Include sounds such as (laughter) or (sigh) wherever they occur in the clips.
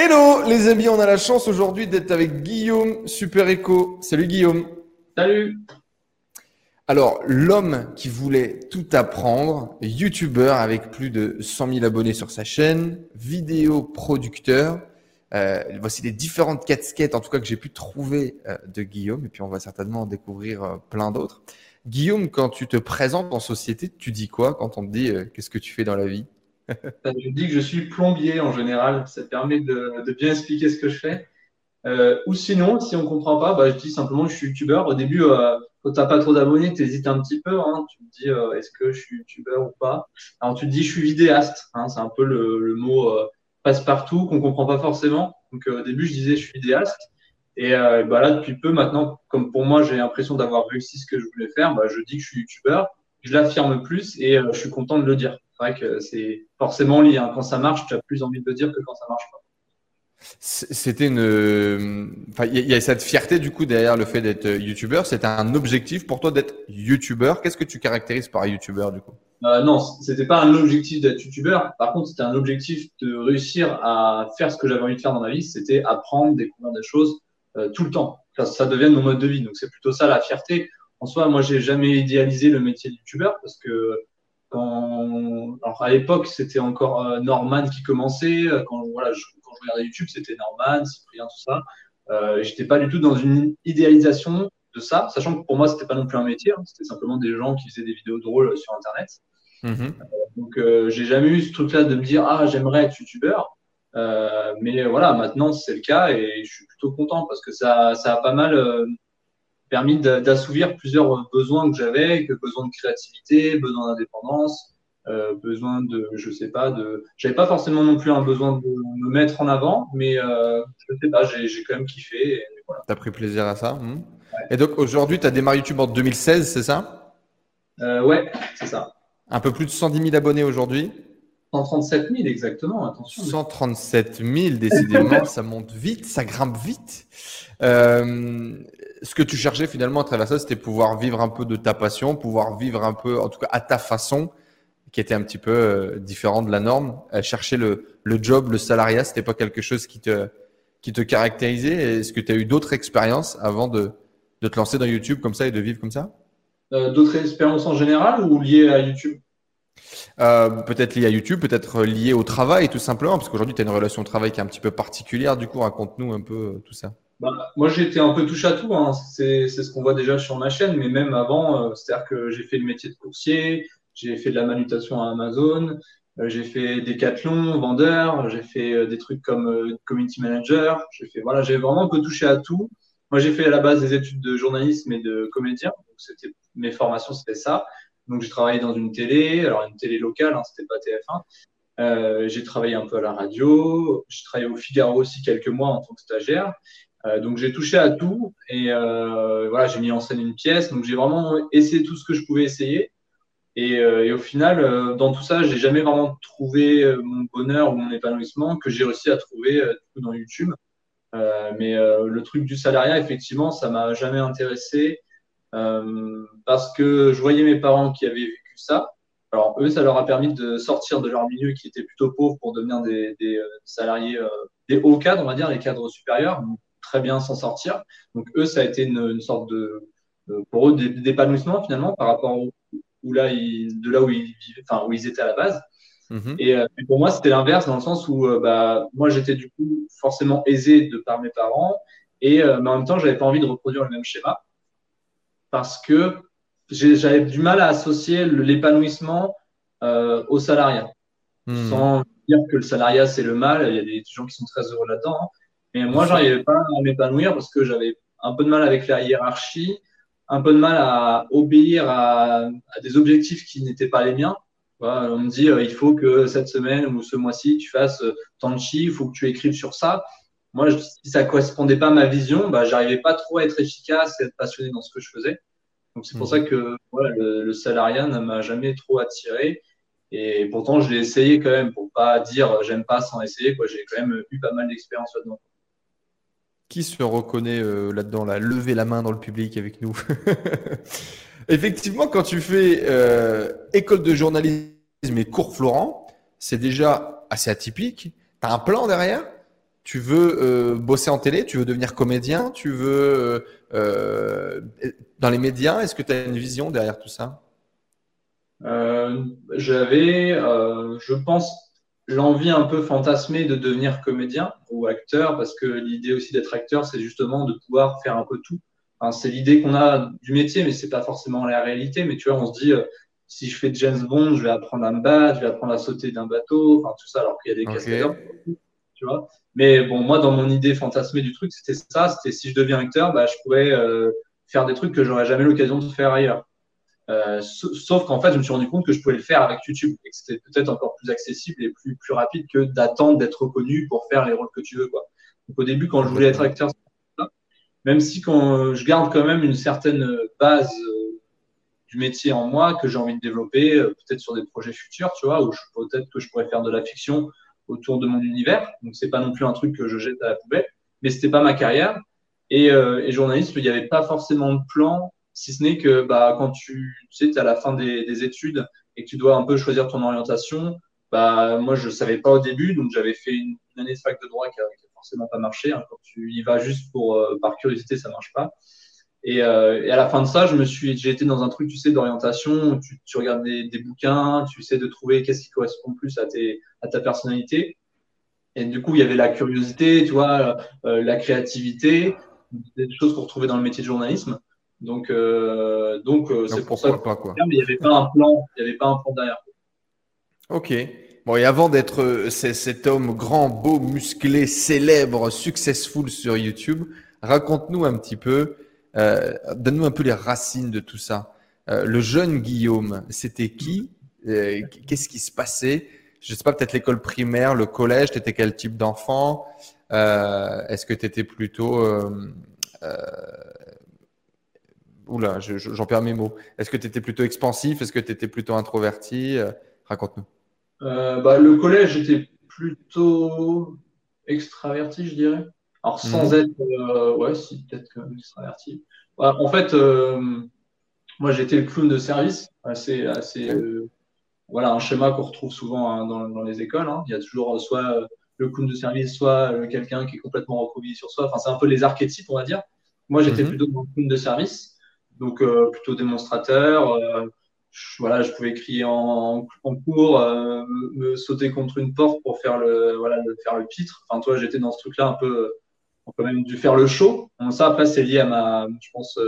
Hello les amis, on a la chance aujourd'hui d'être avec Guillaume Super Eco. Salut Guillaume. Salut. Alors, l'homme qui voulait tout apprendre, youtubeur avec plus de 100 000 abonnés sur sa chaîne, vidéo producteur. Euh, voici les différentes casquettes, en tout cas que j'ai pu trouver euh, de Guillaume, et puis on va certainement en découvrir euh, plein d'autres. Guillaume, quand tu te présentes en société, tu dis quoi quand on te dit qu'est-ce que tu fais dans la vie? (laughs) Je dis que je suis plombier en général, ça permet de, bien expliquer ce que je fais. ou sinon, si on ne comprend pas, bah, je dis simplement que je suis youtubeur. Au début, quand tu n'as pas trop d'abonnés, tu hésites un petit peu. Hein. tu te dis est-ce que je suis youtubeur ou pas? Alors tu te dis je suis vidéaste, hein. c'est un peu le, mot passe-partout qu'on comprend pas forcément. Donc au début, je disais je suis vidéaste. Et euh, bah là, depuis peu maintenant, comme pour moi, j'ai l'impression d'avoir réussi ce que je voulais faire, bah, je dis que je suis youtubeur, je l'affirme plus et euh, je suis content de le dire. C'est vrai que c'est forcément lié. Hein. Quand ça marche, tu as plus envie de le dire que quand ça marche pas. C'était une, enfin, il y, a cette fierté du coup derrière le fait d'être youtubeur. C'était un objectif pour toi d'être youtubeur. Qu'est-ce que tu caractérises par youtubeur du coup? Euh, Non, c'était pas un objectif d'être youtubeur. Par contre, c'était un objectif de réussir à faire ce que j'avais envie de faire dans ma vie. C'était apprendre, découvrir des choses, euh, tout le temps. Ça, ça devienne mon mode de vie. Donc c'est plutôt ça la fierté. En soi, moi, j'ai jamais idéalisé le métier de youtubeur parce que quand, alors à l'époque, c'était encore euh, Norman qui commençait. Quand voilà, je, quand je regardais YouTube, c'était Norman, Cyprien, tout ça. Euh, J'étais pas du tout dans une idéalisation de ça, sachant que pour moi, c'était pas non plus un métier. Hein. c'était simplement des gens qui faisaient des vidéos drôles sur Internet. Mm-hmm. Euh, donc, euh, j'ai jamais eu ce truc-là de me dire ah j'aimerais être youtubeur. Euh, mais voilà, maintenant c'est le cas et je suis plutôt content parce que ça, ça a pas mal euh, permis d'assouvir plusieurs besoins que j'avais, que besoin de créativité, besoin d'indépendance, euh, besoin de, je sais pas, de, j'avais pas forcément non plus un besoin de me mettre en avant, mais euh, je sais pas, j'ai quand même kiffé. Et, voilà. T'as pris plaisir à ça. Hmm. Et donc aujourd'hui, tu as démarré YouTube en 2016, c'est ça? Euh, Ouais, c'est ça. Un peu plus de 110 000 abonnés aujourd'hui? 137 000 exactement, attention. 137 000, décidément, (laughs) ça monte vite, ça grimpe vite. Euh, ce que tu cherchais finalement à travers ça, c'était pouvoir vivre un peu de ta passion, pouvoir vivre un peu, en tout cas à ta façon, qui était un petit peu euh, différent de la norme. Euh, chercher le, le job, le salariat, c'était pas quelque chose qui te, qui te caractérisait. Est-ce que tu as eu d'autres expériences avant de, de te lancer dans YouTube comme ça et de vivre comme ça? Euh, D'autres expériences en général ou liées à YouTube? Euh, peut-être lié à YouTube, peut-être lié au travail tout simplement, parce qu'aujourd'hui tu as une relation au travail qui est un petit peu particulière. Du coup, raconte-nous un peu tout ça. Bah, moi, été un peu touche à tout. Hein. C'est ce qu'on voit déjà sur ma chaîne, mais même avant, euh, c'est-à-dire que j'ai fait le métier de coursier, j'ai fait de la manutention à Amazon, j'ai fait des cathlons, vendeur, j'ai fait des trucs comme community manager. J'ai fait voilà, j'ai vraiment un peu touché à tout. Moi, j'ai fait à la base des études de journalisme et de comédien, donc mes formations, c'était ça. Donc, j'ai travaillé dans une télé, alors une télé locale, hein, c'était pas TF1. Euh, j'ai travaillé un peu à la radio, j'ai travaillé au Figaro aussi quelques mois en tant que stagiaire. Euh, donc j'ai touché à tout et euh, voilà, j'ai mis en scène une pièce. Donc j'ai vraiment essayé tout ce que je pouvais essayer. Et, euh, au final, dans tout ça, j'ai jamais vraiment trouvé mon bonheur ou mon épanouissement que j'ai réussi à trouver dans YouTube. mais le truc du salariat, effectivement, ça m'a jamais intéressé. Parce que je voyais mes parents qui avaient vécu ça. Alors eux, ça leur a permis de sortir de leur milieu qui était plutôt pauvre pour devenir des, salariés, des hauts cadres, on va dire, les cadres supérieurs, très bien s'en sortir. Donc eux, ça a été une, une sorte de, pour eux, d'épanouissement finalement par rapport où, là, ils, de là où ils enfin où ils étaient à la base. Mm-hmm. Et, et, pour moi, c'était l'inverse dans le sens où bah, moi, j'étais du coup forcément aisé de par mes parents, et mais en même temps, j'avais pas envie de reproduire le même schéma parce que j'avais du mal à associer l'épanouissement euh, au salariat. Hmm. Sans dire que le salariat, c'est le mal. Il y a des gens qui sont très heureux là-dedans. Hein. Mais moi, j'arrivais pas à m'épanouir parce que j'avais un peu de mal avec la hiérarchie, un peu de mal à obéir à, à des objectifs qui n'étaient pas les miens. Voilà, on me dit, euh, il faut que cette semaine ou ce mois-ci, tu fasses euh, tant de chiffres, il faut que tu écrives sur ça moi, si ça correspondait pas à ma vision, bah, j'arrivais pas trop à être efficace et être passionné dans ce que je faisais. Donc, c'est pour mhm. ça que voilà, le, le, salariat ne m'a jamais trop attiré. Et pourtant, je l'ai essayé quand même pour pas dire j'aime pas sans essayer. J'ai quand même eu pas mal d'expérience là-dedans. Qui se reconnaît euh, là-dedans, là? Levez la main dans le public avec nous. (laughs) Effectivement, quand tu fais euh, école de journalisme et cours Florent, c'est déjà assez atypique. Tu as un plan derrière tu veux bosser en télé, tu veux devenir comédien, tu veux dans les médias. Est-ce que tu as une vision derrière tout ça? J'avais, je pense, l'envie un peu fantasmée de devenir comédien ou acteur, parce que l'idée aussi d'être acteur, c'est justement de pouvoir faire un peu tout. c'est l'idée qu'on a du métier, mais c'est pas forcément la réalité. Mais tu vois, on se dit, euh, si je fais James Bond, je vais apprendre à me battre, je vais apprendre à sauter d'un bateau, enfin tout ça, alors qu'il y a des cascadeurs, tu vois. Mais bon, moi, dans mon idée fantasmée du truc, c'était ça, c'était si je deviens acteur, bah, je pourrais euh, faire des trucs que j'aurais jamais l'occasion de faire ailleurs. Euh, sauf qu'en fait, je me suis rendu compte que je pouvais le faire avec YouTube et que c'était peut-être encore plus accessible et plus, plus rapide que d'attendre d'être reconnu pour faire les rôles que tu veux. Quoi. Donc au début, quand je voulais être acteur, même si quand je garde quand même une certaine base euh, du métier en moi que j'ai envie de développer, euh, peut-être sur des projets futurs, tu vois, où peut-être que je pourrais faire de la fiction autour de mon univers. Donc c'est pas non plus un truc que je jette à la poubelle, mais c'était pas ma carrière. Et, et journaliste, il n'y avait pas forcément de plan si ce n'est que bah, quand tu, sais, es à la fin des, études et que tu dois un peu choisir ton orientation, bah, moi, je ne savais pas au début, donc j'avais fait une, année de fac de droit qui n'a forcément pas marché. Hein. Quand tu y vas juste pour, euh, par curiosité, ça ne marche pas. Euh, et, à la fin de ça, je me suis, j'ai été dans un truc, tu sais, d'orientation. Tu, tu regardes des, bouquins, tu essaies de trouver qu'est-ce qui correspond plus à, tes, à ta personnalité. Et du coup, il y avait la curiosité, tu vois, euh, la créativité, des choses qu'on retrouvait dans le métier de journalisme. Donc, euh, donc euh, c'est pour ça pas, quoi. mais il n'y avait pas un plan, il n'y avait pas un plan derrière. Ok. Bon, et avant d'être euh, cet homme grand, beau, musclé, célèbre, successful sur YouTube, raconte-nous un petit peu, donne-nous un peu les racines de tout ça. le jeune Guillaume, c'était qui? Qu'est-ce qui se passait? Je ne sais pas, peut-être l'école primaire, le collège, tu étais quel type d'enfant? Est-ce que tu étais plutôt Oula, j'en perds mes mots. Est-ce que tu étais plutôt expansif? Est-ce que tu étais plutôt introverti? Euh, Raconte-nous. Euh, bah, le collège, j'étais plutôt extraverti, je dirais. Alors, sans mhm. être. Euh, ouais, si, peut-être extraverti. en fait, moi, j'étais le clown de service. Assez, assez, voilà, un schéma qu'on retrouve souvent hein, dans, les écoles. Hein. Il y a toujours soit le clown de service, soit quelqu'un qui est complètement recroquevillé sur soi. Enfin, c'est un peu les archétypes, on va dire. Moi, j'étais mhm. plutôt dans le clown de service donc euh, plutôt démonstrateur. Euh, je, voilà, je pouvais crier en, en cours, euh, me, sauter contre une porte pour faire le, voilà, faire le pitre. Enfin, toi, j'étais dans ce truc-là un peu, quand même dû faire le show. ça, après, c'est lié à ma, je pense,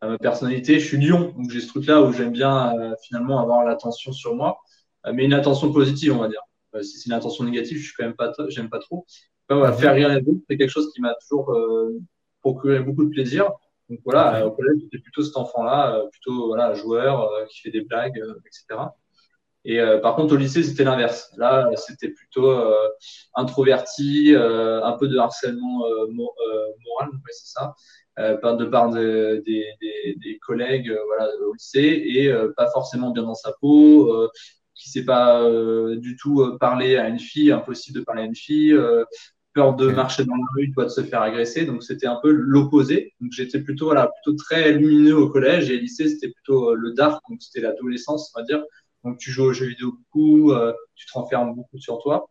à ma personnalité. Je suis lion, donc j'ai ce truc-là où j'aime bien finalement avoir l'attention sur moi, mais une attention positive, on va dire. si c'est une attention négative, je suis quand même pas, j'aime pas trop. Enfin, faire rire les autres, c'est quelque chose qui m'a toujours procuré beaucoup de plaisir. Donc voilà, au collège, j'étais plutôt cet enfant-là, euh, plutôt voilà, joueur euh, qui fait des blagues, euh, etc. Et par contre, au lycée, c'était l'inverse. Là, c'était plutôt introverti, un peu de harcèlement moral, c'est ça, de part des, des, collègues voilà, au lycée, et pas forcément bien dans sa peau, qui ne sait pas du tout parler à une fille, impossible de parler à une fille, peur de marcher dans la rue, toi, de se faire agresser. Donc, c'était un peu l'opposé. Donc, j'étais plutôt, voilà, plutôt très lumineux au collège et au lycée, c'était plutôt euh, le dark. Donc, c'était l'adolescence, on va dire. Donc, tu joues aux jeux vidéo beaucoup, euh, tu te renfermes beaucoup sur toi.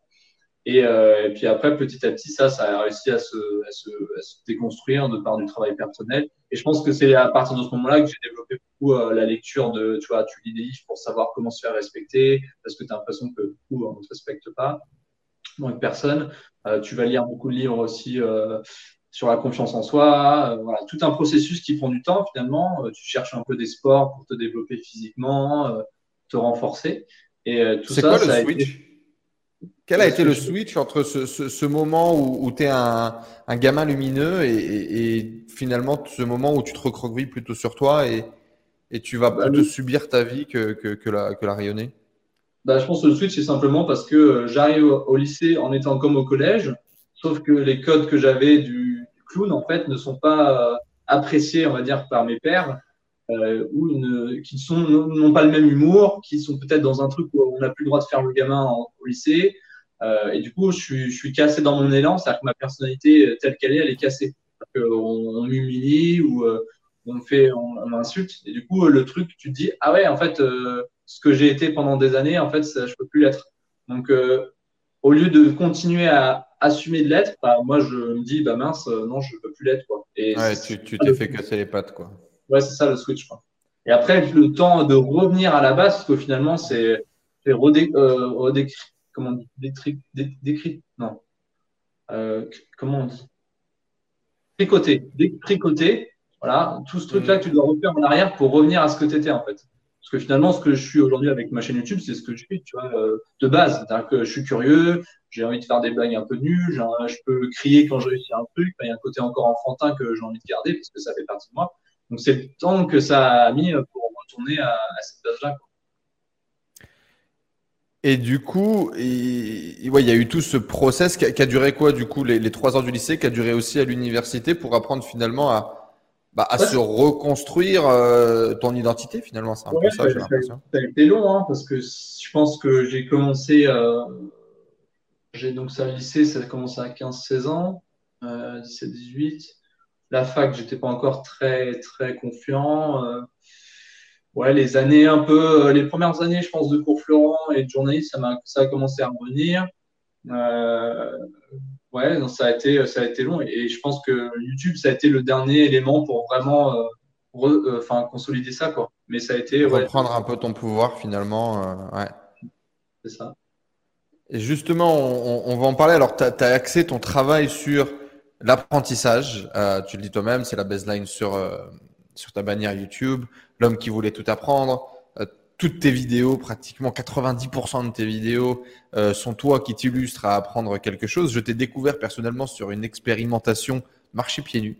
Et, euh, et, puis après, petit à petit, ça, ça a réussi à se, à se, à se, déconstruire de par du travail personnel. Et je pense que c'est à partir de ce moment-là que j'ai développé beaucoup la lecture de, tu vois, tu lis des livres pour savoir comment se faire respecter, parce que tu as l'impression que beaucoup on ne te respecte pas une personne. Euh, tu vas lire beaucoup de livres aussi euh, sur la confiance en soi. Euh, voilà, tout un processus qui prend du temps finalement. tu cherches un peu des sports pour te développer physiquement, te renforcer. Et tout C'est quoi le switch? Quel a été le switch entre ce, ce, moment où, où tu es un, un, gamin lumineux et, et, finalement ce moment où tu te recroquevilles plutôt sur toi et, et tu vas bah, plutôt subir ta vie que, que, que, la, que la rayonner? Bah, je pense que le switch, c'est simplement parce que euh, j'arrive au, lycée en étant comme au collège, sauf que les codes que j'avais du, clown, en fait, ne sont pas euh, appréciés, on va dire, par mes pères, euh, ou qui n'ont pas le même humour, qui sont peut-être dans un truc où on n'a plus le droit de faire le gamin au lycée. Et du coup, je suis, cassé dans mon élan, c'est-à-dire que ma personnalité telle qu'elle est, elle est cassée. On m'humilie ou on fait, on, on, insulte. Et du coup, le truc, tu te dis, ah ouais, en fait, ce que j'ai été pendant des années, en fait, ça, je peux plus l'être. Donc, euh, au lieu de continuer à assumer de l'être, bah, moi je me dis bah mince, non, je peux plus l'être quoi. Et ouais, tu t'es fait casser les pattes quoi. Ouais, c'est ça le switch. Quoi. Et après, le temps de revenir à la base, parce que finalement, c'est redé, euh, comment on dit, décrit, non, euh, comment on dit, tricoter, tricoter, voilà, tout ce truc-là que tu dois refaire en arrière pour revenir à ce que tu étais en fait. Parce que finalement, ce que je suis aujourd'hui avec ma chaîne YouTube, c'est ce que je suis, tu vois, euh, de base. C'est-à-dire que je suis curieux, j'ai envie de faire des blagues un peu nulles, je peux crier quand je réussis un truc, il y a un côté encore enfantin que j'ai envie de garder parce que ça fait partie de moi. Donc c'est le temps que ça a mis pour retourner à, cette base-là. Et du coup, il, il y a eu tout ce process qui a, duré quoi, du coup, les, trois ans du lycée, qui a duré aussi à l'université pour apprendre finalement à, bah, à se reconstruire euh, ton identité, finalement. C'est un peu ça, j'ai l'impression. Ça a été long, hein, parce que je pense que j'ai commencé, euh, j'ai donc ça lycée, ça a commencé à 15-16 ans, euh, 17-18 la fac, j'étais pas encore très très confiant. Euh, ouais, les années un peu, les premières années, je pense, de cours Florent et de journaliste, ça, a, ça a commencé à revenir. Euh, ouais, ça a été ça a été long et, je pense que YouTube, ça a été le dernier élément pour vraiment enfin consolider ça quoi. Mais ça a été reprendre un peu ton pouvoir finalement. ouais. C'est ça. Et justement, on, va en parler. Alors, tu as, as, axé ton travail sur L'apprentissage, euh, tu le dis toi-même, c'est la baseline sur, euh, sur ta bannière YouTube. L'homme qui voulait tout apprendre. Euh, toutes tes vidéos, pratiquement 90% de tes vidéos sont toi qui t'illustres à apprendre quelque chose. Je t'ai découvert personnellement sur une expérimentation marcher pieds nus.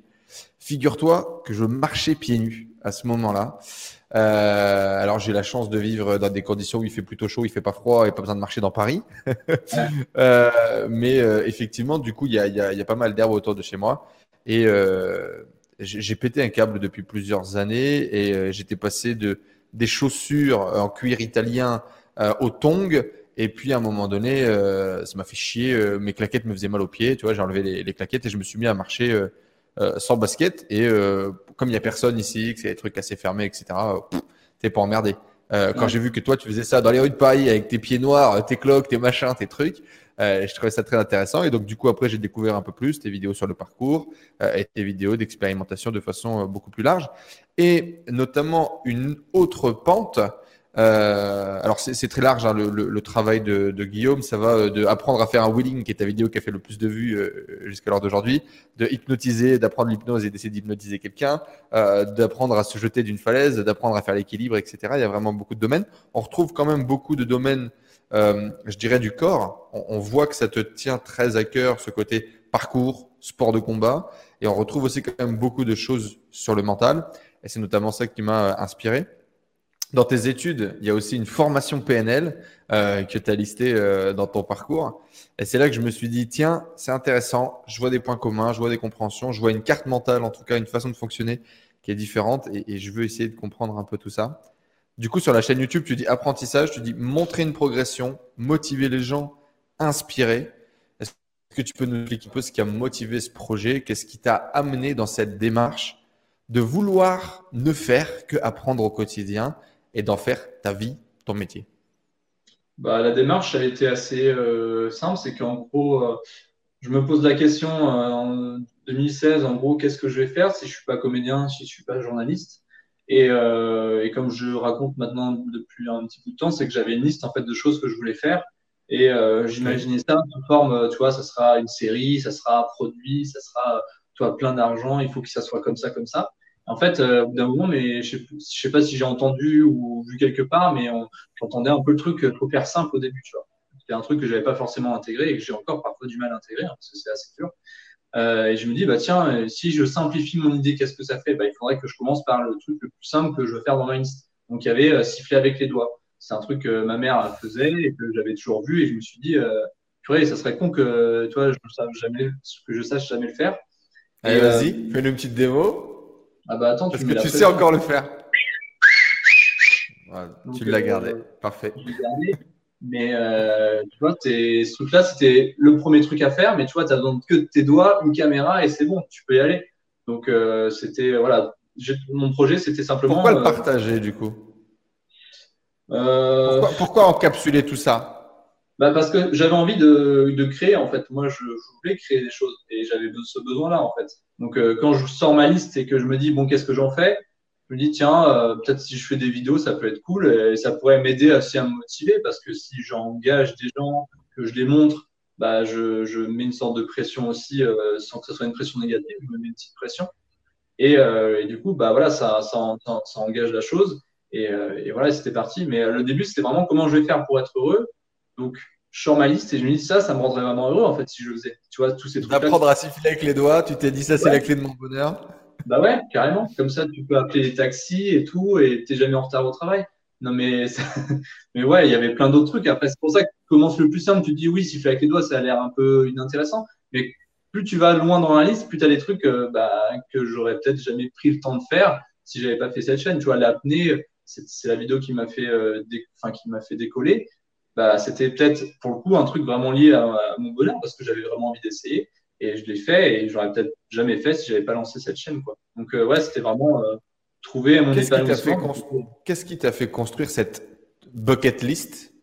Figure-toi que je marchais pieds nus à ce moment-là. Euh, alors j'ai la chance de vivre dans des conditions où il fait plutôt chaud, il fait pas froid et pas besoin de marcher dans Paris. (laughs) euh, mais euh, effectivement, du coup, il y a, y, a, y a, pas mal d'herbe autour de chez moi et euh, j'ai pété un câble depuis plusieurs années et euh, j'étais passé de des chaussures en cuir italien au tongs et puis à un moment donné, ça m'a fait chier. mes claquettes me faisaient mal aux pieds, tu vois. J'ai enlevé les, les, claquettes et je me suis mis à marcher sans basket et comme il n'y a personne ici, que c'est des trucs assez fermés, etc., t'es pas emmerdé. Euh, quand j'ai vu que toi, tu faisais ça dans les rues de Paris avec tes pieds noirs, tes cloques, tes machins, tes trucs, euh, je trouvais ça très intéressant. Et donc, du coup, après, j'ai découvert un peu plus tes vidéos sur le parcours euh, et tes vidéos d'expérimentation de façon beaucoup plus large. Et notamment, une autre pente euh, alors c'est très large hein, le, le, le, travail de, de, Guillaume, ça va euh, de apprendre à faire un wheeling, qui est ta vidéo qui a fait le plus de vues euh, jusqu'à l'heure d'aujourd'hui, de hypnotiser, d'apprendre l'hypnose et d'essayer d'hypnotiser quelqu'un, euh, d'apprendre à se jeter d'une falaise, d'apprendre à faire l'équilibre, etc. Il y a vraiment beaucoup de domaines. On retrouve quand même beaucoup de domaines, euh, je dirais, du corps. On, on, voit que ça te tient très à cœur, ce côté parcours, sport de combat, et on retrouve aussi quand même beaucoup de choses sur le mental. Et c'est notamment ça qui m'a inspiré. Dans tes études, il y a aussi une formation PNL euh, que tu as listée euh, dans ton parcours. Et c'est là que je me suis dit, tiens, c'est intéressant, je vois des points communs, je vois des compréhensions, je vois une carte mentale, en tout cas une façon de fonctionner qui est différente et, et je veux essayer de comprendre un peu tout ça. Du coup, sur la chaîne YouTube, tu dis apprentissage, tu dis montrer une progression, motiver les gens, inspirer. Est-ce que tu peux nous expliquer un peu ce qui a motivé ce projet? Qu'est-ce qui t'a amené dans cette démarche de vouloir ne faire que apprendre au quotidien? Et d'en faire ta vie, ton métier bah, La démarche a été assez euh, simple. C'est qu'en gros, euh, je me pose la question euh, en 2016, en gros, qu'est-ce que je vais faire si je suis pas comédien, si je suis pas journaliste? Et, comme je raconte maintenant depuis un petit bout de temps, c'est que j'avais une liste en fait de choses que je voulais faire. Et j'imaginais ça sous forme, tu vois, ça sera une série, ça sera un produit, ça sera, plein d'argent, il faut que ça soit comme ça, comme ça. En fait, euh, au bout d'un moment, mais je sais, sais pas si j'ai entendu ou vu quelque part, mais j'entendais un peu le truc euh, trop faire simple au début, tu vois. C'était un truc que j'avais pas forcément intégré et que j'ai encore parfois du mal à intégrer hein, parce que c'est assez dur. Euh, et je me dis, bah tiens, euh, si je simplifie mon idée, qu'est-ce que ça fait? Bah, Il faudrait que je commence par le truc le plus simple que je veux faire dans ma liste. Donc il y avait siffler avec les doigts. C'est un truc que ma mère faisait et que j'avais toujours vu et je me suis dit, purée, ça serait con que toi, je, jamais, que je sache jamais le faire. Allez, vas-y, fais-nous une petite démo. Ah bah attends, Parce que tu sais encore le faire. tu l'as gardé. Euh, Parfait. Mais euh, tu vois, ce truc-là, c'était le premier truc à faire. Mais tu vois, tu as besoin que de tes doigts, une caméra et c'est bon, tu peux y aller. Donc, euh, c'était, voilà, mon projet, c'était simplement. Pourquoi le partager du coup? Pourquoi, pourquoi, encapsuler tout ça? Bah parce que j'avais envie de, de, créer en fait. Moi, je, voulais créer des choses et j'avais ce besoin-là en fait. Donc euh, quand je sors ma liste et que je me dis bon qu'est-ce que j'en fais, je me dis tiens euh, peut-être si je fais des vidéos ça peut être cool et ça pourrait m'aider aussi à me motiver parce que si j'engage des gens que je les montre, bah je, je mets une sorte de pression aussi euh, sans que ce soit une pression négative, je me mets une petite pression et, et du coup bah voilà ça ça, ça, engage la chose et, et voilà c'était parti. Mais le début c'était vraiment comment je vais faire pour être heureux donc, je sors ma liste et je me dis ça, ça me rendrait vraiment heureux en fait si je faisais. Tu vois, tous ces trucs. Apprendre à siffler avec les doigts, tu t'es dit ça, c'est la clé de mon bonheur. Bah ouais, carrément. Comme ça, tu peux appeler les taxis et tout et t'es jamais en retard au travail. Non, mais, (laughs) mais ouais, il y avait plein d'autres trucs. Après, c'est pour ça que tu commences le plus simple. Tu te dis oui, siffler avec les doigts, ça a l'air un peu inintéressant. Mais plus tu vas loin dans la liste, plus tu as des trucs euh, bah, que j'aurais peut-être jamais pris le temps de faire si j'avais pas fait cette chaîne. Tu vois, l'apnée, c'est la vidéo qui m'a fait, euh, qui m'a fait décoller bah, c'était peut-être pour le coup un truc vraiment lié à, mon bonheur parce que j'avais vraiment envie d'essayer et je l'ai fait et j'aurais peut-être jamais fait si j'avais pas lancé cette chaîne quoi. Donc euh, ouais, c'était vraiment euh, trouver mon. Qu'est-ce qui t'a fait construire cette bucket list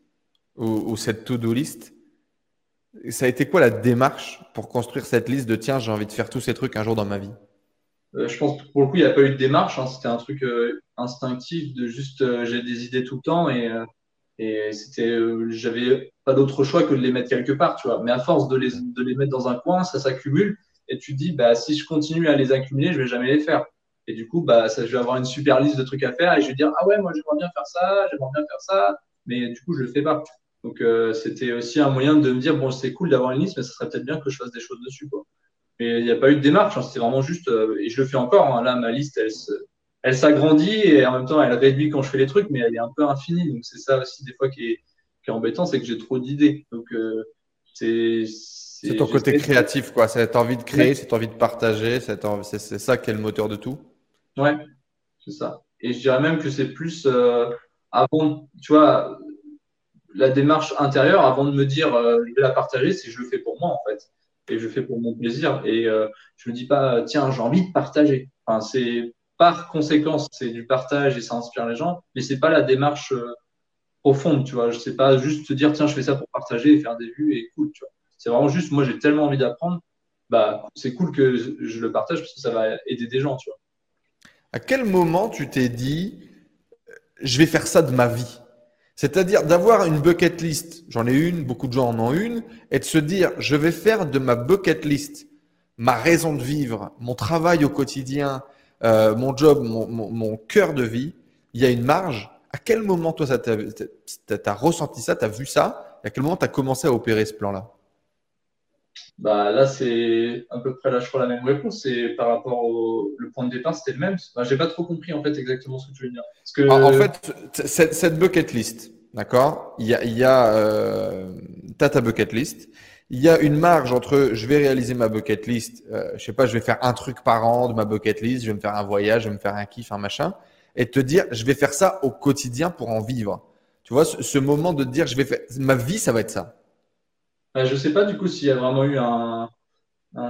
ou, cette to-do list? Ça a été quoi la démarche pour construire cette liste de tiens, j'ai envie de faire tous ces trucs un jour dans ma vie? Euh, je pense que pour le coup, il n'y a pas eu de démarche. Hein. C'était un truc instinctif de juste j'ai des idées tout le temps et et c'était, euh, j'avais pas d'autre choix que de les mettre quelque part, tu vois. Mais à force de les, de les mettre dans un coin, ça s'accumule. Et tu te dis, bah, si je continue à les accumuler, je vais jamais les faire. Et du coup, bah, ça, je vais avoir une super liste de trucs à faire et je vais dire, ah ouais, moi, j'aimerais bien faire ça, j'aimerais bien faire ça. Mais du coup, je le fais pas. Donc, euh, c'était aussi un moyen de me dire, bon, c'est cool d'avoir une liste, mais ça serait peut-être bien que je fasse des choses dessus, quoi. Mais il n'y a pas eu de démarche, hein, c'était vraiment juste, euh, et je le fais encore, hein. là, ma liste, elle se, elle s'agrandit et en même temps elle réduit quand je fais les trucs, mais elle est un peu infinie. Donc c'est ça aussi des fois qui est, qui est embêtant, c'est que j'ai trop d'idées. Donc euh, c'est c'est ton côté créatif, quoi. C'est cette envie de créer, cette envie de partager, c'est ça qui est le moteur de tout. Ouais, c'est ça. Et je dirais même que c'est plus euh, avant, tu vois, la démarche intérieure, avant de me dire euh, je vais la partager, c'est je le fais pour moi en fait. Et je le fais pour mon plaisir. Et je me dis pas, tiens, j'ai envie de partager. Enfin, c'est par conséquence, c'est du partage et ça inspire les gens, mais c'est pas la démarche euh, profonde, tu vois. Je sais pas juste te dire, tiens, je fais ça pour partager et faire des vues et cool, tu vois. C'est vraiment juste, moi, j'ai tellement envie d'apprendre, bah, c'est cool que je le partage parce que ça va aider des gens, tu vois. À quel moment tu t'es dit, je vais faire ça de ma vie? C'est-à-dire d'avoir une bucket list, j'en ai une, beaucoup de gens en ont une, et de se dire, je vais faire de ma bucket list ma raison de vivre, mon travail au quotidien, euh, mon job, mon, mon, cœur de vie, il y a une marge. À quel moment, toi, tu as, ressenti ça, tu as vu ça? À quel moment tu as commencé à opérer ce plan-là? Bah, Là, c'est à peu près là, je crois, la même réponse. C'est par rapport au le point de départ, c'était le même. Bah, J'ai pas trop compris en fait exactement ce que tu veux dire. Parce que... en, fait, cette, cette, bucket list, d'accord? Il y a, il y a euh, as ta bucket list il y a une marge entre je vais réaliser ma bucket list, euh, je sais pas, je vais faire un truc par an de ma bucket list, je vais me faire un voyage, je vais me faire un kiff, un machin, et te dire je vais faire ça au quotidien pour en vivre. Tu vois, ce, moment de dire je vais faire ma vie, ça va être ça. Je je sais pas du coup s'il y a vraiment eu un,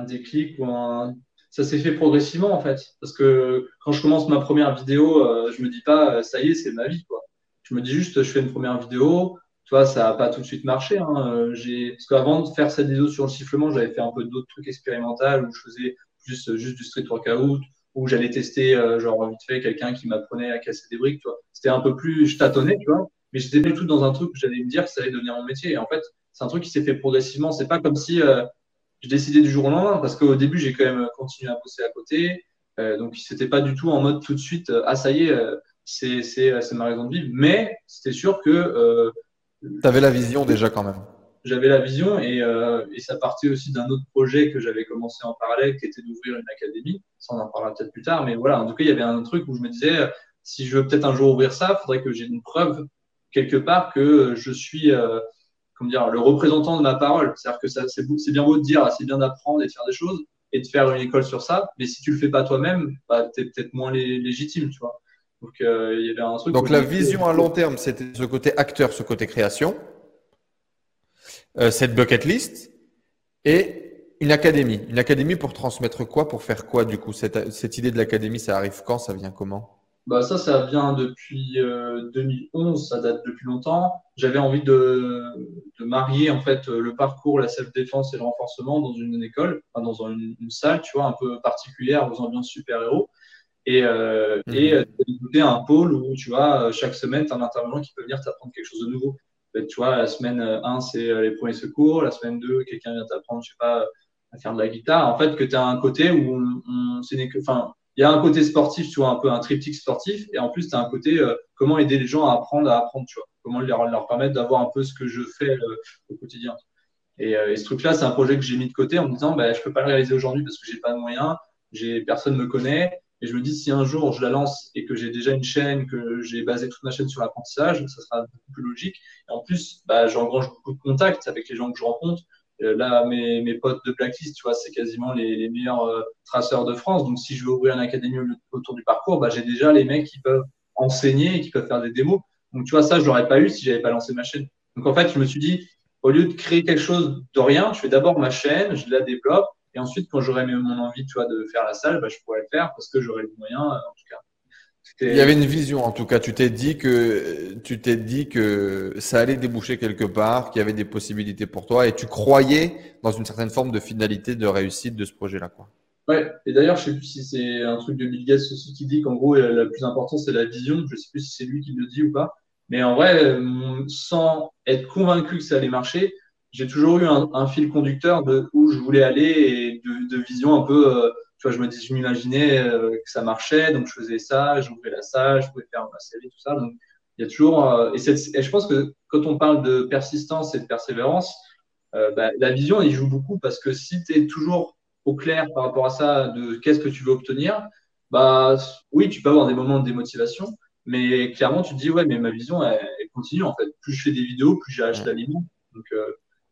déclic ou un. Ça s'est fait progressivement en fait, parce que quand je commence ma première vidéo, euh, je me dis pas ça y est, c'est ma vie quoi. Je me dis juste je fais une première vidéo, tu vois, ça n'a pas tout de suite marché. Hein. Euh. Parce qu'avant de faire cette vidéo sur le sifflement, j'avais fait un peu d'autres trucs expérimentaux où je faisais juste, juste du street workout, où j'allais tester, euh, genre vite fait, quelqu'un qui m'apprenait à casser des briques. C'était un peu plus, je tâtonnais, tu vois, mais j'étais pas du tout dans un truc où j'allais me dire que ça allait devenir mon métier. Et en fait, c'est un truc qui s'est fait progressivement. C'est pas comme si euh, je décidais du jour au lendemain, parce qu'au début, j'ai quand même continué à bosser à côté. Euh, donc, c'était pas du tout en mode tout de suite, ah ça y est, c'est ma raison de vivre. Mais c'était sûr que tu avais la vision déjà quand même. J'avais la vision et, euh, et, ça partait aussi d'un autre projet que j'avais commencé en parallèle qui était d'ouvrir une académie. Ça, on en parlera peut-être plus tard. Mais voilà, en tout cas, il y avait un truc où je me disais, si je veux peut-être un jour ouvrir ça, il faudrait que j'ai une preuve quelque part que je suis euh, comment dire, le représentant de ma parole. C'est-à-dire que c'est bien beau de dire, c'est bien d'apprendre et de faire des choses et de faire une école sur ça. Mais si tu le fais pas toi-même, bah, tu es peut-être moins légitime, tu vois. Donc, euh, il y avait un truc Donc la vision à long terme, c'était ce côté acteur, ce côté création, euh, cette bucket list et une académie. Une académie pour transmettre quoi Pour faire quoi du coup? Cette, cette idée de l'académie, ça arrive quand? Ça vient comment? Bah ça, ça vient depuis 2011, euh, ça date depuis longtemps. J'avais envie de, de, marier en fait le parcours, la self-défense et le renforcement dans une école, enfin, dans une, salle, tu vois, un peu particulière aux ambiances super-héros. Et, euh, mmh. et un pôle où, tu vois, chaque semaine, tu as un intervenant qui peut venir t'apprendre quelque chose de nouveau. tu vois, la semaine 1, c'est les premiers secours. La semaine 2, quelqu'un vient t'apprendre, je sais pas, à faire de la guitare. En fait, que tu as un côté où on, on, que, enfin, il y a un côté sportif, tu vois, un peu un triptyque sportif, et en plus, tu as un côté euh, comment aider les gens à apprendre à apprendre, tu vois, comment leur, leur permettre d'avoir un peu ce que je fais euh, au quotidien. Euh, et, ce truc-là, c'est un projet que j'ai mis de côté en me disant, bah, je peux pas le réaliser aujourd'hui parce que j'ai pas de moyens, j'ai personne me connaît, et je me dis, si un jour je la lance et que j'ai déjà une chaîne, que j'ai basé toute ma chaîne sur l'apprentissage, ça sera beaucoup plus logique. Et en plus, bah, j'engrange beaucoup de contacts avec les gens que je rencontre. Euh, là, mes, mes potes de Blacklist, tu vois, c'est quasiment les, les meilleurs euh, traceurs de France. Donc, si je veux ouvrir une académie autour du parcours, bah, j'ai déjà les mecs qui peuvent enseigner et qui peuvent faire des démos. Donc, tu vois, ça, je l'aurais pas eu si j'avais pas lancé ma chaîne. Donc, en fait, je me suis dit, au lieu de créer quelque chose de rien, je fais d'abord ma chaîne, je la développe, et ensuite, quand j'aurai mon envie, tu vois, de faire la salle, bah, je pourrais le faire parce que j'aurai les moyens, en tout cas. Il y avait une vision, en tout cas. Tu t'es dit que tu t'es dit que ça allait déboucher quelque part, qu'il y avait des possibilités pour toi, et tu croyais dans une certaine forme de finalité, de réussite de ce projet-là, quoi. Ouais. Et d'ailleurs, je sais plus si c'est un truc de Bill Gates aussi qui dit qu'en gros, le plus important c'est la vision. Je sais plus si c'est lui qui le dit ou pas. Mais en vrai, sans être convaincu que ça allait marcher, j'ai toujours eu un, fil conducteur de où je voulais aller et de, vision un peu. Euh, tu vois, je me dis, je m'imaginais euh, que ça marchait, donc je faisais ça, j'ouvrais la salle, je pouvais faire ma série, tout ça. Donc, il y a toujours. Euh, et, et, je pense que quand on parle de persistance et de persévérance, bah, la vision, il joue beaucoup parce que si tu es toujours au clair par rapport à ça, de qu'est-ce que tu veux obtenir, bah oui, tu peux avoir des moments de démotivation, mais clairement, tu te dis, ouais, mais ma vision, elle, continue en fait. Plus je fais des vidéos, plus j'ai la. Donc,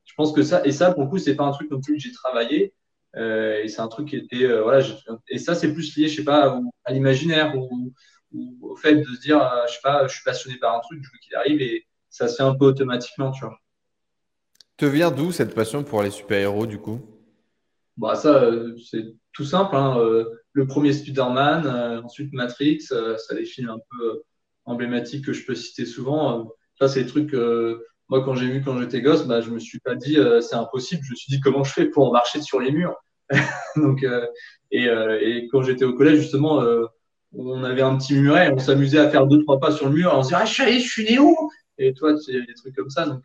je pense que ça, et ça, pour le coup, c'est pas un truc non plus que j'ai travaillé. Euh, et c'est un truc qui était, euh, voilà, et ça, c'est plus lié, je sais pas, à l'imaginaire ou, au fait de se dire, euh, je sais pas, je suis passionné par un truc, je veux qu'il arrive et ça se fait un peu automatiquement, tu vois. Te vient d'où cette passion pour les super-héros, du coup? Bah, Ça, c'est tout simple. Hein. Le premier Spider-Man, ensuite Matrix, ça les films un peu emblématiques que je peux citer souvent. Ça, c'est des trucs moi, quand j'ai vu quand j'étais gosse, bah, je me suis pas dit c'est impossible. Je me suis dit comment je fais pour marcher sur les murs? (laughs) Donc, euh, et, euh, et, quand j'étais au collège, justement, euh, on avait un petit muret, on s'amusait à faire deux, trois pas sur le mur, on se disait, ah, je suis je suis né où? Et toi, tu des trucs comme ça. Donc,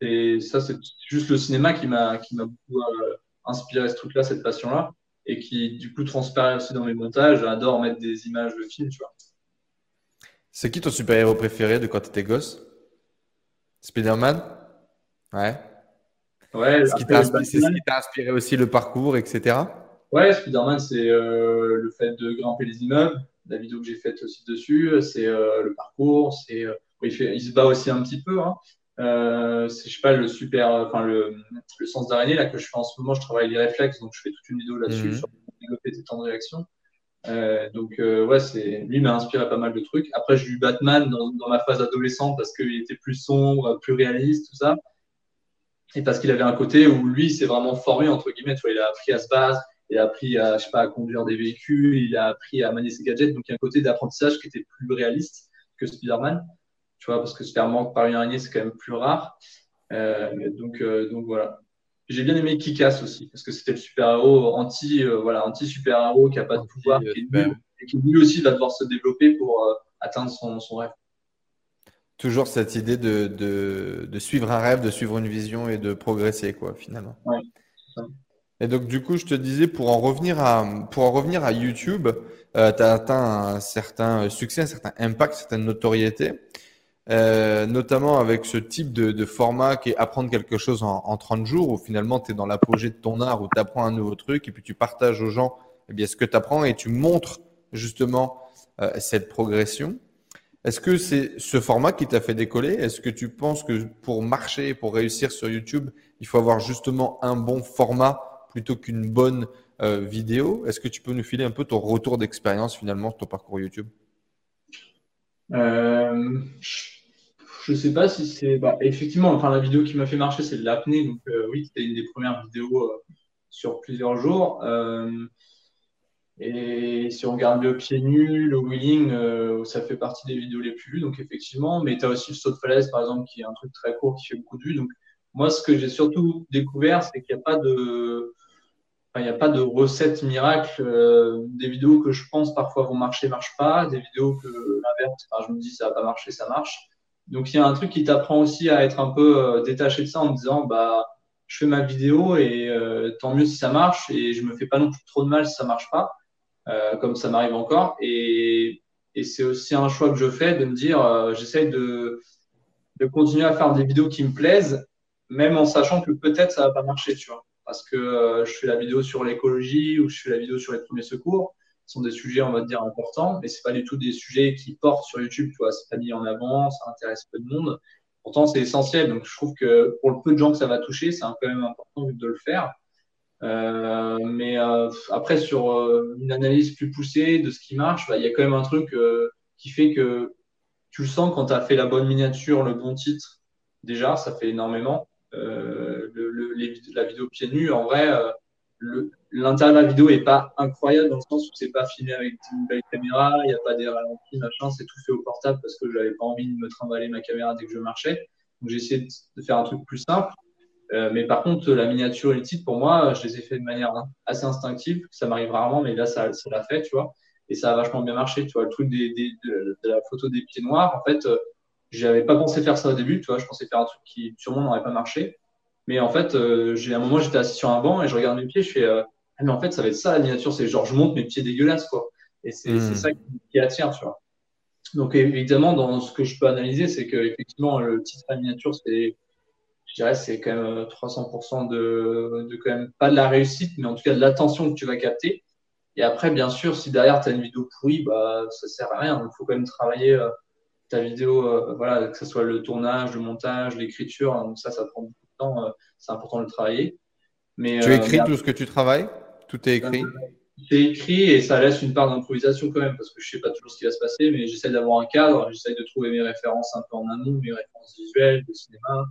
et ça, c'est juste le cinéma qui m'a qui m'a beaucoup inspiré ce truc-là, cette passion-là, et qui, du coup, transparaît aussi dans mes montages. J'adore mettre des images de films, tu vois. C'est qui ton super-héros préféré de quand tu étais gosse? Spider-Man? Ouais. Ouais, c'est ce qui t'a inspiré aussi le parcours, etc. Ouais, Spider-Man, c'est euh, le fait de grimper les immeubles. La vidéo que j'ai faite aussi dessus, c'est euh, le parcours. C'est, euh, il, fait, il, se bat aussi un petit peu. Hein. c'est, je sais pas, le super, enfin le, le sens d'araignée là que je fais en ce moment. Je travaille les réflexes, donc je fais toute une vidéo là-dessus mhm. sur développer tes temps de réaction. Donc ouais, c'est lui m'a inspiré pas mal de trucs. Après, j'ai eu Batman dans, ma phase adolescente parce qu'il était plus sombre, plus réaliste, tout ça et parce qu'il avait un côté où lui s'est vraiment formé entre guillemets, tu vois, il a appris à se battre, il a appris à, je sais pas, à conduire des véhicules, il a appris à manier ses gadgets, donc il y a un côté d'apprentissage qui était plus réaliste que Spider-Man, tu vois, parce que mordre par une araignée c'est quand même plus rare, euh, donc euh, donc voilà. J'ai bien aimé Kikas aussi parce que c'était le super-héros anti euh, voilà anti super-héros qui a pas de pouvoir, qui et qui lui aussi va devoir se développer pour euh, atteindre son, son rêve. Toujours cette idée de, de, de, suivre un rêve, de suivre une vision et de progresser, quoi, finalement. Ouais, et donc, du coup, je te disais, pour en revenir à, pour en revenir à YouTube, euh, tu as atteint un certain succès, un certain impact, une certaine notoriété, euh, notamment avec ce type de, format qui est apprendre quelque chose en, en 30 jours, où finalement, tu es dans l'apogée de ton art, où tu apprends un nouveau truc, et puis tu partages aux gens eh bien, ce que tu apprends et tu montres justement euh, cette progression. Est-ce que c'est ce format qui t'a fait décoller? Est-ce que tu penses que pour marcher, pour réussir sur YouTube, il faut avoir justement un bon format plutôt qu'une bonne euh, vidéo? Est-ce que tu peux nous filer un peu ton retour d'expérience finalement sur ton parcours YouTube? Ne sais pas si c'est. Bah, effectivement, enfin, la vidéo qui m'a fait marcher, c'est de l'apnée. Donc, euh, oui, c'était une des premières vidéos sur plusieurs jours. Et si on regarde le pied nu, le wheeling, euh, ça fait partie des vidéos les plus vues, donc effectivement. Mais tu as aussi le saut de falaise, par exemple, qui est un truc très court, qui fait beaucoup de vues. Donc moi, ce que j'ai surtout découvert, c'est qu'il n'y a pas de... il n'y a pas de recette miracle. Euh, des vidéos que je pense parfois vont marcher, marchent pas. Des vidéos que l'inverse, je me dis ça va pas marcher, ça marche. Donc il y a un truc qui t'apprend aussi à être un peu euh, détaché de ça en disant bah je fais ma vidéo et tant mieux si ça marche et je me fais pas non plus trop de mal si ça marche pas. Euh, comme ça m'arrive encore. Et, et c'est aussi un choix que je fais de me dire, euh, j'essaye de, de continuer à faire des vidéos qui me plaisent, même en sachant que peut-être ça va pas marcher, tu vois. Parce que euh, je fais la vidéo sur l'écologie ou je fais la vidéo sur les premiers secours. Ce sont des sujets, on va dire, importants, mais c'est pas du tout des sujets qui portent sur YouTube, tu vois. C'est pas mis en avant, ça intéresse peu de monde. Pourtant, c'est essentiel. Donc, je trouve que pour le peu de gens que ça va toucher, c'est quand même important de le faire. Euh, mais euh, après, sur euh, une analyse plus poussée de ce qui marche, bah, il y a quand même un truc qui fait que tu le sens quand tu as fait la bonne miniature, le bon titre. Déjà, ça fait énormément. Le, la vidéo pieds nus, en vrai, l'intérieur vidéo est pas incroyable dans le sens où c'est pas filmé avec une belle caméra, il n'y a pas des ralentis, machin, c'est tout fait au portable parce que j'avais pas envie de me trimballer ma caméra dès que je marchais. Donc j'ai essayé de faire un truc plus simple. Euh, mais par contre, la miniature et le titre, pour moi, je les ai fait de manière assez instinctive. Ça m'arrive rarement, mais là, ça, l'a fait, tu vois. Et ça a vachement bien marché, tu vois. Le truc de, la photo des pieds noirs, en fait, euh, j'avais pas pensé faire ça au début, tu vois. Je pensais faire un truc qui sûrement n'aurait pas marché. Mais en fait, euh, j'ai un moment, j'étais assis sur un banc et je regarde mes pieds, je fais, ah, mais en fait, ça va être ça la miniature. C'est genre, je monte mes pieds dégueulasses, quoi. Et c'est hmm. ça qui, attire, tu vois. Donc, évidemment, dans ce que je peux analyser, c'est que effectivement, le titre à miniature, c'est je dirais c'est quand même 300% euh, de, de quand même pas de la réussite, mais en tout cas de l'attention que tu vas capter. Et après, bien sûr, si derrière tu as une vidéo pourrie, bah, ça sert à rien. Il faut quand même travailler euh, ta vidéo, euh, voilà, que ce soit le tournage, le montage, l'écriture. Donc ça, ça prend beaucoup de temps. c'est important de le travailler. Mais, tu écris tout ce que tu travailles? Tout est écrit C'est écrit et ça laisse une part d'improvisation quand même, parce que je sais pas toujours ce qui va se passer, mais j'essaie d'avoir un cadre, j'essaie de trouver mes références un peu en amont, mes références visuelles, de cinéma,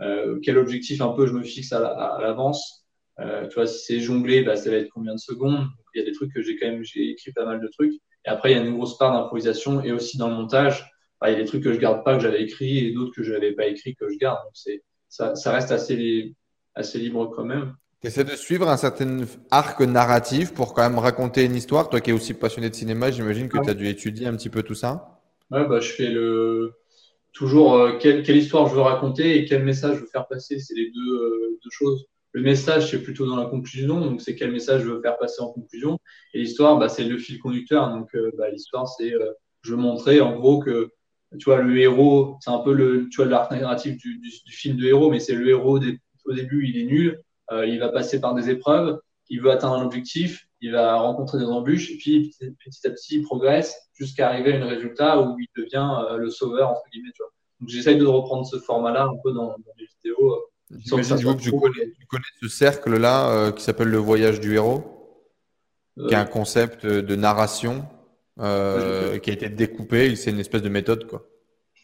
euh, quel objectif un peu je me fixe à l'avance. Euh, tu vois, si c'est jongler, bah, ça va être combien de secondes. Il y a des trucs que j'ai quand même, j'ai écrit pas mal de trucs. Et après, il y a une grosse part d'improvisation et aussi dans le montage. Il y a des trucs que je garde pas que j'avais écrit et d'autres que je n'avais pas écrit que je garde. Donc ça, ça, reste assez, assez libre quand même. Tu essaies de suivre un certain arc narratif pour quand même raconter une histoire. Toi qui es aussi passionné de cinéma, j'imagine que tu as dû étudier un petit peu tout ça. Ouais, bah, je fais le, toujours euh, quelle, quelle, histoire je veux raconter et quel message je veux faire passer. C'est les deux, euh, deux, choses. Le message, c'est plutôt dans la conclusion, donc c'est quel message je veux faire passer en conclusion. Et l'histoire, bah, c'est le fil conducteur. Donc euh, bah, l'histoire, c'est je veux montrer en gros que tu vois, le héros, c'est un peu le, tu vois, l'arc narratif du, du, du, film de héros, mais c'est le héros au début, il est nul, il va passer par des épreuves, il veut atteindre un objectif, il va rencontrer des embûches, et puis petit à petit, il progresse jusqu'à arriver à un résultat où il devient euh, le sauveur, entre guillemets. Tu vois. Donc j'essaye de reprendre ce format-là un peu dans, dans les vidéos. Euh, J'imagine que tu connais, tu connais, ce cercle-là euh, qui s'appelle le voyage du héros, qui est un concept de narration qui a été découpé. C'est une espèce de méthode, quoi.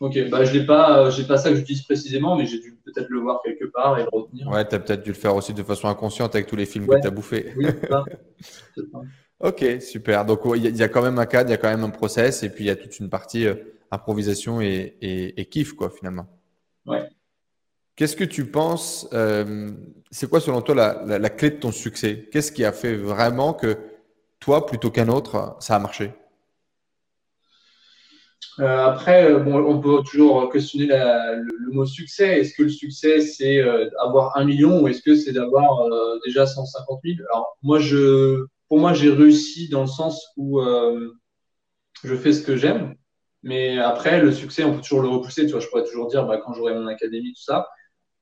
Ok, bah je n'ai pas, j'ai pas ça que j'utilise précisément, mais j'ai dû peut-être le voir quelque part et le retenir. Ouais, tu as peut-être dû le faire aussi de façon inconsciente avec tous les films que tu as bouffés. Oui, (laughs) Ok, super. Donc il y, a quand même un cadre, il y a quand même un process, et puis il y a toute une partie euh, improvisation et, et, kiff, quoi, finalement. Ouais. Qu'est-ce que tu penses euh, C'est quoi, selon toi, la, la, clé de ton succès? Qu'est-ce qui a fait vraiment que toi, plutôt qu'un autre, ça a marché? Euh, Après, bon, on peut toujours questionner le, mot succès. Est-ce que le succès, c'est avoir un million ou est-ce que c'est d'avoir déjà 150 000 Alors, moi, je pour moi, j'ai réussi dans le sens où euh, je fais ce que j'aime. Mais après, le succès, on peut toujours le repousser. Tu vois, je pourrais toujours dire bah, quand j'aurai mon académie, tout ça.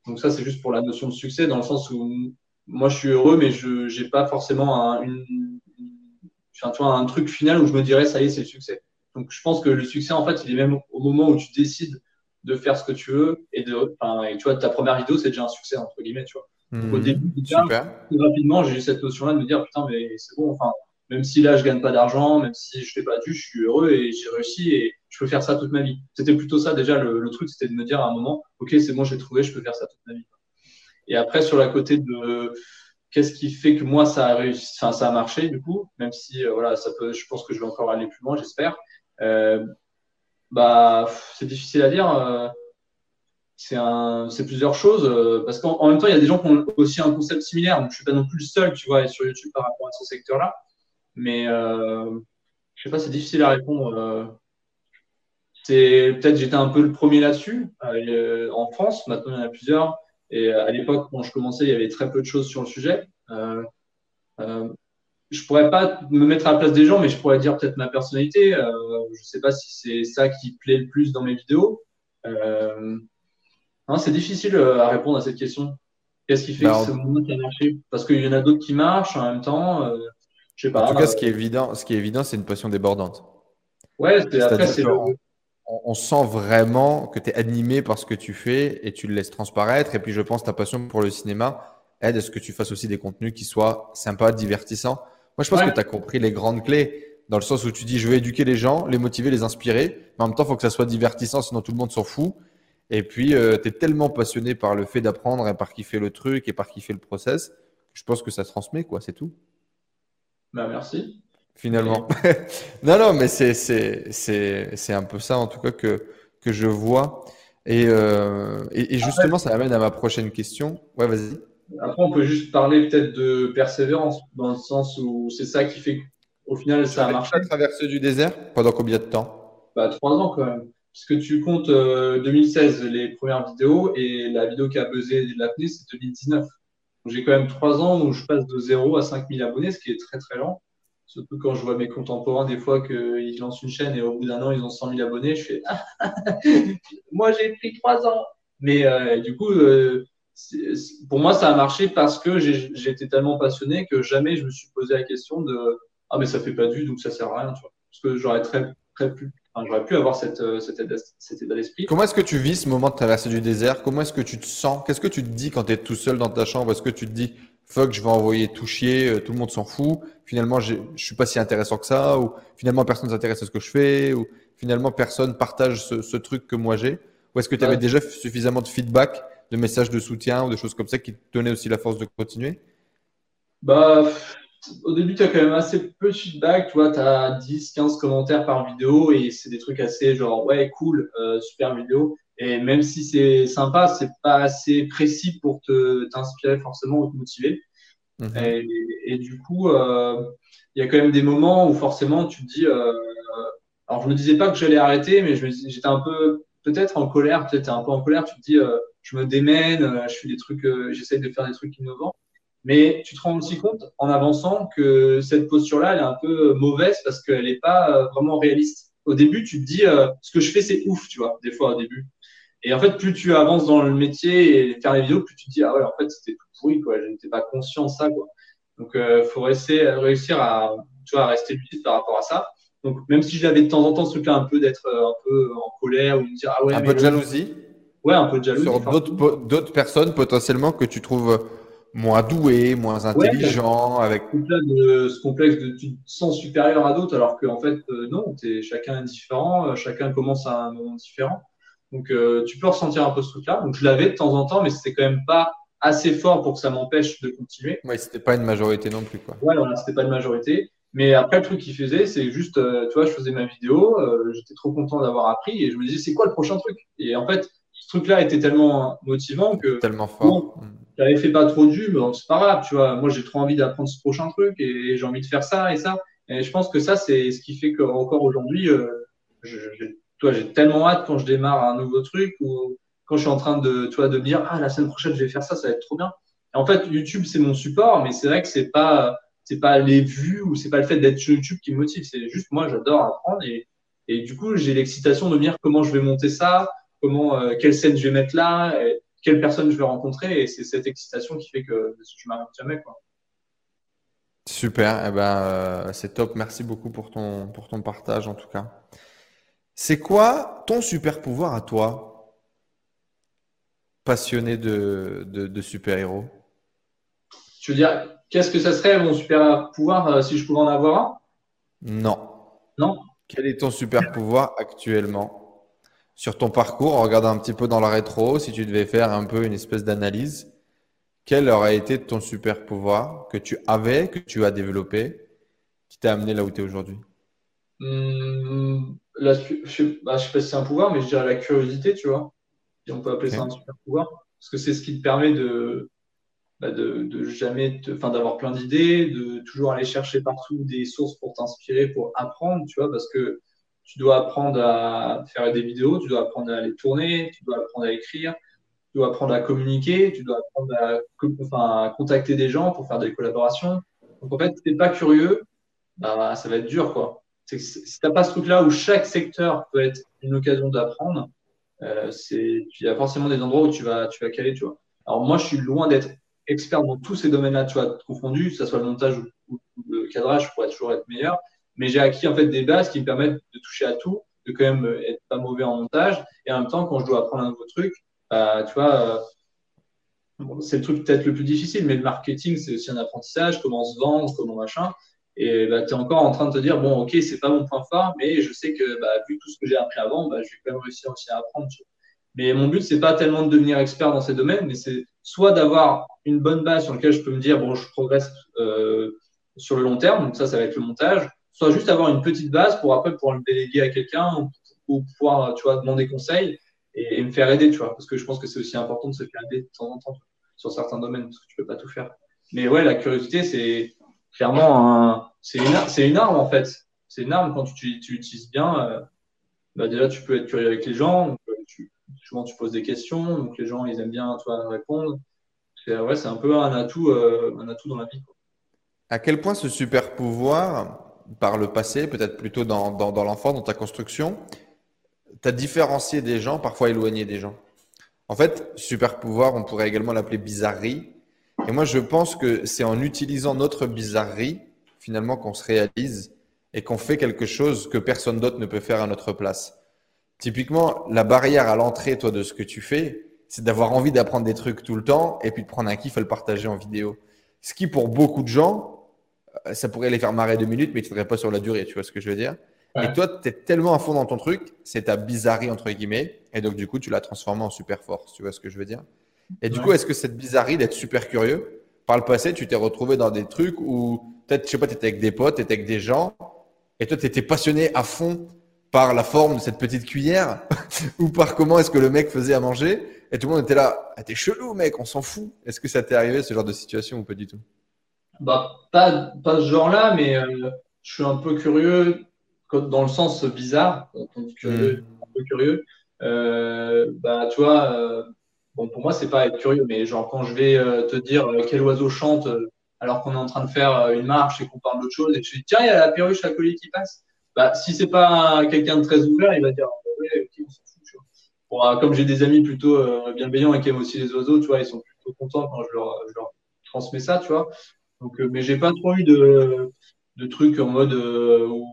Donc ça, c'est juste pour la notion de succès, dans le sens où moi, je suis heureux, mais je n'ai pas forcément un, un truc final où je me dirais, ça y est, c'est le succès. Donc je pense que le succès, en fait, il est même au moment où tu décides de faire ce que tu veux. Et, de, et tu vois, ta première vidéo, c'est déjà un succès, entre guillemets, tu vois au hmm. début, rapidement, j'ai eu cette notion-là de me dire putain, mais c'est bon, enfin, même si là je gagne pas d'argent, même si je fais pas du, je suis heureux et j'ai réussi et je peux faire ça toute ma vie. C'était plutôt ça déjà le, truc, c'était de me dire à un moment, ok, c'est bon, j'ai trouvé, je peux faire ça toute ma vie. Et après, sur la côté de qu'est-ce qui fait que moi ça a réussi, enfin ça a marché du coup, même si euh, voilà, ça peut, je pense que je vais encore aller plus loin, j'espère. Euh, bah, c'est difficile à dire. Euh, c'est plusieurs choses parce qu'en même temps, il y a des gens qui ont aussi un concept similaire. Donc, je suis pas non plus le seul, tu vois, sur YouTube par rapport à ce secteur-là. Mais euh, je sais pas, c'est difficile à répondre. c'est peut-être j'étais un peu le premier là-dessus en France. Maintenant, il y en a plusieurs. Et à l'époque, quand je commençais, il y avait très peu de choses sur le sujet. Euh, euh, je pourrais pas me mettre à la place des gens, mais je pourrais dire peut-être ma personnalité. Euh, je sais pas si c'est ça qui plaît le plus dans mes vidéos. Euh, c'est difficile euh, à répondre à cette question. Qu'est-ce qui fait bah, que ce moment qui a marché? Parce qu'il y en a d'autres qui marchent en même temps. Euh, je sais pas. En tout cas, ce qui est évident, ce qui est évident, c'est une passion débordante. Ouais, après c'est on, sent vraiment que tu es animé par ce que tu fais et tu le laisses transparaître. Et puis, je pense ta passion pour le cinéma aide à ce que tu fasses aussi des contenus qui soient sympas, divertissants. Moi, je pense que tu as compris les grandes clés dans le sens où tu dis je veux éduquer les gens, les motiver, les inspirer. Mais en même temps, il faut que ça soit divertissant, sinon tout le monde s'en fout. Et puis, euh, tu es tellement passionné par le fait d'apprendre et par qui fait le truc et par qui fait le process. Je pense que ça se transmet, quoi, c'est tout. Bah, merci finalement. (laughs) non, non, mais c'est un peu ça en tout cas que, que je vois. Et, euh, et, justement, ça m'amène à ma prochaine question. Ouais, vas-y. Après, on peut juste parler peut-être de persévérance, dans le sens où c'est ça qui fait qu'au final, ça a marché. Tu as traversé du désert pendant combien de temps? Bah, Trois ans quand même. Puisque tu comptes 2016, euh, les premières vidéos, et la vidéo qui a buzzé l'apnée, c'est 2019. J'ai quand même trois ans où je passe de 0 à 5000 abonnés, ce qui est très très lent. Surtout quand je vois mes contemporains, des fois, qu'ils lancent une chaîne et au bout d'un an, ils ont 100 000 abonnés. Je fais (laughs) Moi, j'ai pris trois ans. Mais euh, du coup, euh, pour moi, ça a marché parce que j'étais tellement passionné que jamais je me suis posé la question de Ah, mais ça fait pas du, donc ça sert à rien. Tu vois. Parce que j'aurais très, très pu, j'aurais pu avoir cette, euh, cet état d'esprit. Comment est-ce que tu vis ce moment de traverser du désert? Comment est-ce que tu te sens? Qu'est-ce que tu te dis quand tu es tout seul dans ta chambre? Est-ce que tu te dis fuck, je vais envoyer tout chier, euh, tout le monde s'en fout. Finalement, je suis pas si intéressant que ça, ou finalement personne s'intéresse à ce que je fais, ou finalement personne partage ce, truc que moi j'ai. Ou est-ce que tu avais déjà suffisamment de feedback, de messages de soutien ou de choses comme ça qui te donnaient aussi la force de continuer? Bah, au début, tu as quand même assez peu de feedback. Tu vois, tu as 10, 15 commentaires par vidéo et c'est des trucs assez genre, ouais, cool, euh, super vidéo. Et même si c'est sympa, c'est pas assez précis pour te t'inspirer forcément ou te motiver. Mhm. Et, et, du coup, euh, il y a quand même des moments où forcément tu te dis. Euh, alors je me disais pas que j'allais arrêter, mais j'étais un peu peut-être en colère, peut-être un peu en colère. Tu te dis, je me démène, euh, je fais des trucs, euh, j'essaie de faire des trucs innovants. Mais tu te rends aussi compte en avançant que cette posture-là, elle est un peu mauvaise parce qu'elle n'est pas vraiment réaliste. Au début, tu te dis, ce que je fais, c'est ouf, tu vois, des fois au début. Et en fait, plus tu avances dans le métier et faire les vidéos, plus tu te dis, ah ouais, en fait, c'était tout pourri, quoi. Je n'étais pas conscient de ça, quoi. Donc, il euh, faut essayer, réussir à, tu vois, à rester lucide par rapport à ça. Donc, même si j'avais de temps en temps ce truc-là, un peu d'être euh, un peu en colère ou de dire, ah ouais. Un peu de jalousie. Ouais, un peu de jalousie. Sur d'autres personnes potentiellement que tu trouves moins douées, moins intelligents, avec. De, ce complexe de tu te sens supérieur à d'autres, alors qu'en fait, euh, non, es, chacun est différent, chacun commence à un moment différent. Donc, euh, tu peux ressentir un peu ce truc-là. Donc, je l'avais de temps en temps, mais c'était quand même pas assez fort pour que ça m'empêche de continuer. Oui, c'était pas une majorité non plus, quoi. Ouais, voilà, c'était pas une majorité. Mais après, le truc qu'il faisait, c'est juste, euh, tu vois, je faisais ma vidéo, euh, j'étais trop content d'avoir appris et je me disais, c'est quoi le prochain truc? Et en fait, ce truc-là était tellement motivant que. Tellement fort. Bon, j'avais fait pas trop dur, mais c'est pas grave, tu vois. Moi, j'ai trop envie d'apprendre ce prochain truc et j'ai envie de faire ça et ça. Et je pense que ça, c'est ce qui fait qu'encore aujourd'hui, j'ai toi, j'ai tellement hâte quand je démarre un nouveau truc ou quand je suis en train de, toi, de me dire, ah, la semaine prochaine, je vais faire ça, ça va être trop bien. en fait, YouTube, c'est mon support, mais c'est vrai que c'est pas, c'est pas les vues ou c'est pas le fait d'être sur YouTube qui me motive. C'est juste, moi, j'adore apprendre et, et du coup, j'ai l'excitation de me dire comment je vais monter ça, comment, euh, quelle scène je vais mettre là, et quelle personne je vais rencontrer. Et c'est cette excitation qui fait que je m'arrête jamais, quoi. Super, eh ben, euh, c'est top. Merci beaucoup pour ton, pour ton partage en tout cas. C'est quoi ton super pouvoir à toi, passionné de, de, super-héros? Tu veux dire, qu'est-ce que ça serait mon super pouvoir euh, si je pouvais en avoir un? Non. Non? Quel est ton super pouvoir actuellement? Sur ton parcours, en regardant un petit peu dans la rétro, si tu devais faire un peu une espèce d'analyse, quel aurait été ton super pouvoir que tu avais, que tu as développé, qui t'a amené là où tu es aujourd'hui? Hum, je ne bah, sais pas si c'est un pouvoir, mais je dirais la curiosité, tu vois. Et on peut appeler ça un super pouvoir. Parce que c'est ce qui te permet de, bah, de, de, jamais, enfin, d'avoir plein d'idées, de toujours aller chercher partout des sources pour t'inspirer, pour apprendre, tu vois, parce que tu dois apprendre à faire des vidéos, tu dois apprendre à les tourner, tu dois apprendre à écrire, tu dois apprendre à communiquer, tu dois apprendre à, enfin, contacter des gens pour faire des collaborations. Donc en fait, si t'es pas curieux, bah, ça va être dur, quoi. Si t'as pas ce truc-là où chaque secteur peut être une occasion d'apprendre, euh, il y a forcément des endroits où tu vas, tu vas caler, tu vois. Alors moi, je suis loin d'être expert dans tous ces domaines-là, tu vois, confondus, que ce soit le montage ou, le cadrage, je pourrais toujours être meilleur. Mais j'ai acquis en fait des bases qui me permettent de toucher à tout, de quand même être pas mauvais en montage. Et en même temps, quand je dois apprendre un nouveau truc, bah, tu vois, euh, c'est le truc peut-être le plus difficile, mais le marketing, c'est aussi un apprentissage, comment se vendre, comment machin. Et bah, tu es encore en train de te dire, bon, ok, c'est pas mon point fort, mais je sais que bah, vu tout ce que j'ai appris avant, bah, je vais quand même réussir aussi à apprendre. Mais mon but, c'est pas tellement de devenir expert dans ces domaines, mais c'est soit d'avoir une bonne base sur laquelle je peux me dire, bon, je progresse euh, sur le long terme, donc ça, ça va être le montage, soit juste avoir une petite base pour après pouvoir le déléguer à quelqu'un ou, pouvoir, tu vois, demander conseil et, me faire aider, tu vois, parce que je pense que c'est aussi important de se faire aider de temps en temps sur certains domaines, parce que tu peux pas tout faire. Mais ouais, la curiosité, c'est clairement c'est une, une, arme en fait. C'est une arme quand tu, tu l'utilises bien. Euh, bah déjà, tu peux être curieux avec les gens. Euh, souvent, tu poses des questions, donc les gens, ils aiment bien toi répondre. Ouais, c'est un peu un atout, euh, un atout dans la vie. À quel point ce super pouvoir, par le passé, peut-être plutôt dans, dans, dans l'enfant, dans ta construction, t'as différencié des gens, parfois éloigné des gens En fait, super pouvoir, on pourrait également l'appeler bizarrerie. Et moi, je pense que c'est en utilisant notre bizarrerie, finalement, qu'on se réalise et qu'on fait quelque chose que personne d'autre ne peut faire à notre place. Typiquement, la barrière à l'entrée, toi, de ce que tu fais, c'est d'avoir envie d'apprendre des trucs tout le temps et puis de prendre un kiff et le partager en vidéo. Ce qui, pour beaucoup de gens, ça pourrait les faire marrer deux minutes, mais tu ne pas sur la durée, tu vois ce que je veux dire Et toi, tu es tellement à fond dans ton truc, c'est ta bizarrerie, entre guillemets, et donc du coup, tu l'as transformé en super force, tu vois ce que je veux dire Et du coup, est-ce que cette bizarrerie d'être super curieux, par le passé, tu t'es retrouvé dans des trucs où peut-être, je sais pas, tu étais avec des potes, tu étais avec des gens, et toi, tu étais passionné à fond par la forme de cette petite cuillère (laughs) ou par comment est-ce que le mec faisait à manger et tout le monde était là ah, t'es chelou mec on s'en fout est-ce que ça t'est arrivé ce genre de situation ou pas du tout? Bah pas pas ce genre là mais euh, je suis un peu curieux dans le sens bizarre curieux, hmm. un peu curieux euh, bah tu vois euh, bon pour moi c'est pas être curieux mais genre quand je vais te dire quel oiseau chante alors qu'on est en train de faire une marche et qu'on parle d'autre chose et je dis tiens il y a la perruche à collier qui passe bah, si c'est pas quelqu'un de très ouvert, il va dire ouais, ok, on s'en fout. Tu vois. Euh, comme j'ai des amis plutôt bienveillants et qui aiment aussi les oiseaux, tu vois, ils sont plutôt contents quand je leur, je leur transmets ça, tu vois. Donc, euh, mais j'ai pas trop eu de, de trucs en mode où,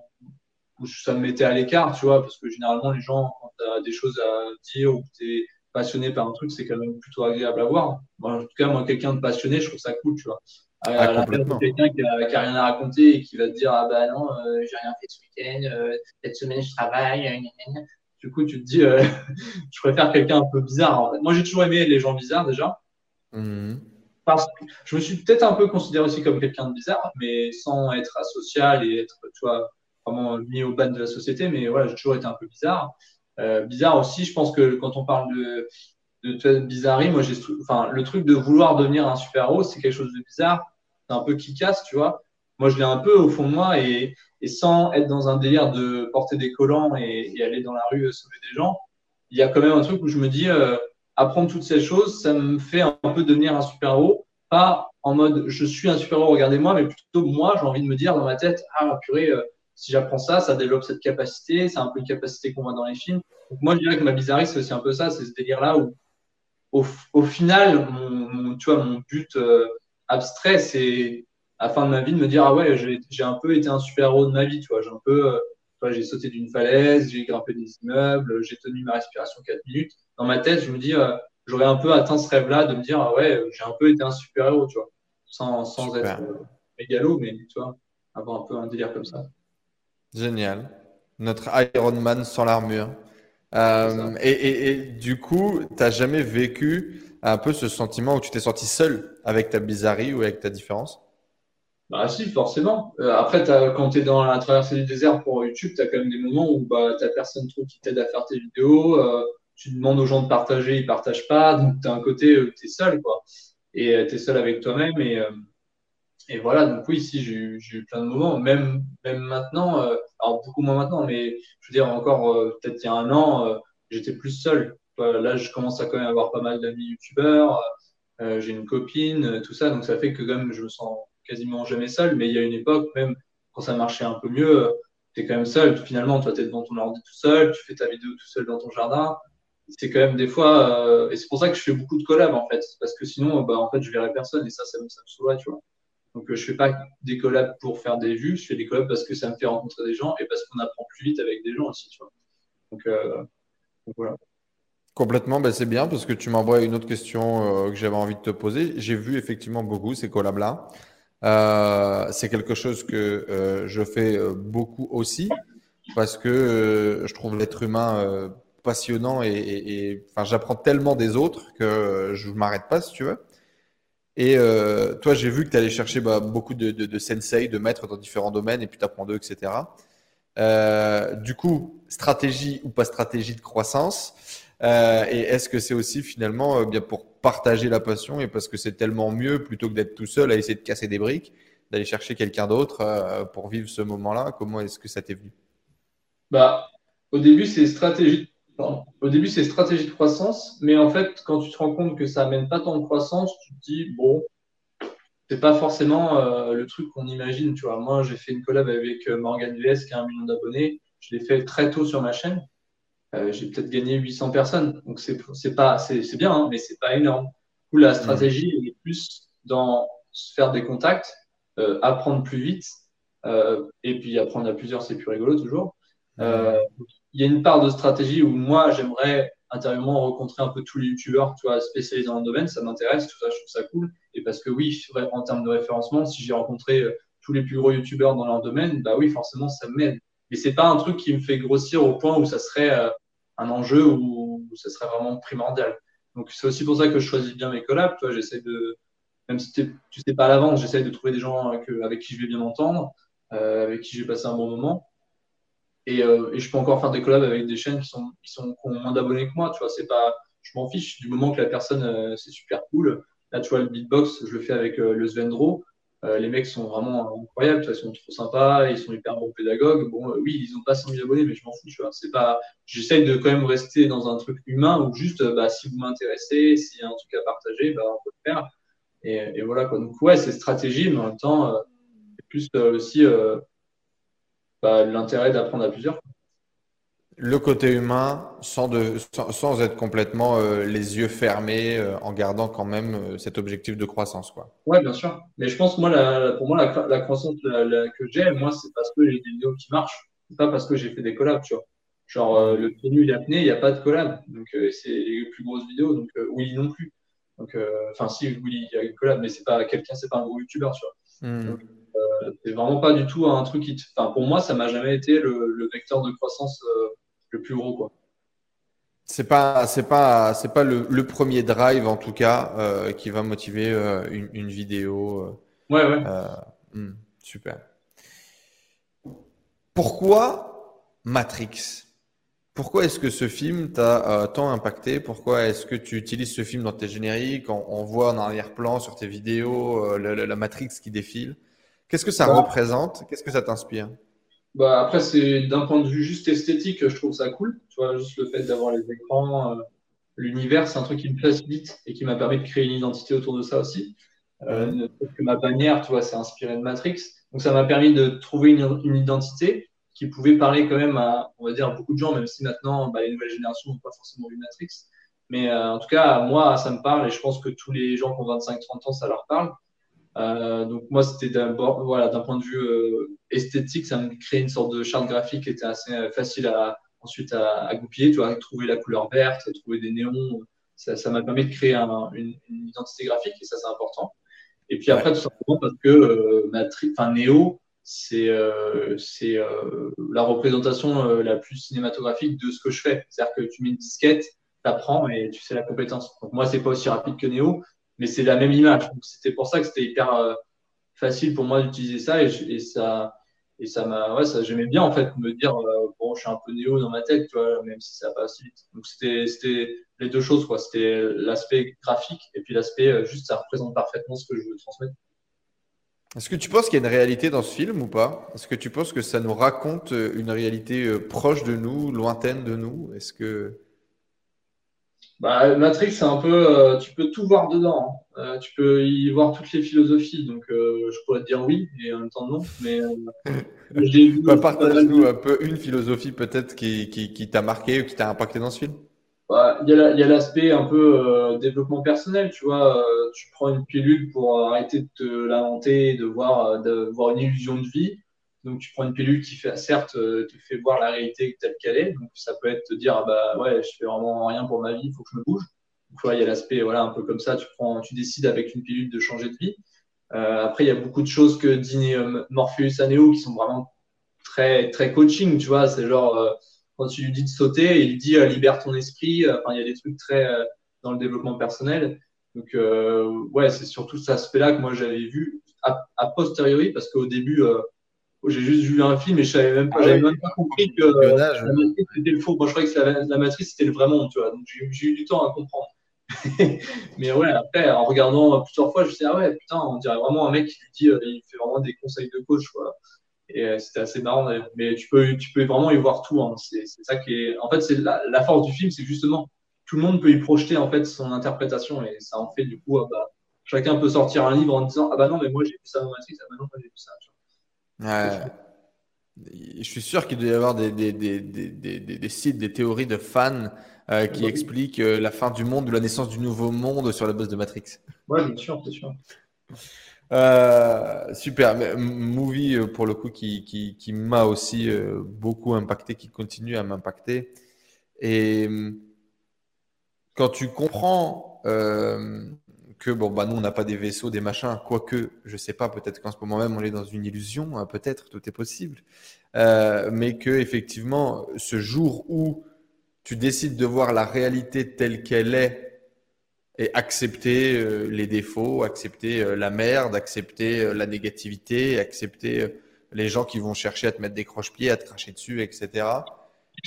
où, ça me mettait à l'écart, tu vois, parce que généralement les gens, quand tu as des choses à dire ou que tu es passionné par un truc, c'est quand même plutôt agréable à voir. en tout cas, moi, quelqu'un de passionné, je trouve ça cool, tu vois. Ah, quelqu'un qui a, qui a, rien à raconter et qui va te dire ah bah non euh, j'ai rien fait ce week-end euh, cette semaine je travaille euh, du coup tu te dis (laughs) je préfère quelqu'un un peu bizarre en fait. moi j'ai toujours aimé les gens bizarres déjà mmh. Parce que je me suis peut-être un peu considéré aussi comme quelqu'un de bizarre mais sans être asocial et être tu vois vraiment mis au ban de la société mais voilà j'ai toujours été un peu bizarre bizarre aussi je pense que quand on parle de de, bizarrerie moi j'ai enfin le truc de vouloir devenir un super héros c'est quelque chose de bizarre c'est un peu qui casse, tu vois. Moi, je l'ai un peu au fond de moi et, sans être dans un délire de porter des collants et, aller dans la rue sauver des gens, il y a quand même un truc où je me dis, euh, apprendre toutes ces choses, ça me fait un peu devenir un super-héros. Pas en mode je suis un super-héros, regardez-moi, mais plutôt moi, j'ai envie de me dire dans ma tête, ah purée, euh, si j'apprends ça, ça développe cette capacité, c'est un peu une capacité qu'on voit dans les films. Donc moi, je dirais que ma bizarrerie, c'est aussi un peu ça, c'est ce délire-là où, au, final, mon, tu vois, mon but, euh, abstrait, c'est à la fin de ma vie de me dire ah ouais, j'ai un peu été un super-héros de ma vie, tu vois. J'ai un peu, euh, j'ai sauté d'une falaise, j'ai grimpé des immeubles, j'ai tenu ma respiration 4 minutes. Dans ma tête, je me dis, euh, j'aurais un peu atteint ce rêve-là de me dire ah ouais, j'ai un peu été un super-héros, tu vois. Sans, sans être euh, mégalo, mais tu vois, avoir un peu un délire comme ça. Génial. Notre Iron Man sans l'armure. et, et, et, du coup, tu n'as jamais vécu un peu ce sentiment où tu t'es senti seul avec ta bizarrerie ou avec ta différence? Bah si, forcément. Euh, après, quand tu es dans la traversée du désert pour YouTube, tu as quand même des moments où bah, tu personne trop qui t'aide à faire tes vidéos. Euh, tu demandes aux gens de partager, ils partagent pas. Donc, tu as un côté, euh, tu es seul, quoi. Et tu es seul avec toi-même. Et, et voilà, donc oui, si, j'ai eu, plein de moments. Même, même maintenant, alors beaucoup moins maintenant, mais je veux dire, encore peut-être il y a un an, j'étais plus seul. Là, je commence à quand même avoir pas mal d'amis youtubeurs. j'ai une copine, tout ça. Donc, ça fait que quand même, je me sens quasiment jamais seul, mais il y a une époque, même quand ça marchait un peu mieux, tu es quand même seul. Finalement, tu es devant ton ordi tout seul, tu fais ta vidéo tout seul dans ton jardin. C'est quand même des fois, euh, et c'est pour ça que je fais beaucoup de collabs en fait, parce que sinon, bah, en fait, je verrais personne et ça, ça, me saoule, tu vois. Donc, euh, je fais pas des collabs pour faire des vues, je fais des collabs parce que ça me fait rencontrer des gens et parce qu'on apprend plus vite avec des gens aussi, tu vois. Donc, euh, voilà. Complètement, ben c'est bien parce que tu m'envoies une autre question que j'avais envie de te poser. J'ai vu effectivement beaucoup ces collabs-là. Euh, c'est quelque chose que euh, je fais euh, beaucoup aussi parce que je trouve l'être humain passionnant et, enfin, j'apprends tellement des autres que je ne m'arrête pas si tu veux. Et toi, j'ai vu que tu allais chercher bah, beaucoup de, de, de, sensei, de maîtres dans différents domaines et puis tu apprends d'eux, etc. du coup, stratégie ou pas stratégie de croissance. Et est-ce que c'est aussi finalement bien pour partager la passion et parce que c'est tellement mieux plutôt que d'être tout seul à essayer de casser des briques, d'aller chercher quelqu'un d'autre euh, pour vivre ce moment-là? Comment est-ce que ça t'est venu? Bah, Au début, c'est stratégie. De croissance, mais en fait, quand tu te rends compte que ça amène pas tant de croissance, tu te dis bon, c'est pas forcément euh, le truc qu'on imagine. Tu vois, moi, j'ai fait une collab avec euh, Morgan VS qui a un million d'abonnés. Je l'ai fait très tôt sur ma chaîne. Euh, j'ai peut-être gagné 800 personnes. Donc, c'est pas, c'est bien, hein, mais c'est pas énorme. Du la stratégie est plus dans faire des contacts, euh, apprendre plus vite, euh, et puis apprendre à plusieurs, c'est plus rigolo toujours. il y a une part de stratégie où moi, j'aimerais intérieurement rencontrer un peu tous les youtubeurs tu vois, spécialisés dans le domaine, ça m'intéresse, tout ça, je trouve ça cool. Et parce que oui, en termes de référencement, si j'ai rencontré tous les plus gros youtubeurs dans leur domaine, bah oui, forcément, ça m'aide. Mais c'est pas un truc qui me fait grossir au point où ça serait un enjeu où, ce serait vraiment primordial. Donc c'est aussi pour ça que je choisis bien mes collabs. Toi, j'essaie de, même si tu sais pas à l'avance, j'essaie de trouver des gens avec, qui je vais bien m'entendre, euh, avec qui je vais passer un bon moment. Et, euh, et, je peux encore faire des collabs avec des chaînes qui sont qui sont ont moins d'abonnés que moi. Tu vois, c'est pas, je m'en fiche du moment que la personne euh, c'est super cool. Là, tu vois, le beatbox, je le fais avec le Svendro. Euh, les mecs sont vraiment incroyables, ils sont trop sympas, ils sont hyper bons pédagogues. Bon, euh, oui, ils n'ont pas 100 000 abonnés, mais je m'en fous, tu vois. C'est pas, j'essaye de quand même rester dans un truc humain où juste, euh, bah, si vous m'intéressez, s'il y a un truc à partager, bah, on peut le faire. Et, voilà, quoi. Donc, ouais, c'est stratégie, mais en même temps, c'est plus aussi bah, l'intérêt d'apprendre à plusieurs le côté humain sans, de, sans, être complètement euh, les yeux fermés, euh, en gardant quand même euh, cet objectif de croissance. Quoi. Ouais, bien sûr. Mais je pense, moi, la, pour moi, la, la croissance que j'ai, moi, c'est parce que j'ai des vidéos qui marchent. C'est pas parce que j'ai fait des collabs, tu vois. Genre, le pied nu, il il n'y a pas de collab. Donc, c'est les plus grosses vidéos. Donc, Willy non plus. Donc, enfin, si, Willy, il y a une collab, mais c'est pas quelqu'un, c'est pas un gros youtubeur, tu vois. Hmm. c'est vraiment pas du tout un truc qui. Enfin, pour moi, ça m'a jamais été le, le vecteur de croissance le plus gros, quoi. C'est pas, c'est pas, c'est pas le, premier drive en tout cas euh, qui va motiver euh, une, vidéo. Euh, ouais, ouais. Hmm, super. Pourquoi Matrix? Pourquoi est-ce que ce film t'a tant impacté? Pourquoi est-ce que tu utilises ce film dans tes génériques On, voit en arrière-plan sur tes vidéos la, Matrix qui défile? Qu'est-ce que ça représente? Qu'est-ce que ça t'inspire? Bah, après, c'est d'un point de vue juste esthétique, je trouve ça cool. Tu vois, juste le fait d'avoir les écrans, euh, l'univers, c'est un truc qui me place vite et qui m'a permis de créer une identité autour de ça aussi. Euh, que ma bannière, tu vois, c'est inspiré de Matrix. Donc, ça m'a permis de trouver une, une, identité qui pouvait parler quand même à, on va dire, beaucoup de gens, même si maintenant, bah, les nouvelles générations n'ont pas forcément vu Matrix. Mais euh, en tout cas, moi, ça me parle et je pense que tous les gens qui ont 25-30 ans, ça leur parle. Euh, donc moi, c'était d'abord, voilà, d'un point de vue euh, esthétique, ça me créait une sorte de charte graphique qui était assez euh, facile à ensuite à, à goupiller, tu vois, trouver la couleur verte, trouver des néons, ça, m'a permis de créer un, une, une, identité graphique et ça c'est important. Et puis après, tout simplement parce que euh, Neo, c'est c'est la représentation la plus cinématographique de ce que je fais. C'est-à-dire que tu mets une disquette apprends et tu sais la compétence. Donc moi, c'est pas aussi rapide que Néo, mais c'est la même image. C'était pour ça que c'était hyper euh, facile pour moi d'utiliser ça et, ça et ça m'a ouais ça j'aimais bien en fait me dire euh, bon je suis un peu néo dans ma tête tu vois même si ça va pas si vite. Donc c'était c'était les deux choses quoi. C'était l'aspect graphique et puis l'aspect euh, juste ça représente parfaitement ce que je veux transmettre. Est-ce que tu penses qu'il y a une réalité dans ce film ou pas? Est-ce que tu penses que ça nous raconte une réalité proche de nous, lointaine de nous? Est-ce que bah, Matrix, c'est un peu, euh, tu peux tout voir dedans. Hein. Euh, tu peux y voir toutes les philosophies. Donc, euh, je pourrais te dire oui et en même temps non. Mais (laughs) bah, partage-nous un peu une philosophie peut-être qui, qui, t'a marqué ou qui t'a impacté dans ce film? Bah, il y a l'aspect un peu développement personnel. Tu vois, tu prends une pilule pour arrêter de te lamenter, de voir, de voir une illusion de vie. Donc, tu prends une pilule qui, fait, certes, euh, te fait voir la réalité telle qu'elle est. Donc, ça peut être te dire, ah bah ouais, je fais vraiment rien pour ma vie, il faut que je me bouge. Donc, il y a l'aspect, voilà, un peu comme ça, tu, prends, tu décides avec une pilule de changer de vie. Euh, après, il y a beaucoup de choses que dit euh, Morpheus Aneo qui sont vraiment très, très coaching, tu vois. C'est genre, quand tu lui dis de sauter, il dit, libère ton esprit. Enfin, il y a des trucs très dans le développement personnel. Donc, ouais, c'est surtout cet aspect-là que moi j'avais vu a, a posteriori, parce qu'au début, j'ai juste vu un film et je savais même pas, ah même pas compris que la matrice c'était le faux. Moi, je croyais que la, la matrice c'était le vrai monde, tu vois. Donc, j'ai eu du temps à comprendre. (laughs) mais ouais, après, en regardant plusieurs fois, je me suis dit, ah ouais, putain, on dirait vraiment un mec qui lui dit, euh, il fait vraiment des conseils de coach, quoi. Et euh, c'était assez marrant. Mais tu peux, tu peux vraiment y voir tout. Hein. C'est ça qui est. En fait, c'est la, la, force du film, c'est justement tout le monde peut y projeter en fait son interprétation et ça en fait du coup, ah bah, chacun peut sortir un livre en disant, ah bah non, mais moi j'ai vu ça dans Matrix, ah bah non, moi j'ai vu ça. Je suis sûr qu'il doit y avoir des, des, des, des, sites, des théories de fans euh, qui expliquent euh, la fin du monde ou la naissance du nouveau monde sur la base de Matrix. Ouais, bien sûr, c'est sûr. Euh, super. Movie, pour le coup, qui, qui, qui m'a aussi beaucoup impacté, qui continue à m'impacter. Et quand tu comprends que bon bah nous on n'a pas des vaisseaux, des machins, quoique je sais pas, peut-être qu'en ce moment même on est dans une illusion, hein, peut-être tout est possible, euh, mais que effectivement ce jour où tu décides de voir la réalité telle qu'elle est et accepter euh, les défauts, accepter euh, la merde, accepter la négativité, accepter les gens qui vont chercher à te mettre des croche-pieds, à te cracher dessus, etc.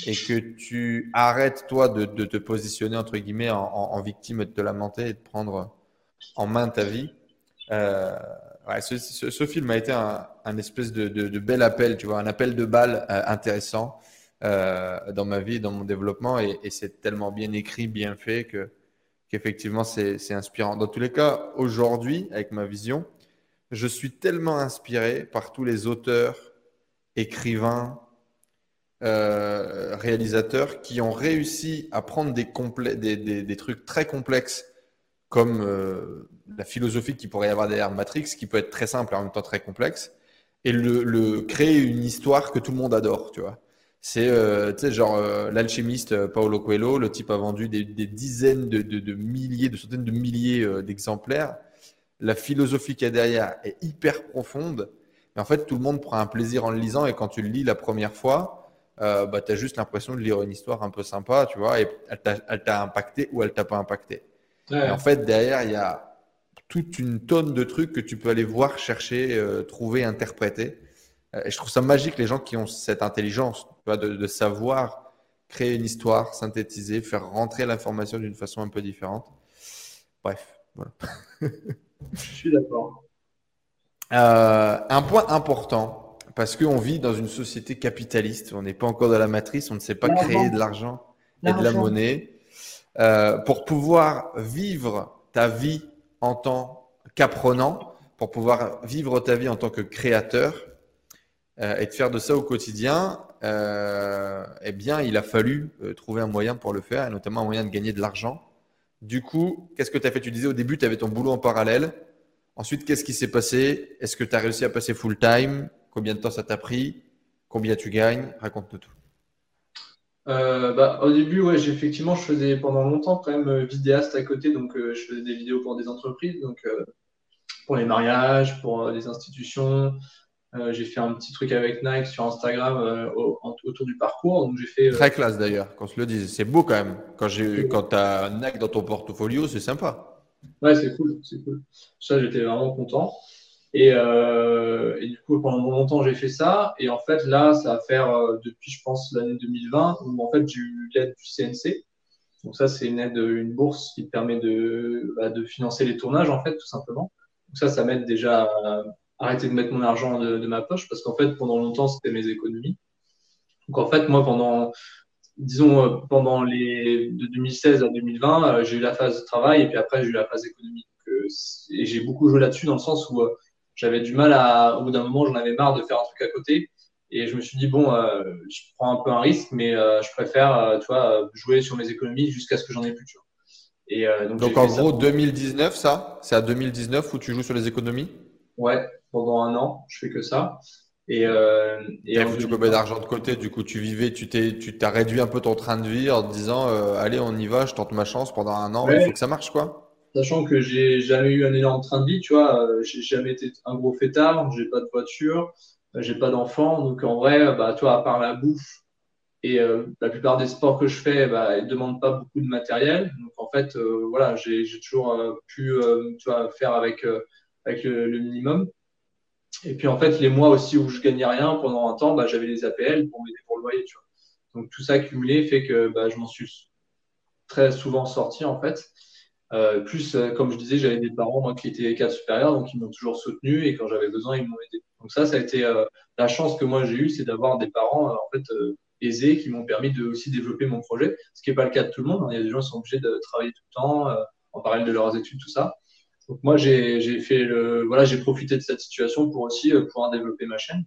Et que tu arrêtes toi de, te positionner entre guillemets en, en, victime de te lamenter et de prendre en main ta vie. Euh, ce, film a été un, espèce de, bel appel, tu vois, un appel de balle euh, intéressant euh, dans ma vie, dans mon développement, et, c'est tellement bien écrit, bien fait que qu'effectivement c'est inspirant. Dans tous les cas, aujourd'hui, avec ma vision, je suis tellement inspiré par tous les auteurs, écrivains, réalisateurs qui ont réussi à prendre des, des trucs très complexes comme euh, la philosophie qui pourrait y avoir derrière Matrix, qui peut être très simple et en même temps très complexe, et le, créer une histoire que tout le monde adore, tu vois. C'est, euh, genre euh, l'alchimiste Paolo Coelho, le type a vendu des, dizaines de, milliers, de centaines de milliers d'exemplaires. La philosophie qu'il y a derrière est hyper profonde, mais en fait, tout le monde prend un plaisir en le lisant, et quand tu le lis la première fois, bah, tu as juste l'impression de lire une histoire un peu sympa, tu vois, et elle t'a impacté ou elle t'a pas impacté en fait, derrière, il y a toute une tonne de trucs que tu peux aller voir, chercher, euh, trouver, interpréter. Euh, et je trouve ça magique, les gens qui ont cette intelligence de, savoir créer une histoire, synthétiser, faire rentrer l'information d'une façon un peu différente. Bref, voilà. je suis d'accord. Euh, un point important, parce qu'on vit dans une société capitaliste, on n'est pas encore dans la matrice, on ne sait pas créer de l'argent et de la monnaie. Euh, pour pouvoir vivre ta vie en tant qu'apprenant, pour pouvoir vivre ta vie en tant que créateur euh, et de faire de ça au quotidien, euh, eh bien, il a fallu trouver un moyen pour le faire, et notamment un moyen de gagner de l'argent. Du coup, qu'est-ce que tu as fait? Tu disais au début, tu avais ton boulot en parallèle. Ensuite, qu'est-ce qui s'est passé? Est-ce que tu as réussi à passer full time? Combien de temps ça t'a pris? Combien tu gagnes? Raconte-nous tout. Euh, bah, au début, ouais, effectivement, je faisais pendant longtemps quand même euh, vidéaste à côté, donc euh, je faisais des vidéos pour des entreprises, donc pour les mariages, pour les institutions, j'ai fait un petit truc avec Nike sur Instagram autour du parcours. Donc j'ai fait, Très classe d'ailleurs, qu'on se le dise. C'est beau quand même. Quand, j'ai, quand tu as Nike dans ton portfolio, c'est sympa. Ouais, c'est cool, c'est cool. Ça, j'étais vraiment content. Et, et, du coup, pendant longtemps, j'ai fait ça. Et en fait, là, ça va faire depuis, je pense, l'année 2020, où en fait, j'ai eu l'aide du CNC. Donc ça, c'est une aide, une bourse qui permet de, bah, de financer les tournages, en fait, tout simplement. Donc ça, ça m'aide déjà à arrêter de mettre mon argent de, ma poche parce qu'en fait, pendant longtemps, c'était mes économies. Donc en fait, moi, pendant, disons, euh, pendant les de 2016 à 2020, euh, j'ai eu la phase de travail et puis après, j'ai eu la phase économique. Euh, et j'ai beaucoup joué là-dessus dans le sens où j'avais du mal à, au bout d'un moment, j'en avais marre de faire un truc à côté. Et je me suis dit, bon, euh, je prends un peu un risque, mais euh, je préfère euh, tu vois, jouer sur mes économies jusqu'à ce que j'en ai plus. Tu vois. Et, donc, donc en gros, 2019, ça? C'est à 2019 où tu joues sur les économies? Ouais, pendant un an, je fais que ça. Et, et tu combien d'argent de côté Du coup, tu vivais, tu t'es, tu t'as réduit un peu ton train de vie en te disant, allez, on y va, je tente ma chance pendant un an, il faut que ça marche, quoi. Sachant que j'ai jamais eu un énorme train de vie, tu vois, j'ai jamais été un gros fêtard, j'ai pas de voiture, j'ai pas d'enfants, donc en vrai, bah, toi, à part la bouffe et euh, la plupart des sports que je fais, bah, ils demandent pas beaucoup de matériel. Donc en fait, euh, voilà, j'ai toujours euh, pu tu vois, faire avec, avec le, minimum. Et puis en fait, les mois aussi où je gagnais rien pendant un temps, bah, j'avais les APL pour m'aider pour le loyer. Tu vois. Donc tout ça cumulé fait que bah, je m'en suis très souvent sorti en fait. Euh, plus, comme je disais, j'avais des parents qui étaient cadres supérieurs, donc ils m'ont toujours soutenu et quand j'avais besoin, ils m'ont aidé. Donc ça, ça a été euh, la chance que moi j'ai eue, c'est d'avoir des parents euh, en fait euh, aisés qui m'ont permis de aussi développer mon projet, ce qui n'est pas le cas de tout le monde. Hein. Il y a des gens qui sont obligés de travailler tout le temps en parallèle de leurs études, tout ça. Donc moi, j'ai fait voilà, j'ai profité de cette situation pour aussi pouvoir développer ma chaîne.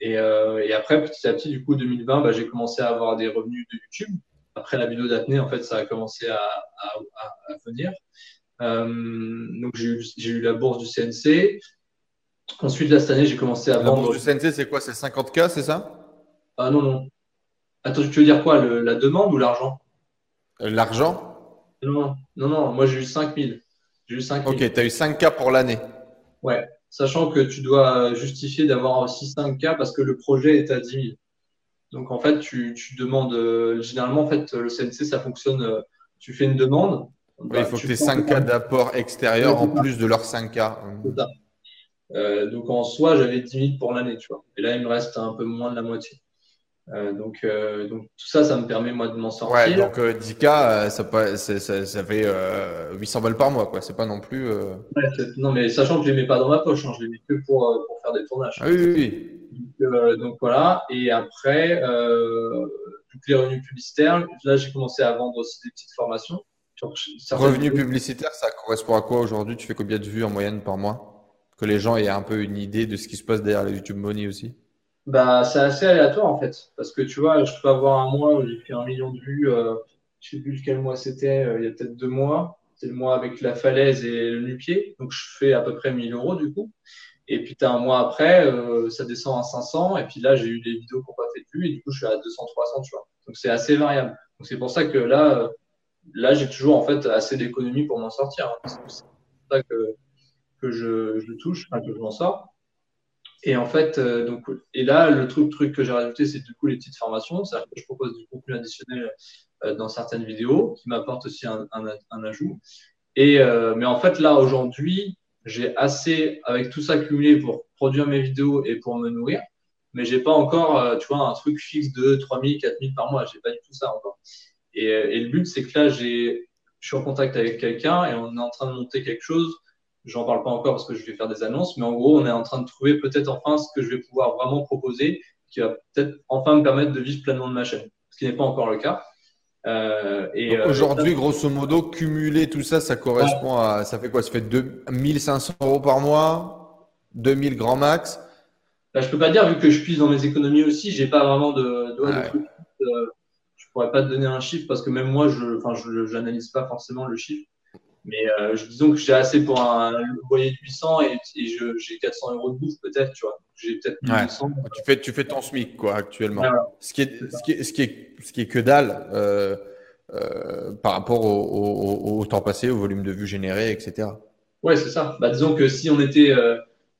Et, et, après, petit à petit, du coup, 2020, bah, j'ai commencé à avoir des revenus de YouTube. Après la vidéo d'Atnée, en fait, ça a commencé à, à, à, venir. donc j'ai eu, eu, la bourse du CNC. Ensuite, là, cette année, j'ai commencé à vendre. La bourse du CNC, c'est quoi? C'est 50K, c'est ça? Ah non, non. Attends, tu veux dire quoi? La demande ou l'argent? Euh, L'argent? Non, non, non, moi j'ai eu 5000. J'ai eu 5 Ok, tu as eu 5K pour l'année. Ouais, sachant que tu dois justifier d'avoir aussi 5K parce que le projet est à 10 000. Donc en fait, tu, demandes. Euh, généralement, en fait, le CNC, ça fonctionne. Euh, tu fais une demande. il bah, faut que tu aies 5K d'apport extérieur en plus de leurs 5K. C'est ça. Euh, donc en soi, j'avais 10 000 pour l'année, tu vois. Et là, il me reste un peu moins de la moitié. Euh, donc, euh, donc tout ça, ça me permet moi de m'en sortir. Ouais, donc 10K, ça, ça, ça, fait 800 balles par mois, quoi. C'est pas non plus. non, mais sachant que je les mets pas dans ma poche, hein, je les mets que pour, pour faire des tournages. Ah, oui, oui, Donc, donc, voilà. Et après, toutes les revenus publicitaires, là, j'ai commencé à vendre aussi des petites formations. Revenus publicitaires, ça correspond à quoi aujourd'hui? Tu fais combien de vues en moyenne par mois? Que les gens aient un peu une idée de ce qui se passe derrière la YouTube Money aussi? Bah, C'est assez aléatoire en fait. Parce que tu vois, je peux avoir un mois où j'ai fait un million de vues. Euh, je sais plus quel mois c'était, euh, il y a peut-être deux mois. C'est le mois avec la falaise et le nu-pied. Donc je fais à peu près 1000 euros du coup. Et puis, as un mois après, euh, ça descend à 500. Et puis là, j'ai eu des vidéos qui n'ont pas fait de vues. Et du coup, je suis à 200, 300, tu vois. Donc, c'est assez variable. Donc, c'est pour ça que là, là j'ai toujours en fait assez d'économies pour m'en sortir. Hein. c'est pour ça que que je, je touche, que je m'en sors. Et en fait, euh, donc, et là, le truc, truc que j'ai rajouté, c'est du coup les petites formations. C'est-à-dire que je propose du contenu additionnel euh, dans certaines vidéos qui m'apporte aussi un, un, ajout. Et, euh, mais en fait, là, aujourd'hui, j'ai assez, avec tout ça cumulé pour produire mes vidéos et pour me nourrir. Mais j'ai pas encore, tu vois, un truc fixe de 3000, 4000 par mois. J'ai pas du tout ça encore. Et, et le but, c'est que là, j'ai, je suis en contact avec quelqu'un et on est en train de monter quelque chose J'en parle pas encore parce que je vais faire des annonces, mais en gros, on est en train de trouver peut-être enfin ce que je vais pouvoir vraiment proposer, qui va peut-être enfin me permettre de vivre pleinement de ma chaîne, ce qui n'est pas encore le cas. Euh, et euh, aujourd'hui, grosso modo, cumuler tout ça, ça correspond à, ça fait quoi? Ça fait 2500 euros par mois, 2000 grand max. Bah, je peux pas dire vu que je puisse dans mes économies aussi, j'ai pas vraiment de, de, trucs. Euh, je pourrais pas te donner un chiffre parce que même moi, je, j'analyse pas forcément le chiffre. Mais euh, disons que j'ai assez pour un loyer de 800 et, j'ai 400 euros de bouffe peut-être, tu vois. J'ai peut-être Tu fais, tu fais ton SMIC quoi actuellement. Ce, qui est, ce, qui est, ce, qui est, ce qui est que dalle euh, euh, par rapport au, au, temps passé, au volume de vues générées, etc. Ouais, c'est ça. Bah, disons que si on était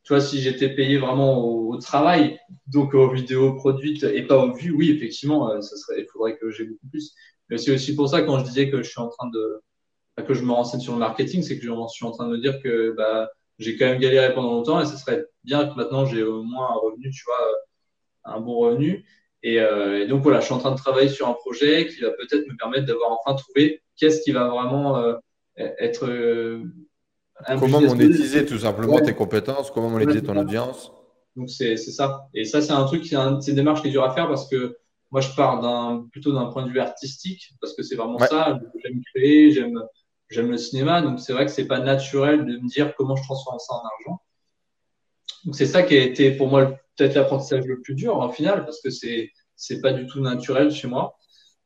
tu vois, si j'étais payé vraiment au, travail, donc aux vidéos produites et pas aux vues, oui, effectivement, euh, ça serait, il faudrait que j'ai beaucoup plus. Mais c'est aussi pour ça quand je disais que je suis en train de, que je me renseigne sur le marketing, c'est que je suis en train de me dire que bah, j'ai quand même galéré pendant longtemps et ce serait bien que maintenant j'ai au moins un revenu, tu vois, un bon revenu. Et, euh, et, donc voilà, je suis en train de travailler sur un projet qui va peut-être me permettre d'avoir enfin trouvé qu'est-ce qui va vraiment euh, être euh, Comment monétiser tout simplement tes compétences, comment monétiser ton audience. Donc c'est ça. Et ça, c'est un truc, c'est une démarche qui est dure à faire parce que moi, je pars d'un plutôt d'un point de vue artistique parce que c'est vraiment ça. J'aime créer, j'aime j'aime le cinéma, donc c'est vrai que c'est pas naturel de me dire comment je transforme ça en argent. Donc c'est ça qui a été pour moi peut-être l'apprentissage le plus dur en final parce que c'est c'est pas du tout naturel chez moi.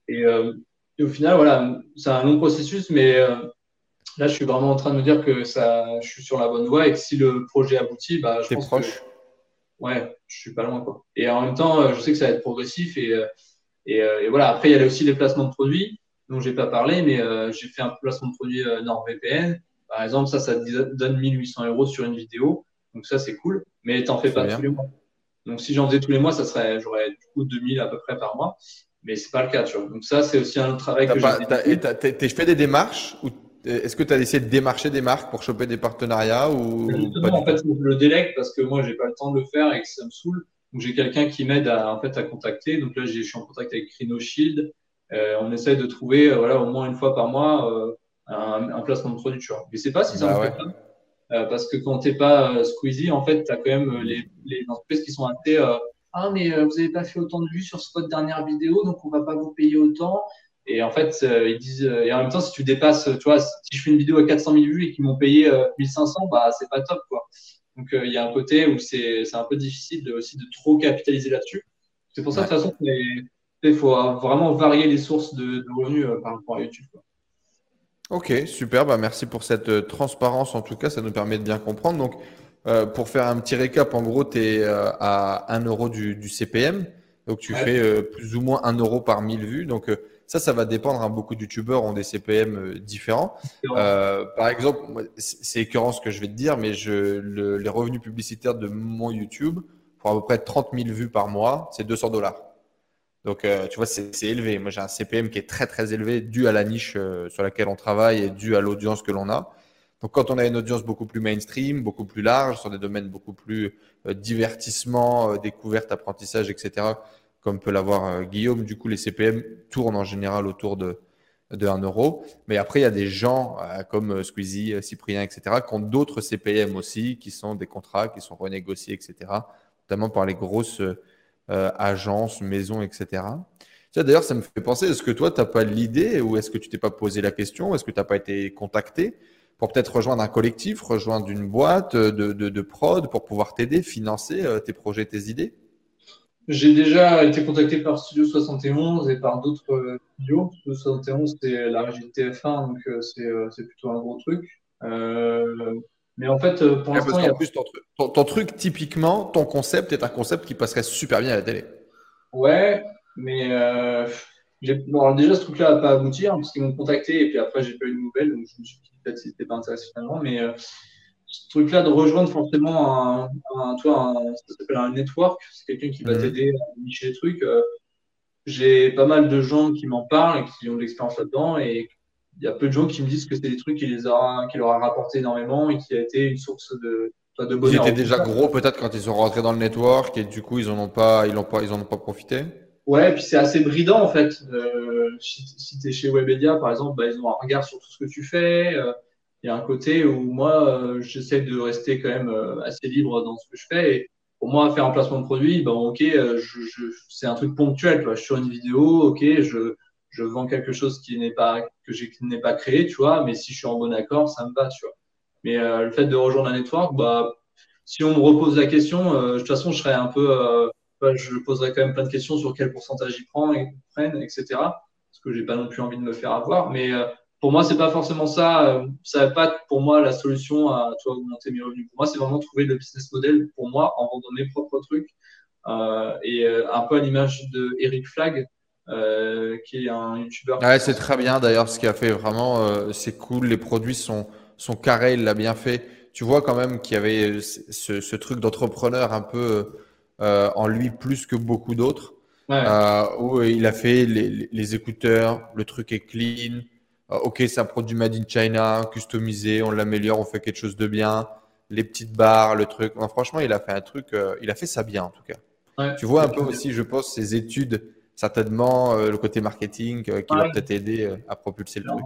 Et, euh, et au final, voilà, c'est un long processus, mais euh, là, je suis vraiment en train de me dire que ça, je suis sur la bonne voie et que si le projet aboutit, bah, je pense proche. Que, ouais, je suis pas loin quoi. Et en même temps, euh, je sais que ça va être progressif et, euh, et, et voilà. Après, il y a aussi les placements de produits dont j'ai pas parlé, mais j'ai fait un placement de produit NordVPN. Par exemple, ça, ça donne 1800 euros sur une vidéo. Donc ça, c'est cool. Mais t'en fais pas tous les mois. Donc si j'en faisais tous les mois, ça serait, j'aurais du coup 2000 à peu près par mois mais c'est pas le cas, tu vois. Donc ça, c'est aussi un travail que j'ai. Tu fais des démarches ou est-ce que tu as essayé de démarcher des marques pour choper des partenariats ou en fait, je le délègue parce que moi, j'ai pas le temps de le faire et que ça me saoule. Donc j'ai quelqu'un qui m'aide à en fait à contacter. Donc là, je suis en contact avec Rhino Shield. Euh, on essaye de trouver euh, voilà au moins une fois par mois euh, un, placement de produit, tu vois. Mais c'est pas si ça bah pas. parce que quand t'es pas Squeezie, en fait, tu as quand même les, les entreprises qui sont assez ah mais euh, vous n'avez pas fait autant de vues sur votre dernière vidéo, donc on va pas vous payer autant. Et en fait, euh, ils disent, euh, et en même temps, si tu dépasses, tu vois, si je fais une vidéo à 400 000 vues et qu'ils m'ont payé 1500, bah c'est pas top, quoi. Donc il y a un côté où c'est un peu difficile de, aussi de trop capitaliser là-dessus. C'est pour ça, de toute façon, il faut vraiment varier les sources de, revenus par rapport à YouTube. Quoi. Ok, super. Bah, merci pour cette transparence. En tout cas, ça nous permet de bien comprendre. Donc, euh, pour faire un petit récap, en gros, tu es euh, à 1 euro du, CPM. Donc, tu fais euh, plus ou moins 1 euro par 1000 vues. Donc, ça, ça va dépendre. Hein. Beaucoup de youtubeurs ont des CPM différents. par exemple, c'est écœurant ce que je vais te dire, mais je, les revenus publicitaires de mon YouTube, pour à peu près 30 000 vues par mois, c'est 200 dollars. Donc, tu vois, c'est élevé. Moi, j'ai un CPM qui est très, très élevé, dû à la niche sur laquelle on travaille et dû à l'audience que l'on a. Donc, quand on a une audience beaucoup plus mainstream, beaucoup plus large, sur des domaines beaucoup plus euh, divertissement, euh, découverte, apprentissage, etc., comme peut l'avoir euh, Guillaume, du coup, les CPM tournent en général autour de, de 1 euro. Mais après, il y a des gens comme Squeezie, Cyprien, etc., qui ont d'autres CPM aussi, qui sont des contrats qui sont renégociés, etc., notamment par les grosses agences, maisons, etc. D'ailleurs, ça me fait penser, est-ce que toi, tu n'as pas l'idée ou est-ce que tu t'es pas posé la question Est-ce que tu n'as pas été contacté pour peut-être rejoindre un collectif, rejoindre une boîte de, de, prod pour pouvoir t'aider, financer euh, tes projets, tes idées? J'ai déjà été contacté par Studio 71 et par d'autres euh, studios. Studio 71, c'est la régie de TF1, donc euh, c'est plutôt un gros truc. Mais en fait, pour l'instant, a... plus, ton, truc, typiquement, ton concept est un concept qui passerait super bien à la télé. Ouais, mais Bon, déjà, ce truc-là n'a pas abouti hein, parce qu'ils m'ont contacté et puis après, j'ai pas eu de nouvelles. Donc, je me suis dit peut-être si c'était pas intéressant finalement. Mais euh, ce truc-là de rejoindre forcément un, un, toi, un, ça s'appelle un network, c'est quelqu'un qui va mhm. t'aider à nicher les trucs. Euh, j'ai pas mal de gens qui m'en parlent et qui ont de l'expérience là-dedans et il y a peu de gens qui me disent que c'est des trucs qui, les aura, qui leur a rapporté énormément et qui a été une source de, de bonheur. Ils étaient déjà gros peut-être quand ils sont rentrés dans le network et du coup ils en ont pas, ils ont pas, ils en ont pas profité. Ouais, puis c'est assez bridant en fait. Euh, si, tu es chez Webedia, par exemple, bah, ils ont un regard sur tout ce que tu fais. Euh, il y a un côté où moi, euh, j'essaie de rester quand même assez libre dans ce que je fais. Et pour moi, faire un placement de produit, ben, ok, je, c'est un truc ponctuel. Je suis sur une vidéo, ok, je, je vends quelque chose qui n'est pas que qui n'est pas créé, tu vois. Mais si je suis en bon accord, ça me va, tu vois. Mais le fait de rejoindre un network, bah, si on me repose la question, de toute façon, je serais un peu je poserai quand même plein de questions sur quel pourcentage ils prennent, etc. Parce que j'ai pas non plus envie de me faire avoir. Mais euh, pour moi, c'est pas forcément ça. Euh, ça va pas pour moi la solution à toi augmenter mes revenus. Pour moi, c'est vraiment trouver le business model pour moi en vendant mes propres trucs. Euh, et un peu à l'image de Eric Flag, qui est un youtubeur. Ouais, c'est très bien d'ailleurs ce qu'il a fait vraiment. c'est cool. Les produits sont, sont carrés. Il l'a bien fait. tu vois quand même qu'il y avait ce, ce truc d'entrepreneur un peu euh, en lui plus que beaucoup d'autres. Euh, où il a fait les, les, écouteurs, le truc est clean. Euh, ok, c'est un produit made in China, customisé, on l'améliore, on fait quelque chose de bien. Les petites barres, le truc. franchement, il a fait un truc, euh, il a fait ça bien en tout cas. tu vois un peu aussi, je pense, ses études, certainement le côté marketing qui va peut-être aider à propulser le truc.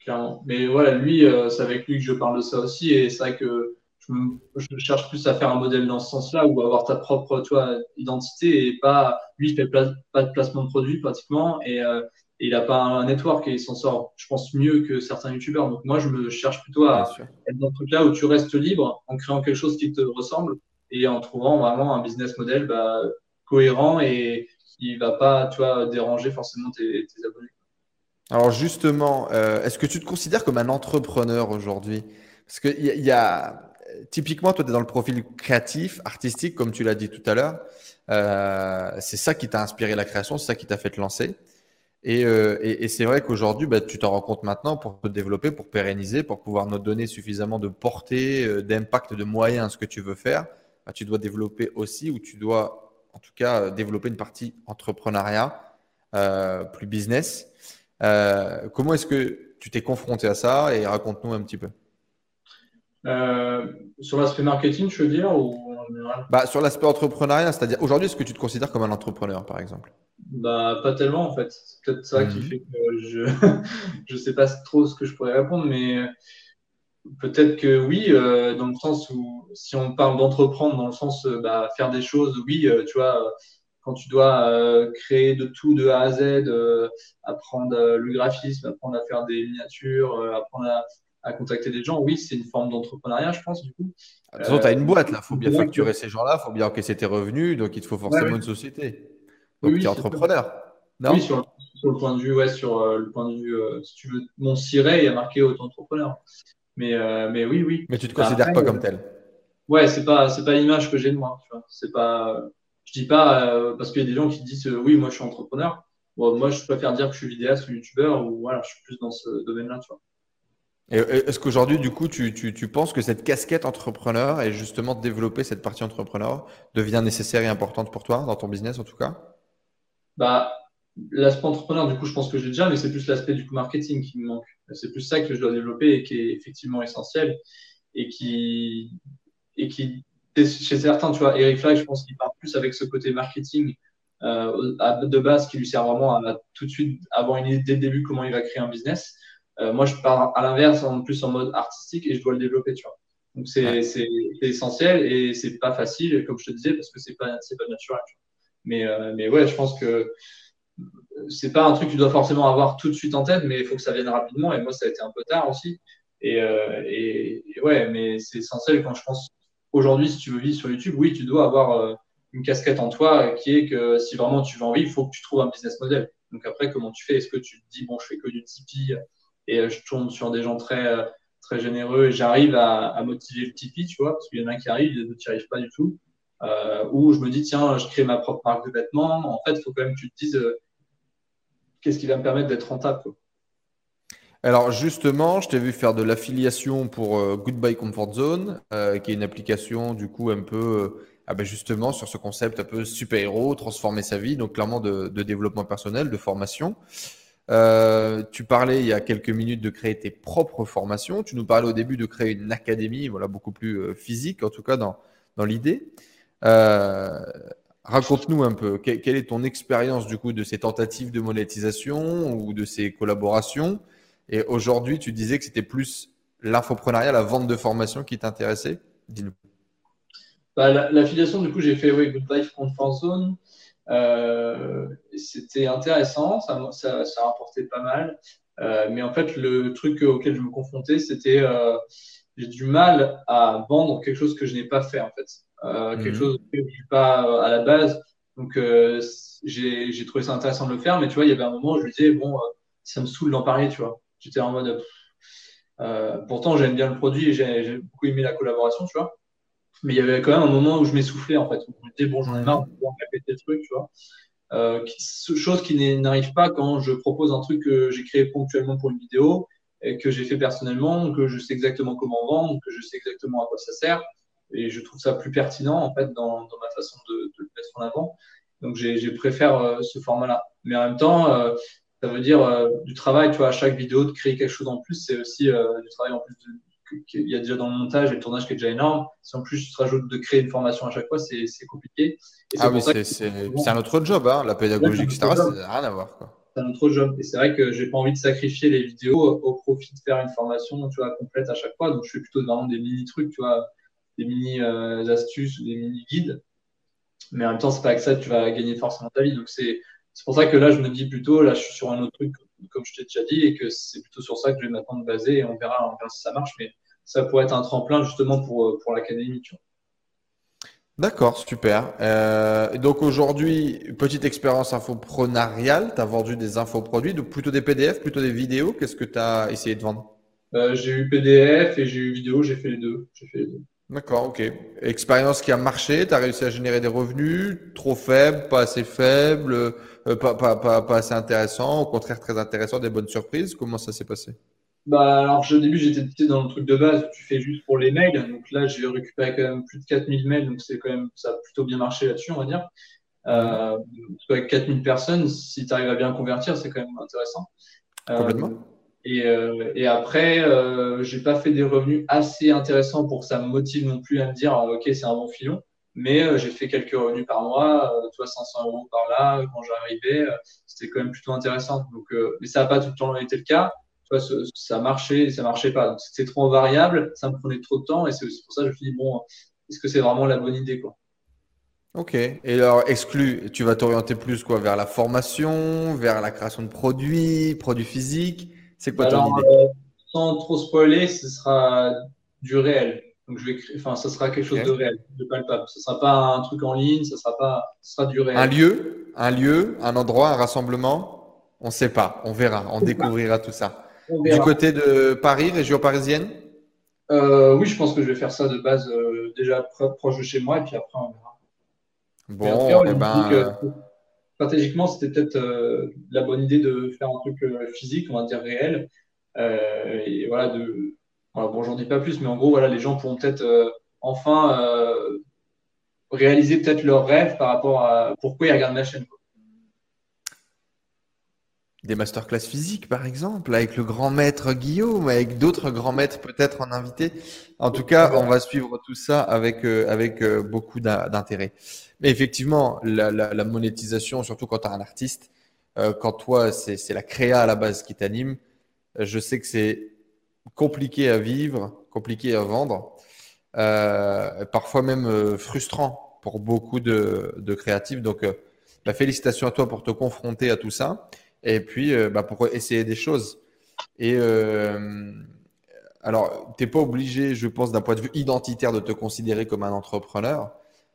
Clairement. Mais voilà, lui, c'est avec lui que je parle de ça aussi. Et c'est vrai que je, cherche plus à faire un modèle dans ce sens-là ou avoir ta propre toi, identité et pas lui il fait pas de placement de produit pratiquement et, euh, il n'a pas un network et il s'en sort je pense mieux que certains youtubeurs donc moi je me cherche plutôt à être dans ce truc-là où tu restes libre en créant quelque chose qui te ressemble et en trouvant vraiment un business model bah, cohérent et qui va pas tu déranger forcément tes, abonnés. Alors justement, euh, est-ce que tu te considères comme un entrepreneur aujourd'hui? Parce qu'il y, y, a, typiquement, toi, tu es dans le profil créatif, artistique, comme tu l'as dit tout à l'heure. Euh, c'est ça qui t'a inspiré la création, c'est ça qui t'a fait te lancer. Et, euh, c'est vrai qu'aujourd'hui, bah, tu t'en rends compte maintenant pour te développer, pour pérenniser, pour pouvoir nous donner suffisamment de portée, d'impact, de moyens à ce que tu veux faire. Bah, tu dois développer aussi, ou tu dois en tout cas euh, développer une partie entrepreneuriat, euh, plus business. comment est-ce que tu t'es confronté à ça et raconte-nous un petit peu. Euh, sur l'aspect marketing, je veux dire, ou en général? Bah, Sur l'aspect entrepreneuriat, c'est-à-dire aujourd'hui, est-ce que tu te considères comme un entrepreneur, par exemple? Bah, Pas tellement, en fait. C'est peut-être ça qui mhm. fait que je (laughs) ne sais pas trop ce que je pourrais répondre, mais peut-être que oui, euh, dans le sens où si on parle d'entreprendre, dans le sens euh, bah, faire des choses, oui, euh, tu vois quand tu dois créer de tout de A à Z, apprendre le graphisme, apprendre à faire des miniatures, apprendre à, à contacter des gens, oui, c'est une forme d'entrepreneuriat, je pense, du coup. De toute façon, tu as une boîte, là. Il faut bien facturer ces gens-là, il faut bien encaisser tes revenus, donc il te faut forcément une société. Donc tu es entrepreneur. Non? Oui, sur, le point de vue, ouais, sur euh, le point de vue, euh, si tu veux, mon siret, il y a marqué auto-entrepreneur. Mais, euh, mais oui, oui. Mais tu te considères pas comme tel. Ouais, c'est pas, c'est pas l'image que j'ai de moi. Tu vois. C'est pas, je dis pas parce qu'il y a des gens qui disent oui, moi je suis entrepreneur. moi, je préfère dire que je suis vidéaste ou youtubeur ou voilà, je suis plus dans ce domaine-là, tu vois. Est-ce qu'aujourd'hui, du coup, tu, tu, tu, penses que cette casquette entrepreneur et justement développer cette partie entrepreneur devient nécessaire et importante pour toi, dans ton business en tout cas? Bah, L'aspect entrepreneur, du coup, je pense que j'ai déjà, mais c'est plus l'aspect du coup marketing qui me manque. C'est plus ça que je dois développer et qui est effectivement essentiel et qui, et qui chez certains, tu vois, Eric Flag, je pense qu'il part plus avec ce côté marketing euh, de base qui lui sert vraiment à, tout de suite avoir une idée dès le début comment il va créer un business. Euh, moi, je pars à l'inverse, en plus en mode artistique et je dois le développer, tu vois. Donc, c'est essentiel et c'est pas facile, comme je te disais, parce que c'est pas, pas naturel. Mais, euh, mais ouais, je pense que c'est pas un truc que tu dois forcément avoir tout de suite en tête, mais il faut que ça vienne rapidement. Et moi, ça a été un peu tard aussi. Et, euh, ouais, mais c'est essentiel quand je pense aujourd'hui, si tu veux vivre sur YouTube, oui, tu dois avoir une casquette en toi qui est que si vraiment tu veux en vivre, il faut que tu trouves un business model. Donc après, comment tu fais? Est-ce que tu te dis, bon, je fais que du Tipeee et euh, je tourne sur des gens très, euh, très généreux et j'arrive à, motiver le Tipeee, tu vois, parce qu'il y en a qui arrivent, d'autres qui n'y arrivent pas du tout. Euh, ou je me dis, tiens, je crée ma propre marque de vêtements. En fait, il faut quand même que tu te dises qu'est-ce qui va me permettre d'être rentable. Alors justement, je t'ai vu faire de l'affiliation pour Goodbye Comfort Zone, qui est une application du coup un peu ah ben justement sur ce concept un peu super-héros, transformer sa vie, donc clairement de, de développement personnel, de formation. Euh, tu parlais il y a quelques minutes de créer tes propres formations. Tu nous parlais au début de créer une académie, voilà, beaucoup plus euh, physique, en tout cas dans, dans l'idée. Raconte-nous un peu, quelle est ton expérience du coup de ces tentatives de monétisation ou de ces collaborations? Et aujourd'hui, tu disais que c'était plus l'infoprenariat, la vente de formation qui t'intéressait. Dis-nous. Bah, L'affiliation, du coup, j'ai fait oui, Good Life Comfort Zone. Euh, c'était intéressant, ça, ça, ça, rapportait pas mal. Euh, mais en fait, le truc auquel je me confrontais, c'était euh, j'ai du mal à vendre quelque chose que je n'ai pas fait en fait, quelque mhm. chose que je suis pas à la base. Donc j'ai trouvé ça intéressant de le faire, mais tu vois, il y avait un moment où je me disais bon, ça me saoule d'en parler, tu vois. J'étais en mode pourtant j'aime bien le produit et j'ai beaucoup aimé la collaboration, tu vois mais il y avait quand même un moment où je m'essoufflais en fait. Où je me disais, bon, j'en ai marre de répéter le truc, tu vois. Euh, chose qui n'arrive pas quand je propose un truc que j'ai créé ponctuellement pour une vidéo et que j'ai fait personnellement, que je sais exactement comment vendre, que je sais exactement à quoi ça sert. Et je trouve ça plus pertinent en fait dans, dans ma façon de, de, le mettre en avant. Donc j'ai préfère euh, ce format-là. Mais en même temps, euh, ça veut dire euh, du travail, tu vois, à chaque vidéo de créer quelque chose en plus, c'est aussi du travail en plus qu'il y a déjà dans le montage et le tournage qui est déjà énorme. Si en plus tu te rajoutes de créer une formation à chaque fois, c'est compliqué. ah oui, c'est un autre job, hein, la pédagogie, etc. Ça n'a rien à voir. Quoi c'est un autre job. Et c'est vrai que j'ai pas envie de sacrifier les vidéos au profit de faire une formation, tu vois, complète à chaque fois. Donc, je fais plutôt vraiment des mini trucs, tu vois, des mini euh, astuces, des mini guides. Mais en même temps, c'est pas avec ça que tu vas gagner forcément ta vie. Donc, c'est pour ça que là, je me dis plutôt, là, je suis sur un autre truc, comme je t'ai déjà dit, et que c'est plutôt sur ça que je vais maintenant me baser et on verra, on verra si ça marche. Mais ça pourrait être un tremplin justement pour, pour l'académie, tu vois. D'accord, super. Euh, donc aujourd'hui, petite expérience infoprenariale, tu as vendu des infoproduits, donc plutôt des PDF, plutôt des vidéos. Qu'est-ce que tu as essayé de vendre? Euh, J'ai eu PDF et j'ai eu vidéo, j'ai fait les deux. deux. D'accord, ok. Expérience qui a marché, tu as réussi à générer des revenus, trop faibles, pas assez faibles, euh, pas, pas, pas, pas assez intéressant, au contraire très intéressant, des bonnes surprises. Comment ça s'est passé? Bah, alors, au début, j'étais dans le truc de base, tu fais juste pour les mails. Donc là, j'ai récupéré quand même plus de 4000 mails, donc c'est quand même, ça a plutôt bien marché là-dessus, on va dire. Euh, avec 4000 personnes, si tu arrives à bien convertir, c'est quand même intéressant. Euh, Complètement. Et, euh, et, après, euh, j'ai pas fait des revenus assez intéressants pour que ça me motive non plus à me dire, ok, c'est un bon filon. Mais euh, j'ai fait quelques revenus par mois, tu vois, 500 euros par là, quand j'arrivais, c'était quand même plutôt intéressant. Donc, mais ça n'a pas tout le temps été le cas ça marchait et ça marchait pas. Donc c'était trop variable, ça me prenait trop de temps et c'est aussi pour ça que je me suis dit, bon, est-ce que c'est vraiment la bonne idée quoi? Ok. Et alors, exclu, tu vas t'orienter plus quoi vers la formation, vers la création de produits, produits physiques? C'est quoi ton idée? euh, Sans trop spoiler, ce sera du réel. Donc je vais créer, enfin, ça sera quelque chose de réel, de palpable. Ce sera pas un truc en ligne, ça sera pas, ce sera du réel. Un lieu, un lieu, un endroit, un rassemblement? On ne sait pas, on verra, on découvrira tout ça. Du côté de Paris, région parisienne? Euh, Oui, je pense que je vais faire ça de base euh, déjà proche de chez moi et puis après on verra. Bon, eh ben... Euh, stratégiquement, c'était peut-être la bonne idée de faire un truc physique, on va dire réel. et voilà, de. bon, j'en dis pas plus, mais en gros, voilà, les gens pourront peut-être enfin réaliser peut-être leurs rêves par rapport à pourquoi ils regardent ma chaîne. Des masterclass physiques, par exemple, avec le grand maître Guillaume, avec d'autres grands maîtres peut-être en invité. En tout cas, on va suivre tout ça avec, euh, avec euh, beaucoup d'intérêt. Mais effectivement, la, la, la, monétisation, surtout quand tu as un artiste, euh, quand toi, c'est la créa à la base qui t'anime, je sais que c'est compliqué à vivre, compliqué à vendre, parfois même frustrant pour beaucoup de, de créatifs. Donc, bah, félicitations à toi pour te confronter à tout ça et puis euh, bah, pour essayer des choses? Et euh, alors, tu n'es pas obligé, je pense, d'un point de vue identitaire, de te considérer comme un entrepreneur.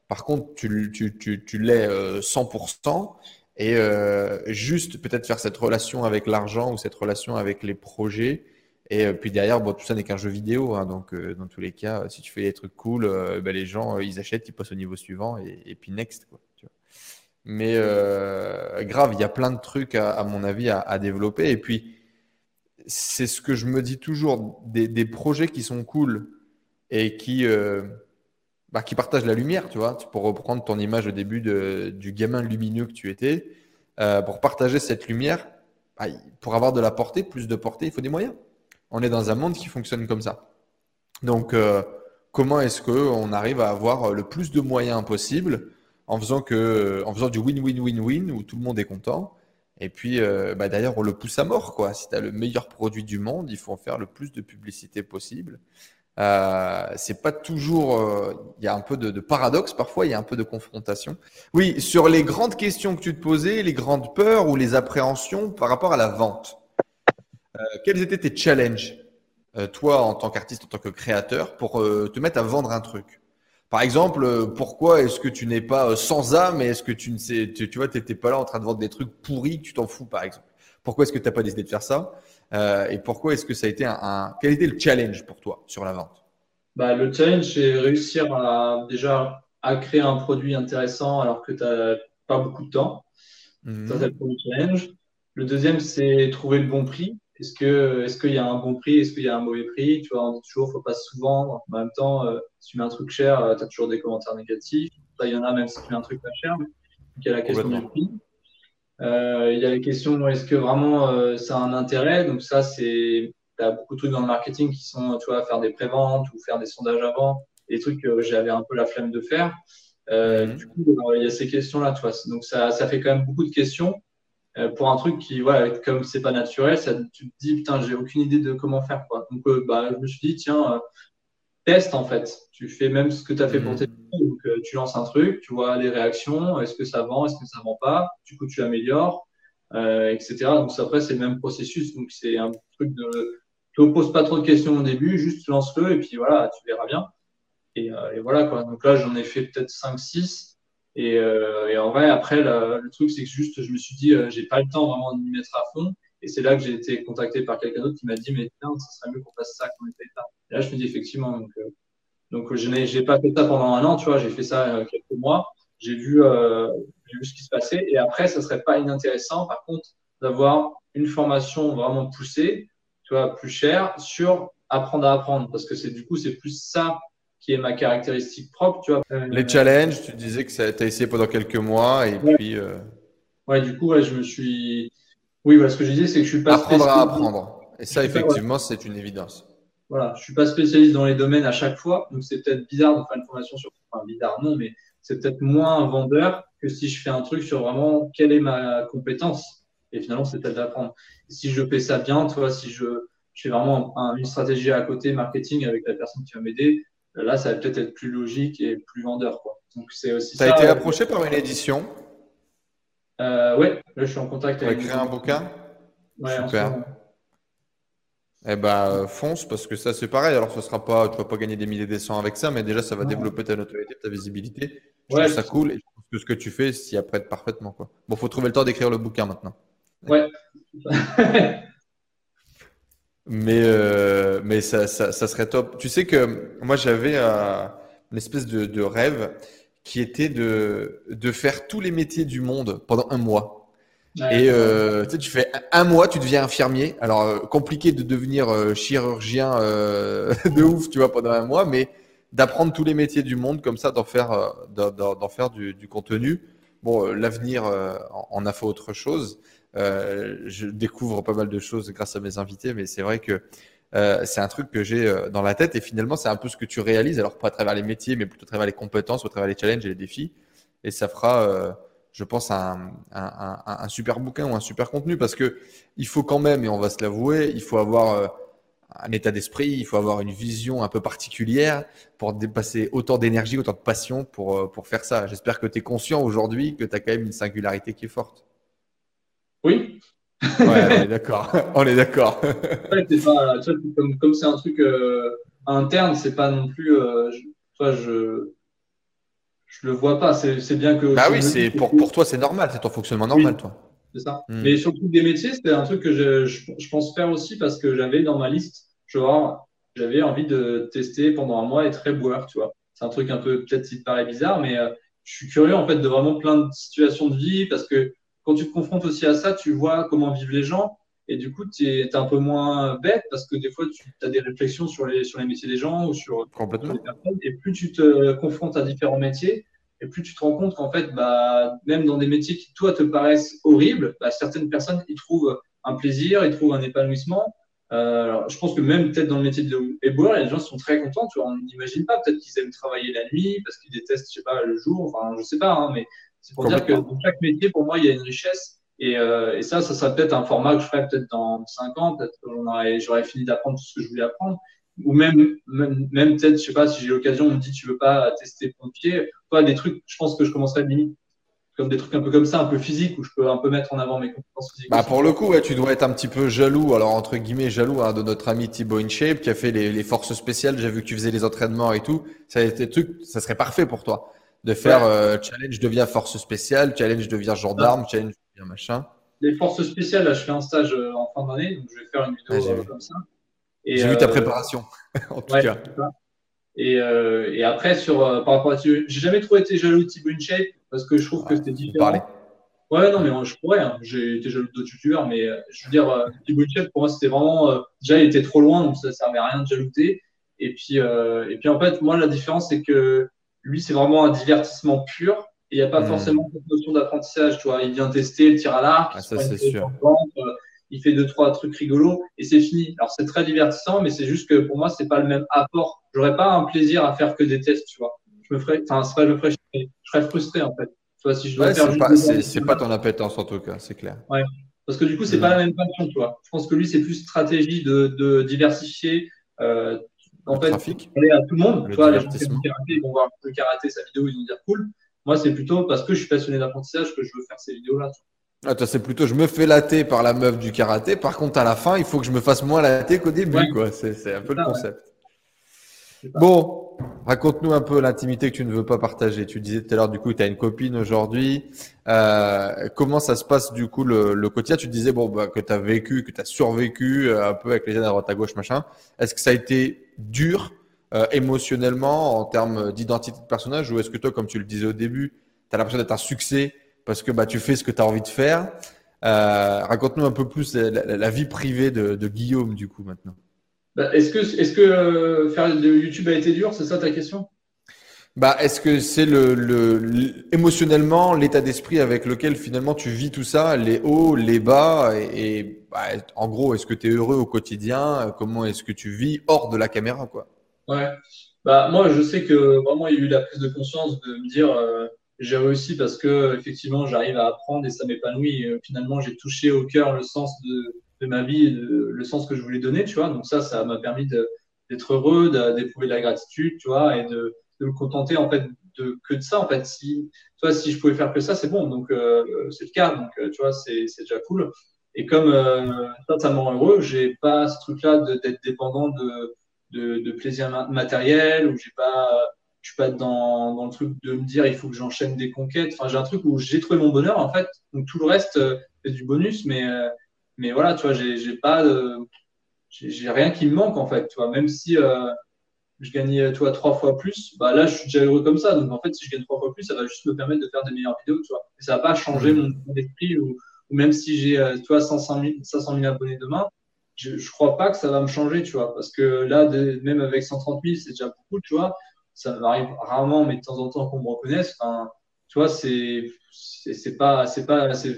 Par contre, tu, tu, tu, tu l'es 100% euh, et juste peut-être faire cette relation avec l'argent ou cette relation avec les projets. Et puis derrière, bon, tout ça n'est qu'un jeu vidéo. Hein, donc, dans tous les cas, si tu fais des trucs cool, ben, les gens, ils achètent, ils passent au niveau suivant et, et puis next. Quoi. Mais euh, grave, il y a plein de trucs, à, mon avis, à, développer. Et puis, c'est ce que je me dis toujours, des, projets qui sont cool et qui, euh, bah, qui partagent la lumière, tu vois, pour reprendre ton image au début du gamin lumineux que tu étais, euh, pour partager cette lumière, bah, pour avoir de la portée, plus de portée, il faut des moyens. On est dans un monde qui fonctionne comme ça. Donc, comment est-ce qu'on arrive à avoir le plus de moyens possible en faisant, que, en du win-win-win-win où tout le monde est content. Et puis, euh, bah, d'ailleurs, on le pousse à mort. Quoi. Si tu as le meilleur produit du monde, il faut en faire le plus de publicité possible. Euh, c'est pas toujours. Euh, il y a un peu de, de, paradoxe parfois, il y a un peu de confrontation. Oui, sur les grandes questions que tu te posais, les grandes peurs ou les appréhensions par rapport à la vente, euh, quels étaient tes challenges, euh, toi en tant qu'artiste, en tant que créateur, pour te mettre à vendre un truc? Par exemple, euh, pourquoi est-ce que tu n'es pas euh, sans âme et est-ce que tu ne sais, tu, vois, tu n'étais pas là en train de vendre des trucs pourris tu t'en fous, par exemple? Pourquoi est-ce que tu n'as pas décidé de faire ça? Euh, Et pourquoi est-ce que ça a été un, Quel était le challenge pour toi sur la vente? Bah, Le challenge, c'est réussir à, déjà à créer un produit intéressant alors que tu n'as pas beaucoup de temps. Ça, c'est le premier challenge. Le deuxième, c'est trouver le bon prix. est-ce que est-ce qu'il y a un bon prix, est-ce qu'il y a un mauvais prix? Tu vois, on dit toujours, faut pas se sous-vendre. En même temps, euh, si tu mets un truc cher, euh, tu as toujours des commentaires négatifs. Il y en a même si tu mets un truc pas cher. Donc, il y a la question du prix. Euh, il y a la question, est-ce que vraiment euh, ça a un intérêt? Donc ça, c'est, tu as beaucoup de trucs dans le marketing qui sont, tu vois, faire des préventes ou faire des sondages avant, des trucs que j'avais un peu la flemme de faire. Euh, mhm. Du coup, il y a ces questions-là, tu vois. Donc ça, ça fait quand même beaucoup de questions. Pour un truc qui, ouais, comme c'est pas naturel, ça, tu te dis, putain, j'ai aucune idée de comment faire. Quoi. Donc, bah, je me suis dit, tiens, euh, teste en fait. Tu fais même ce que tu as fait pour mmh. tes Donc, tu lances un truc, tu vois les réactions, est-ce que ça vend, est-ce que ça vend pas, du coup, tu améliores, etc. Donc, après, c'est le même processus. Donc, c'est un truc de. Tu ne poses pas trop de questions au début, juste lance-le et puis voilà, tu verras bien. Et, et voilà quoi. Donc là, j'en ai fait peut-être 5-6. Et, euh, et, en vrai, après, le truc, c'est que juste, je me suis dit, euh, j'ai pas le temps vraiment de m'y mettre à fond. Et c'est là que j'ai été contacté par quelqu'un d'autre qui m'a dit, mais tiens, ça serait mieux qu'on fasse ça qu'on était là. Et là, je me dis, effectivement, donc, euh, donc je n'ai pas fait ça pendant un an, tu vois, j'ai fait ça euh, quelques mois. J'ai vu, euh, vu ce qui se passait. Et après, ça serait pas inintéressant, par contre, d'avoir une formation vraiment poussée, tu vois, plus chère sur apprendre à apprendre. Parce que c'est du coup, c'est plus ça qui est ma caractéristique propre. Tu vois. Les challenges, tu disais que tu as essayé pendant quelques mois et puis. Euh... Ouais, du coup, ouais, je me suis. Oui, voilà, ce que je disais, c'est que je suis pas. Apprendre à apprendre. Et ça, effectivement, c'est une évidence. Voilà, je suis pas spécialiste dans les domaines à chaque fois, donc c'est peut-être bizarre de faire une formation sur. Enfin, bizarre, non, mais c'est peut-être moins un vendeur que si je fais un truc sur vraiment quelle est ma compétence. Et finalement, c'est peut-être d'apprendre. Si je fais ça bien, tu vois, si je, je fais vraiment une stratégie à côté marketing avec la personne qui va m'aider, Là, ça va peut-être être plus logique et plus vendeur. Quoi. Donc, c'est aussi. Tu as été approché par une édition euh, Ouais, là, je suis en contact avec. Tu créé un bouquin Ouais, Super. Eh ben, fonce parce que ça, c'est pareil. Alors, ce sera pas, tu vas pas gagner des milliers des cents avec ça, mais déjà, ça va développer ta notoriété, ta visibilité. Je trouve ça cool et je pense que ce que tu fais s'y apprête parfaitement. Quoi. Bon, faut trouver le temps d'écrire le bouquin maintenant. Ouais. (laughs) Mais, euh, mais ça, ça, ça, serait top. Tu sais que moi, j'avais un, une espèce de, de, rêve qui était de, de faire tous les métiers du monde pendant un mois. et euh, tu, sais, tu fais un mois, tu deviens infirmier. Alors, euh, compliqué de devenir euh, chirurgien euh, (laughs) de ouf, tu vois, pendant un mois, mais d'apprendre tous les métiers du monde comme ça, d'en faire, d'en faire du, du, contenu. Bon, l'avenir en a fait autre chose. Euh, je découvre pas mal de choses grâce à mes invités, mais c'est vrai que euh, c'est un truc que j'ai euh, dans la tête et finalement c'est un peu ce que tu réalises, alors pas à travers les métiers, mais plutôt à travers les compétences, à travers les challenges et les défis. Et ça fera, je pense, un, un, super bouquin ou un super contenu parce que il faut quand même, et on va se l'avouer, il faut avoir un état d'esprit, il faut avoir une vision un peu particulière pour dépasser autant d'énergie, autant de passion pour, pour faire ça. J'espère que tu es conscient aujourd'hui que tu as quand même une singularité qui est forte. Oui. Ouais, on est d'accord. (laughs) on est d'accord. comme c'est un truc euh, interne, c'est pas non plus. Euh, je, toi, je je le vois pas. C'est bien que. Bah oui, c'est pour, pour toi, c'est normal. C'est ton fonctionnement normal, toi. C'est ça. Hmm. Mais surtout des métiers, c'était un truc que je, je, pense faire aussi parce que j'avais dans ma liste, genre, j'avais envie de tester pendant un mois être boueur, tu vois. C'est un truc un peu, peut-être, qui te paraît bizarre, mais euh, je suis curieux, en fait, de vraiment plein de situations de vie parce que quand tu te confrontes aussi à ça, tu vois comment vivent les gens. Et du coup, tu es, un peu moins bête parce que des fois, tu as des réflexions sur les, sur les métiers des gens ou sur, les personnes. Et plus tu te confrontes à différents métiers, et plus tu te rends compte qu'en fait, bah, même dans des métiers qui, toi, te paraissent horribles, bah, certaines personnes y trouvent un plaisir, y trouvent un épanouissement. Euh, alors, je pense que même peut-être dans le métier de éboueur, les gens sont très contents. Tu vois, on n'imagine pas. Peut-être qu'ils aiment travailler la nuit parce qu'ils détestent, je sais pas, le jour. Enfin, je sais pas, hein, mais c'est pour dire que dans chaque métier, pour moi, il y a une richesse. Et, euh, et ça, ça serait peut-être un format que je ferais peut-être dans 5 ans. Peut-être que j'aurais fini d'apprendre tout ce que je voulais apprendre. Ou même, même, même peut-être, je sais pas, si j'ai l'occasion, on me dit, tu veux pas tester pompier. Des trucs, je pense que je commencerais limite comme des trucs un peu comme ça, un peu physique, où je peux un peu mettre en avant mes compétences physiques. Bah pour le coup, ouais, tu dois être un petit peu jaloux, alors entre guillemets jaloux hein, de notre ami Thibaut InShape qui a fait les, les forces spéciales. J'ai vu que tu faisais les entraînements et tout. Ça a été truc, ça serait parfait pour toi de faire euh, challenge devient force spéciale, challenge devient gendarme, challenge devient machin. Les forces spéciales, là, je fais un stage euh, en fin d'année, donc je vais faire une vidéo euh, comme ça. J'ai vu ta préparation, (laughs) en tout cas. Et, et, après, sur, par rapport à j'ai jamais trop été jaloux de Thibaut InShape parce que je trouve que c'était différent. Ouais, non, mais je pourrais. Hein. J'ai été jaloux d'autres youtubeurs, mais je veux dire, Thibaut pour moi, c'était vraiment. Déjà, il était trop loin, donc ça servait à rien de jalouter. Et puis, et puis en fait, moi, la différence, c'est que lui, c'est vraiment un divertissement pur. Et il n'y a pas hmm. forcément cette notion d'apprentissage. Tu vois, il vient tester le tir à l'arc, ah, ça, c'est sûr. il fait deux, trois trucs rigolos et c'est fini. Alors, c'est très divertissant, mais c'est juste que pour moi, c'est pas le même apport. J'aurais pas un plaisir à faire que des tests, tu vois. Je me ferais, enfin, c'est pas, je me ferais, je serais frustré, en fait c'est pas, ton appétence en tout cas, c'est clair. Ouais. Parce que du coup, c'est pas la même passion, tu vois. Je pense que lui, c'est plus stratégie de, diversifier. Euh, en fait, trafic. aller à tout le monde. vois, les gens qui font karaté, ils vont voir le karaté, sa vidéo, ils vont dire cool. Moi, c'est plutôt parce que je suis passionné d'apprentissage que je veux faire ces vidéos-là. Ah, toi, c'est plutôt je me fais latter par la meuf du karaté. Par contre, à la fin, il faut que je me fasse moins latter qu'au début. quoi. C'est un peu le concept. Bon, raconte-nous un peu l'intimité que tu ne veux pas partager. Tu disais tout à l'heure, du coup, tu as une copine aujourd'hui. Euh, comment ça se passe, du coup, le, quotidien? Tu disais bah, que tu as vécu, que tu as survécu euh, un peu avec les jeunes à droite à gauche, machin. Est-ce que ça a été dur euh, émotionnellement en termes d'identité de personnage? Ou est-ce que toi, comme tu le disais au début, tu as l'impression d'être un succès parce que bah, tu fais ce que tu as envie de faire? Raconte-nous un peu plus la, vie privée de Guillaume, du coup, maintenant. Bah, est-ce que, euh, faire de YouTube a été dur? C'est ça ta question? Bah, est-ce que c'est le, émotionnellement l'état d'esprit avec lequel finalement tu vis tout ça, les hauts, les bas, et, bah, en gros, est-ce que tu es heureux au quotidien? Comment est-ce que tu vis hors de la caméra, quoi? Ouais. Bah moi, je sais que vraiment il y a eu la prise de conscience de me dire euh, j'ai réussi parce que effectivement j'arrive à apprendre et ça m'épanouit. Euh, finalement, j'ai touché au cœur le sens de de ma vie, le sens que je voulais donner, tu vois. Donc ça, ça m'a permis d'être heureux, d'éprouver de la gratitude, tu vois, et de, me contenter en fait de que de ça. En fait, si, tu vois, si je pouvais faire que ça, c'est bon. Donc euh, c'est le cas. Donc euh, tu vois, c'est déjà cool. Et comme euh, ça, ça me rend heureux, j'ai pas ce truc-là d'être dépendant de, de, de, plaisir matériel ou j'ai pas je suis pas dans, dans, le truc de me dire il faut que j'enchaîne des conquêtes. Enfin, j'ai un truc où j'ai trouvé mon bonheur en fait. Donc tout le reste c'est du bonus, mais mais voilà, tu vois, j'ai pas j'ai rien qui me manque en fait, tu vois, même si euh, je gagnais, tu vois, trois fois plus, bah là, je suis déjà heureux comme ça. Donc en fait, si je gagne trois fois plus, ça va juste me permettre de faire des meilleures vidéos, tu vois. Et ça va pas changer mon, esprit ou, ou, même si j'ai, euh, tu vois, 500 000, 500 000 abonnés demain, je, je crois pas que ça va me changer, tu vois, parce que là, même avec 130 000, c'est déjà beaucoup, tu vois. Ça m'arrive rarement, mais de temps en temps qu'on me reconnaisse. Enfin, tu vois, c'est, c'est pas, c'est pas, c'est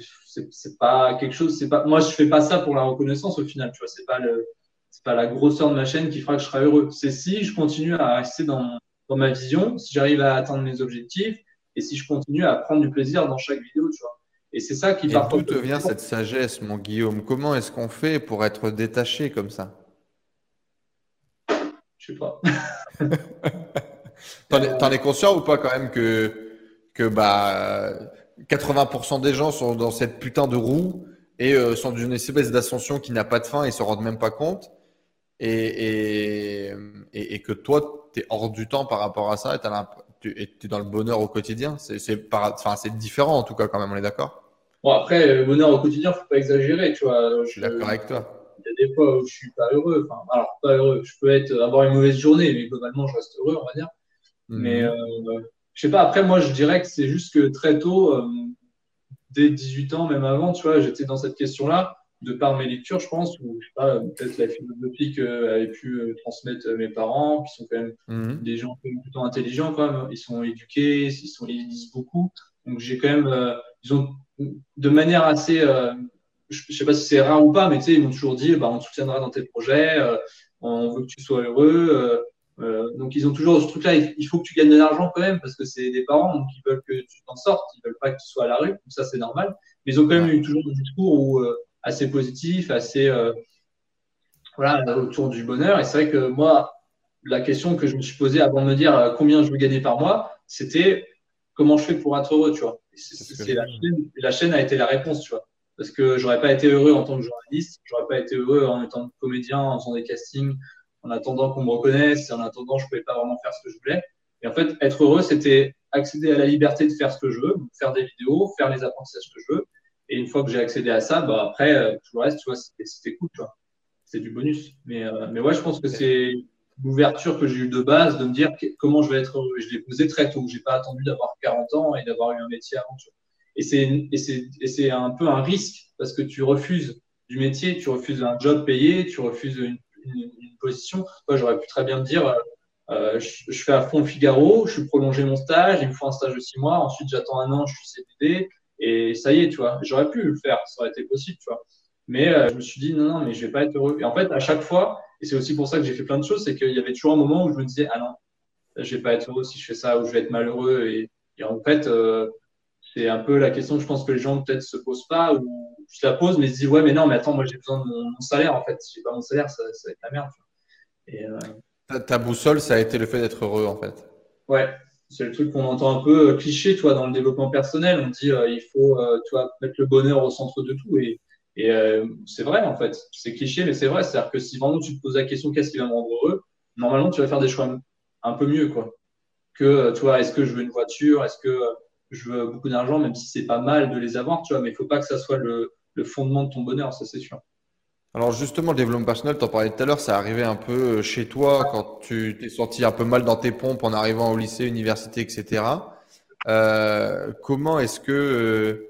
pas quelque chose, c'est pas, moi je fais pas ça pour la reconnaissance au final, tu vois, c'est pas le, c'est pas la grosseur de ma chaîne qui fera que je serai heureux. C'est si je continue à rester dans, dans ma vision, si j'arrive à atteindre mes objectifs et si je continue à prendre du plaisir dans chaque vidéo, tu vois. Et c'est ça qui Et D'où te vient cette sagesse, mon Guillaume? Comment est-ce qu'on fait pour être détaché comme ça? Je sais pas. (laughs) T'en es, es, conscient ou pas quand même que, que bah, 80% des gens sont dans cette putain de roue et euh, sont d'une espèce d'ascension qui n'a pas de fin et se rendent même pas compte. Et, et, et, que toi, tu es hors du temps par rapport à ça et tu es dans le bonheur au quotidien. C'est différent en tout cas quand même, on est d'accord? Bon, après, le bonheur au quotidien, faut pas exagérer, tu vois. Je suis d'accord avec toi. Il y a des fois où je suis pas heureux. Enfin, alors, pas heureux. Je peux être, avoir une mauvaise journée, mais globalement, je reste heureux, on va dire. Mhm. Mais euh, je sais pas, après, moi, je dirais que c'est juste que très tôt, euh, dès 18 ans, même avant, tu vois, j'étais dans cette question-là, de par mes lectures, je pense, ou je sais pas, peut-être la philosophie qu'avaient pu euh, transmettre mes parents, qui sont quand même mhm. des gens plutôt intelligents, quand même. Ils sont éduqués, ils, sont, ils lisent beaucoup. Donc, j'ai quand même, euh, ils ont, de manière assez, je sais pas si c'est rare ou pas, mais tu sais, ils m'ont toujours dit, bah, on te soutiendra dans tes projets, on veut que tu sois heureux. Euh, donc ils ont toujours ce truc-là, il faut que tu gagnes de l'argent quand même parce que c'est des parents donc ils veulent que tu t'en sortes, ils veulent pas que tu sois à la rue, donc ça c'est normal. Mais ils ont quand même eu toujours un discours où, euh, assez positif, assez euh, voilà autour du bonheur. Et c'est vrai que moi, la question que je me suis posée avant de me dire combien je veux gagner par mois, c'était comment je fais pour être heureux, tu vois. C'est la, chaîne, la chaîne a été la réponse, tu vois. Parce que j'aurais pas été heureux en tant que journaliste, j'aurais pas été heureux en étant comédien, en faisant des castings, en attendant qu'on me reconnaisse, en attendant, je ne pouvais pas vraiment faire ce que je voulais. Et en fait, être heureux, c'était accéder à la liberté de faire ce que je veux, faire des vidéos, faire les apprentissages que je veux. Et une fois que j'ai accédé à ça, bah après, euh, tout le reste, tu vois, c'était cool, tu vois. C'est du bonus. Mais, euh, mais ouais, je pense que c'est l'ouverture que j'ai eue de base de me dire comment je vais être heureux. Je l'ai posé très tôt. J'ai pas attendu d'avoir 40 ans et d'avoir eu un métier avant. Et c'est un peu un risque parce que tu refuses du métier, tu refuses un job payé, tu refuses une, position. Moi, j'aurais pu très bien dire, euh, euh, je, fais à fond Figaro, je suis prolongé mon stage, il me faut un stage de six mois, ensuite j'attends un an, je suis CDD, et ça y est, tu vois. J'aurais pu le faire, ça aurait été possible, tu vois. Mais euh, je me suis dit, non, non, mais je vais pas être heureux. Et en fait, à chaque fois, et c'est aussi pour ça que j'ai fait plein de choses, c'est qu'il y avait toujours un moment où je me disais, ah non, je vais pas être heureux si je fais ça, ou je vais être malheureux. Et, en fait, c'est un peu la question que je pense que les gens peut-être se posent pas, ou je la pose, mais ils se disent, ouais, mais non, mais attends, moi j'ai besoin de mon, salaire, en fait. Si j'ai pas mon salaire, ça, ça va être la merde. Et, euh, ta, boussole, ça a été le fait d'être heureux, en fait. Ouais, c'est le truc qu'on entend un peu cliché, toi, dans le développement personnel. On dit, il faut, toi, mettre le bonheur au centre de tout. Et et euh, c'est vrai, en fait. C'est cliché, mais c'est vrai. C'est-à-dire que si vraiment tu te poses la question qu'est-ce qui va me rendre heureux, normalement, tu vas faire des choix un peu mieux, quoi. Que, euh, tu vois, est-ce que je veux une voiture Est-ce que euh, je veux beaucoup d'argent, même si c'est pas mal de les avoir, tu vois, mais il faut pas que ça soit le, fondement de ton bonheur, ça c'est sûr. Alors justement, le développement personnel, tu en parlais tout à l'heure, ça arrivait un peu chez toi quand tu t'es senti un peu mal dans tes pompes en arrivant au lycée, université, etc. comment est-ce que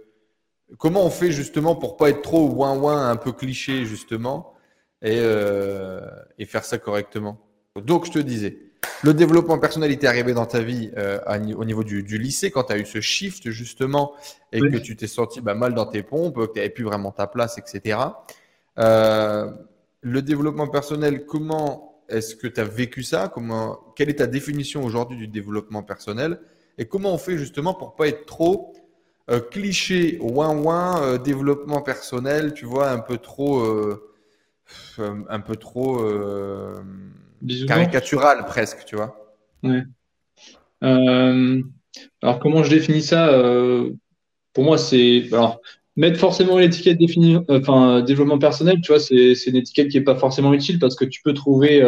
Comment on fait justement pour pas être trop ouin ouin, un peu cliché justement, et, euh, et, faire ça correctement? Donc je te disais, le développement personnel était arrivé dans ta vie euh, au niveau du, lycée quand tu as eu ce shift justement et que tu t'es senti bah, mal dans tes pompes, que tu n'avais plus vraiment ta place, etc. Euh, le développement personnel, comment est-ce que tu as vécu ça? Comment, Quelle est ta définition aujourd'hui du développement personnel? Et comment on fait justement pour pas être trop euh, cliché, ouin ouin, euh, développement personnel, tu vois, un peu trop, euh, un peu trop caricatural presque, tu vois? Ouais. alors comment je définis ça Pour moi, c'est alors mettre forcément l'étiquette définie, enfin développement personnel, tu vois, c'est une étiquette qui est pas forcément utile parce que tu peux trouver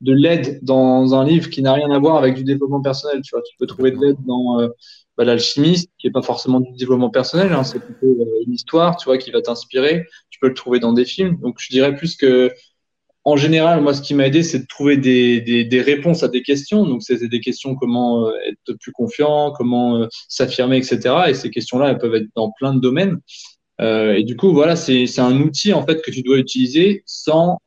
de l'aide dans un livre qui n'a rien à voir avec du développement personnel. Tu vois, tu peux trouver de l'aide dans euh, bah, l'alchimiste, qui est pas forcément du développement personnel, hein, c'est plutôt euh, une histoire, tu vois, qui va t'inspirer. Tu peux le trouver dans des films. Donc, je dirais plus que, en général, moi, ce qui m'a aidé, c'est de trouver des, des, réponses à des questions. Donc, c'est des questions comment euh, être plus confiant, comment s'affirmer, etc. Et ces questions-là, elles peuvent être dans plein de domaines. et du coup, voilà, c'est un outil en fait que tu dois utiliser sans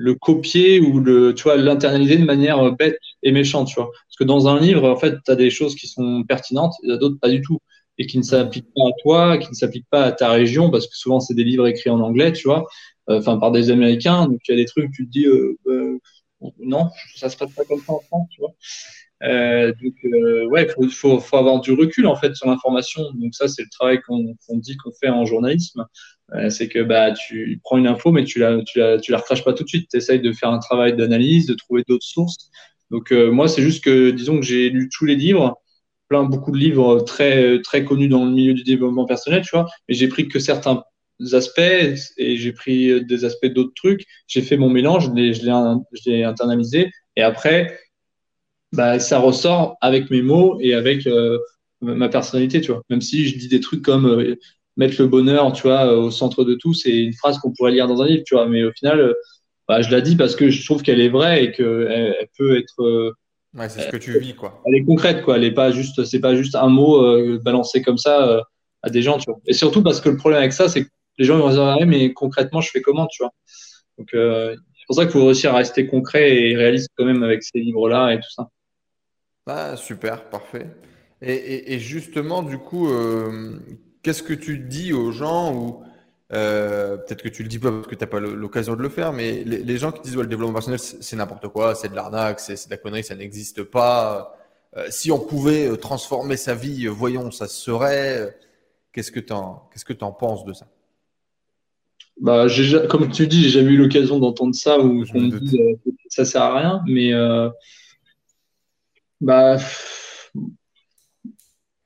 le copier ou le, tu vois, l'internaliser de manière bête et méchante, tu vois. Parce que dans un livre, en fait, tu as des choses qui sont pertinentes, et d'autres pas du tout, et qui ne s'appliquent pas à toi, qui ne s'appliquent pas à ta région, parce que souvent, c'est des livres écrits en anglais, tu vois, euh, enfin, par des Américains, donc il y a des trucs, tu te dis, euh, euh, non, ça se passe pas comme ça en France, tu vois. Euh, donc, euh, ouais, faut, faut, avoir du recul en fait sur l'information. Donc ça, c'est le travail qu'on dit qu'on fait en journalisme. Euh, c'est que bah tu prends une info, mais tu la tu la tu la recraches pas tout de suite. Tu essayes de faire un travail d'analyse, de trouver d'autres sources. Donc euh, moi, c'est juste que disons que j'ai lu tous les livres, plein beaucoup de livres très très connus dans le milieu du développement personnel, tu vois. Mais j'ai pris que certains aspects et j'ai pris des aspects d'autres trucs. J'ai fait mon mélange, je l'ai internalisé et après bah, ça ressort avec mes mots et avec euh, ma personnalité, tu vois. Même si je dis des trucs comme euh, mettre le bonheur, tu vois, au centre de tout, c'est une phrase qu'on pourrait lire dans un livre, tu vois. Mais au final, euh, bah, je la dis parce que je trouve qu'elle est vraie et qu'elle elle peut être. ouais, c'est ce que tu vis, quoi. Elle est concrète, quoi. Elle est pas juste, c'est pas juste un mot balancé comme ça à des gens, tu vois. Et surtout parce que le problème avec ça, c'est que les gens vont se dire, ah mais concrètement, je fais comment, tu vois? Donc, c'est pour ça qu'il faut réussir à rester concret et réaliste quand même avec ces livres-là et tout ça. Ah, super, parfait. Et, justement, du coup, euh, qu'est-ce que tu dis aux gens ou euh, peut-être que tu le dis pas parce que tu n'as pas l'occasion de le faire, mais les, gens qui disent ouais, le développement personnel, c'est n'importe quoi, c'est de l'arnaque, c'est de la connerie, ça n'existe pas. Euh, si on pouvait transformer sa vie, voyons, ça serait. Qu'est-ce que tu en, qu'est-ce que en penses de ça? Bah, Comme tu dis, j'ai jamais eu l'occasion d'entendre ça ou qu'on me dit que ça sert à rien, mais bah,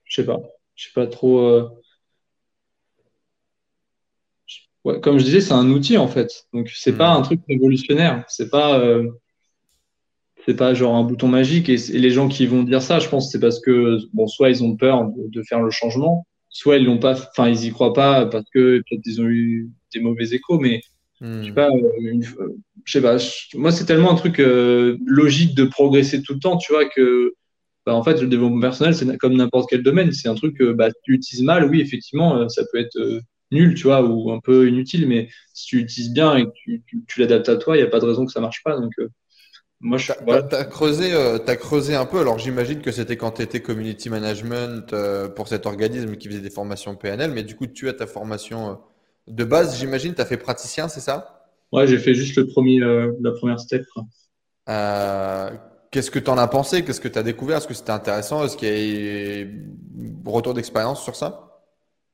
je sais pas. Je sais pas trop. Euh, ouais, comme je disais, c'est un outil en fait. Donc c'est pas hmm. un truc révolutionnaire. C'est pas. Euh, c'est pas genre un bouton magique et, les gens qui vont dire ça, je pense, c'est parce que bon, soit ils ont peur de, faire le changement, soit ils l'ont pas, enfin ils y croient pas parce que peut-être ils ont eu des mauvais échos, mais je sais hmm. pas, une, je sais pas, moi c'est tellement un truc euh, logique de progresser tout le temps, tu vois, que bah, en fait, le développement personnel, c'est comme n'importe quel domaine. C'est un truc que bah, tu utilises mal, oui, effectivement, euh, ça peut être euh, nul, tu vois, ou un peu inutile, mais si tu l'utilises bien et que tu, l'adaptes à toi, il n'y a pas de raison que ça marche pas. Donc, euh, moi, je. T'as as creusé, as creusé un peu. Alors, j'imagine que c'était quand tu étais community management pour cet organisme qui faisait des formations PNL, mais du coup, tu as ta formation de base, j'imagine. Tu as fait praticien, c'est ça? Ouais, j'ai fait juste le premier, la première step. Qu'est-ce que tu en as pensé? Qu'est-ce que tu as découvert? Est-ce que c'était intéressant? Est-ce qu'il y a retour d'expérience sur ça?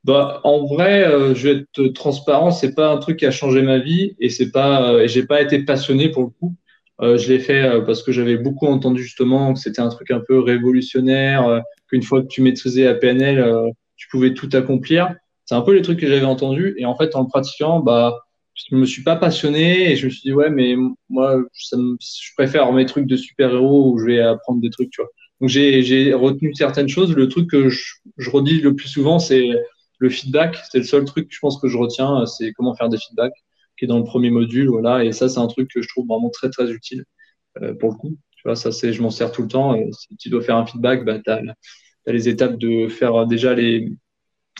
Bah, en vrai, euh, je vais être transparent, c'est pas un truc qui a changé ma vie et c'est pas, euh, j'ai pas été passionné pour le coup. Euh, je l'ai fait parce que j'avais beaucoup entendu justement que c'était un truc un peu révolutionnaire, qu'une fois que tu maîtrisais la PNL, tu pouvais tout accomplir. C'est un peu les trucs que j'avais entendus. Et en fait en le pratiquant, bah je me suis pas passionné et je me suis dit ouais mais moi je préfère mes trucs de super héros où je vais apprendre des trucs tu vois. Donc j'ai retenu certaines choses. Le truc que je, je redis le plus souvent c'est le feedback. C'est le seul truc que je pense que je retiens c'est comment faire des feedbacks qui est dans le premier module voilà et ça c'est un truc que je trouve vraiment très très utile euh, pour le coup tu vois ça c'est je m'en sers tout le temps et si tu dois faire un feedback bah tu as, as les étapes de faire déjà les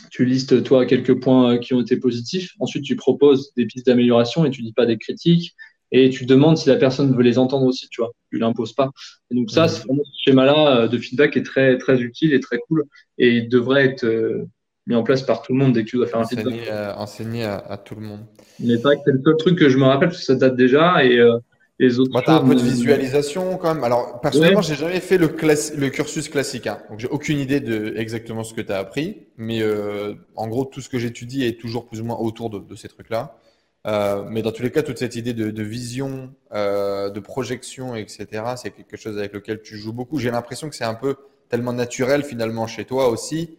tu listes toi quelques points qui ont été positifs. Ensuite, tu proposes des pistes d'amélioration et tu dis pas des critiques. Et tu demandes si la personne veut les entendre aussi, tu vois. Tu l'imposes pas. Et donc ça, c'est vraiment ce schéma-là euh, de feedback est très très utile et très cool et il devrait être euh, mis en place par tout le monde dès que tu dois faire un feedback. enseigner à, tout le monde. Mais c'est vrai que c'est le seul truc que je me rappelle parce que ça date déjà et les autres. Moi, tu as un peu de visualisation quand même. Alors, personnellement, j'ai jamais fait le, le cursus classique. Hein. Donc, j'ai aucune idée de exactement ce que tu as appris. Mais euh, en gros, tout ce que j'étudie est toujours plus ou moins autour de, ces trucs-là. Euh, mais dans tous les cas, toute cette idée de, vision, euh, de projection, etc., c'est quelque chose avec lequel tu joues beaucoup. J'ai l'impression que c'est un peu tellement naturel finalement chez toi aussi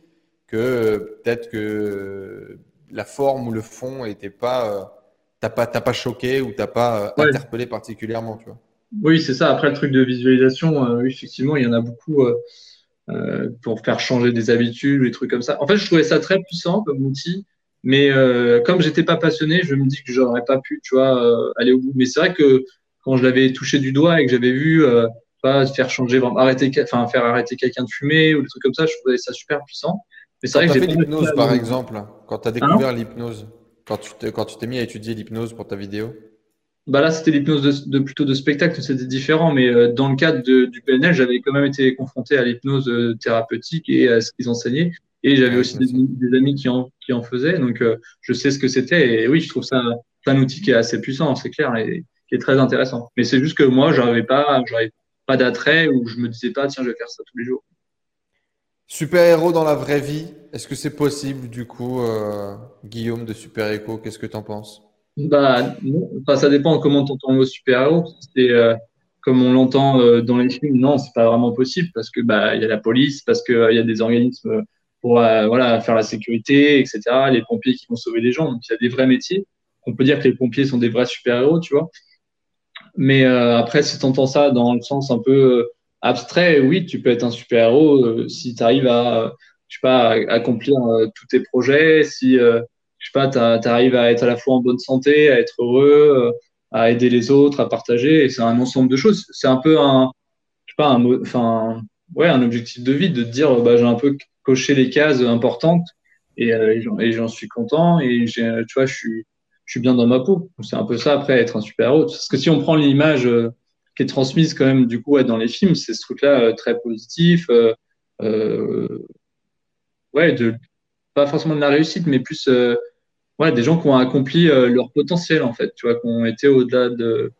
que peut-être que la forme ou le fond n'était pas t'as pas, pas choqué ou t'as pas euh, interpellé particulièrement, tu vois. Oui, c'est ça. Après, le truc de visualisation, euh, effectivement, il y en a beaucoup euh, pour faire changer des habitudes des trucs comme ça. En fait, je trouvais ça très puissant comme outil, mais comme j'étais pas passionné, je me dis que j'aurais pas pu, tu vois, aller au bout. Mais c'est vrai que quand je l'avais touché du doigt et que j'avais vu pas faire changer, arrêter, enfin faire arrêter quelqu'un de fumer ou des trucs comme ça, je trouvais ça super puissant. Mais c'est vrai que j'ai fait l'hypnose, par exemple, quand tu as découvert l'hypnose. Quand tu t'es mis à étudier l'hypnose pour ta vidéo? Bah là, c'était l'hypnose de, plutôt de spectacle, c'était différent, mais euh, dans le cadre du PNL, j'avais quand même été confronté à l'hypnose euh, thérapeutique et à ce qu'ils enseignaient. Et j'avais aussi des, amis qui en, qui en faisaient, donc euh, je sais ce que c'était. Et oui, je trouve ça un outil qui est assez puissant, c'est clair, et qui est très intéressant. Mais c'est juste que moi, j'avais pas, j'avais pas d'attrait ou je me disais pas, tiens, je vais faire ça tous les jours. Super-héros dans la vraie vie, est-ce que c'est possible du coup, euh, Guillaume de Super Echo Qu'est-ce que tu en penses? Bah ça dépend comment tu entends le super-héros. C'est euh, comme on l'entend euh, dans les films, non, c'est pas vraiment possible parce que bah il y a la police, parce qu'il il y a des organismes pour voilà faire la sécurité, etc. Les pompiers qui vont sauver les gens, donc il y a des vrais métiers. On peut dire que les pompiers sont des vrais super-héros, tu vois. Mais après, si tu entends ça dans le sens un peu abstrait, oui, tu peux être un super-héros euh, si tu arrives à, je sais pas, accomplir euh, tous tes projets, si, euh, je sais pas, tu arrives à être à la fois en bonne santé, à être heureux, à aider les autres, à partager. C'est un ensemble de choses. C'est un peu un, je sais pas, un, enfin, ouais, un objectif de vie de te dire, bah, j'ai un peu coché les cases importantes et, et j'en suis content et tu vois, je suis, je suis bien dans ma peau. C'est un peu ça après être un super-héros. Parce que si on prend l'image qui est transmise quand même du coup dans les films, c'est ce truc-là euh, très positif, euh, euh, ouais, pas forcément de la réussite, mais plus ouais, des gens qui ont accompli leur potentiel en fait, tu vois, qui ont été au-delà de,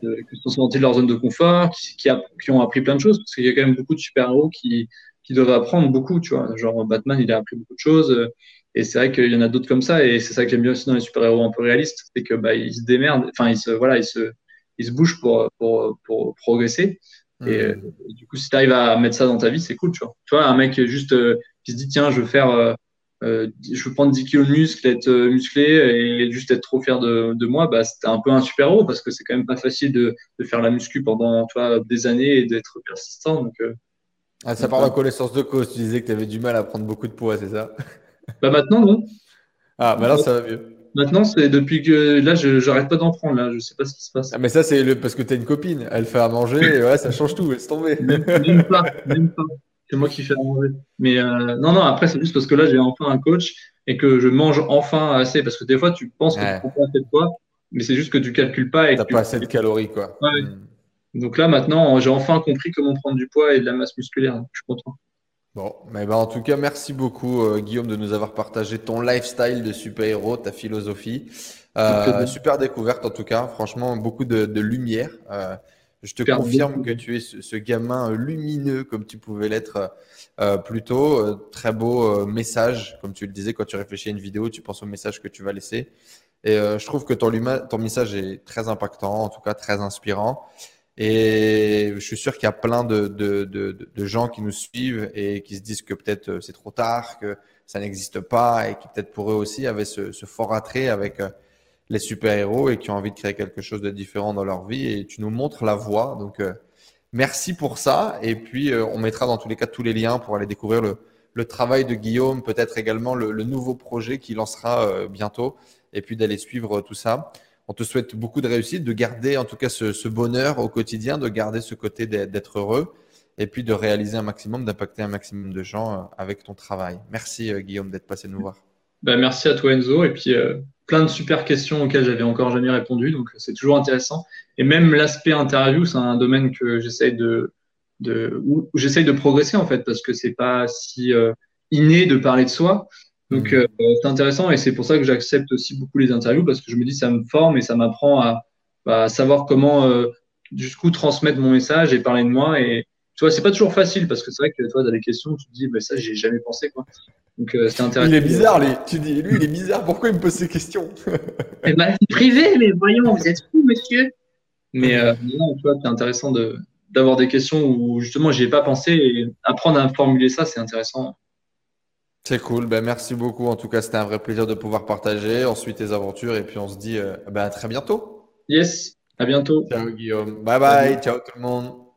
qui sont sortis de leur zone de confort, qui, ont appris plein de choses, parce qu'il y a quand même beaucoup de super-héros qui, qui doivent apprendre beaucoup, tu vois. Genre Batman, il a appris beaucoup de choses. Et c'est vrai qu'il y en a d'autres comme ça. Et c'est ça que j'aime bien aussi dans les super-héros un peu réalistes, c'est que bah, se démerdent, enfin, ils se, voilà, ils se, il se bouge pour, pour, pour progresser. Et, euh, du coup, si tu arrives à mettre ça dans ta vie, c'est cool, tu vois. Tu vois, un mec juste euh, qui se dit, tiens, je veux faire, euh, je veux prendre 10 kilos de muscle, être musclé et juste être trop fier de, de moi, bah, c'était un peu un super héros parce que c'est quand même pas facile de, de faire la muscu pendant des années et d'être persistant. Donc, ah, ça parle de connaissance de cause. Tu disais que tu avais du mal à prendre beaucoup de poids, c'est ça? Bah maintenant, non. Ah, maintenant, ça va mieux. Maintenant, c'est depuis que là, je j'arrête pas d'en prendre. Là, je sais pas ce qui se passe. Ah, mais ça, c'est le... parce que tu as une copine. Elle fait à manger. et ouais, ça change tout. Laisse tomber. Même pas, même pas. C'est moi qui fais à manger. Mais euh, non, non. Après, c'est juste parce que là, j'ai enfin un coach et que je mange enfin assez. Parce que des fois, tu penses que tu prends pas assez de poids, mais c'est juste que tu calcules pas. Et T'as pas assez de calories, quoi. Ouais. Hmm. Donc là, maintenant, j'ai enfin compris comment prendre du poids et de la masse musculaire. je suis content. Bon, mais ben, en tout cas, merci beaucoup, euh, Guillaume, de nous avoir partagé ton lifestyle de super-héros, ta philosophie. Euh, super découverte, en tout cas. Franchement, beaucoup de, lumière. Euh, je te confirme que tu es ce, gamin lumineux, comme tu pouvais l'être plus tôt. très beau message, comme tu le disais, quand tu réfléchis à une vidéo, tu penses au message que tu vas laisser. Et je trouve que ton, ton message est très impactant, en tout cas très inspirant. Et je suis sûr qu'il y a plein de, de, de, gens qui nous suivent et qui se disent que peut-être euh, c'est trop tard, que ça n'existe pas et qui peut-être pour eux aussi avaient ce, ce fort attrait avec euh, les super-héros et qui ont envie de créer quelque chose de différent dans leur vie. Et tu nous montres la voie. Donc, euh, merci pour ça. Et puis, on mettra dans tous les cas tous les liens pour aller découvrir le, le travail de Guillaume, peut-être également le, le, nouveau projet qu'il lancera bientôt et puis d'aller suivre tout ça on te souhaite beaucoup de réussite, de garder en tout cas ce, bonheur au quotidien, de garder ce côté d'être heureux et puis de réaliser un maximum, d'impacter un maximum de gens euh, avec ton travail. Merci euh, Guillaume d'être passé nous voir. Ben, merci à toi Enzo et puis euh, plein de super questions auxquelles j'avais encore jamais répondu, donc c'est toujours intéressant. Et même l'aspect interview, c'est un domaine que j'essaye de, où j'essaye de progresser en fait parce que c'est pas si inné de parler de soi. Donc, mm. euh, c'est intéressant et c'est pour ça que j'accepte aussi beaucoup les interviews parce que je me dis ça me forme et ça m'apprend à, bah, savoir comment euh, jusqu'où transmettre mon message et parler de moi. Et tu vois, c'est pas toujours facile parce que c'est vrai que toi, dans les questions, tu te dis, bah, ça, j'ai jamais pensé. Quoi. Donc, euh, c'est intéressant. Il est bizarre, lui. Tu dis, lui, il est bizarre. Pourquoi il me pose ces questions? (laughs) Eh ben, c'est privé, mais voyons, vous êtes fou, monsieur. Mais euh, non, tu vois, c'est intéressant de d'avoir des questions où justement j'y ai pas pensé et apprendre à formuler ça, c'est intéressant. C'est cool. Ben, merci beaucoup. En tout cas, c'était un vrai plaisir de pouvoir partager. ensuite tes aventures et puis on se dit euh, ben, à très bientôt. Yes. À bientôt. Ciao, Guillaume. Bye bye. Ciao tout le monde.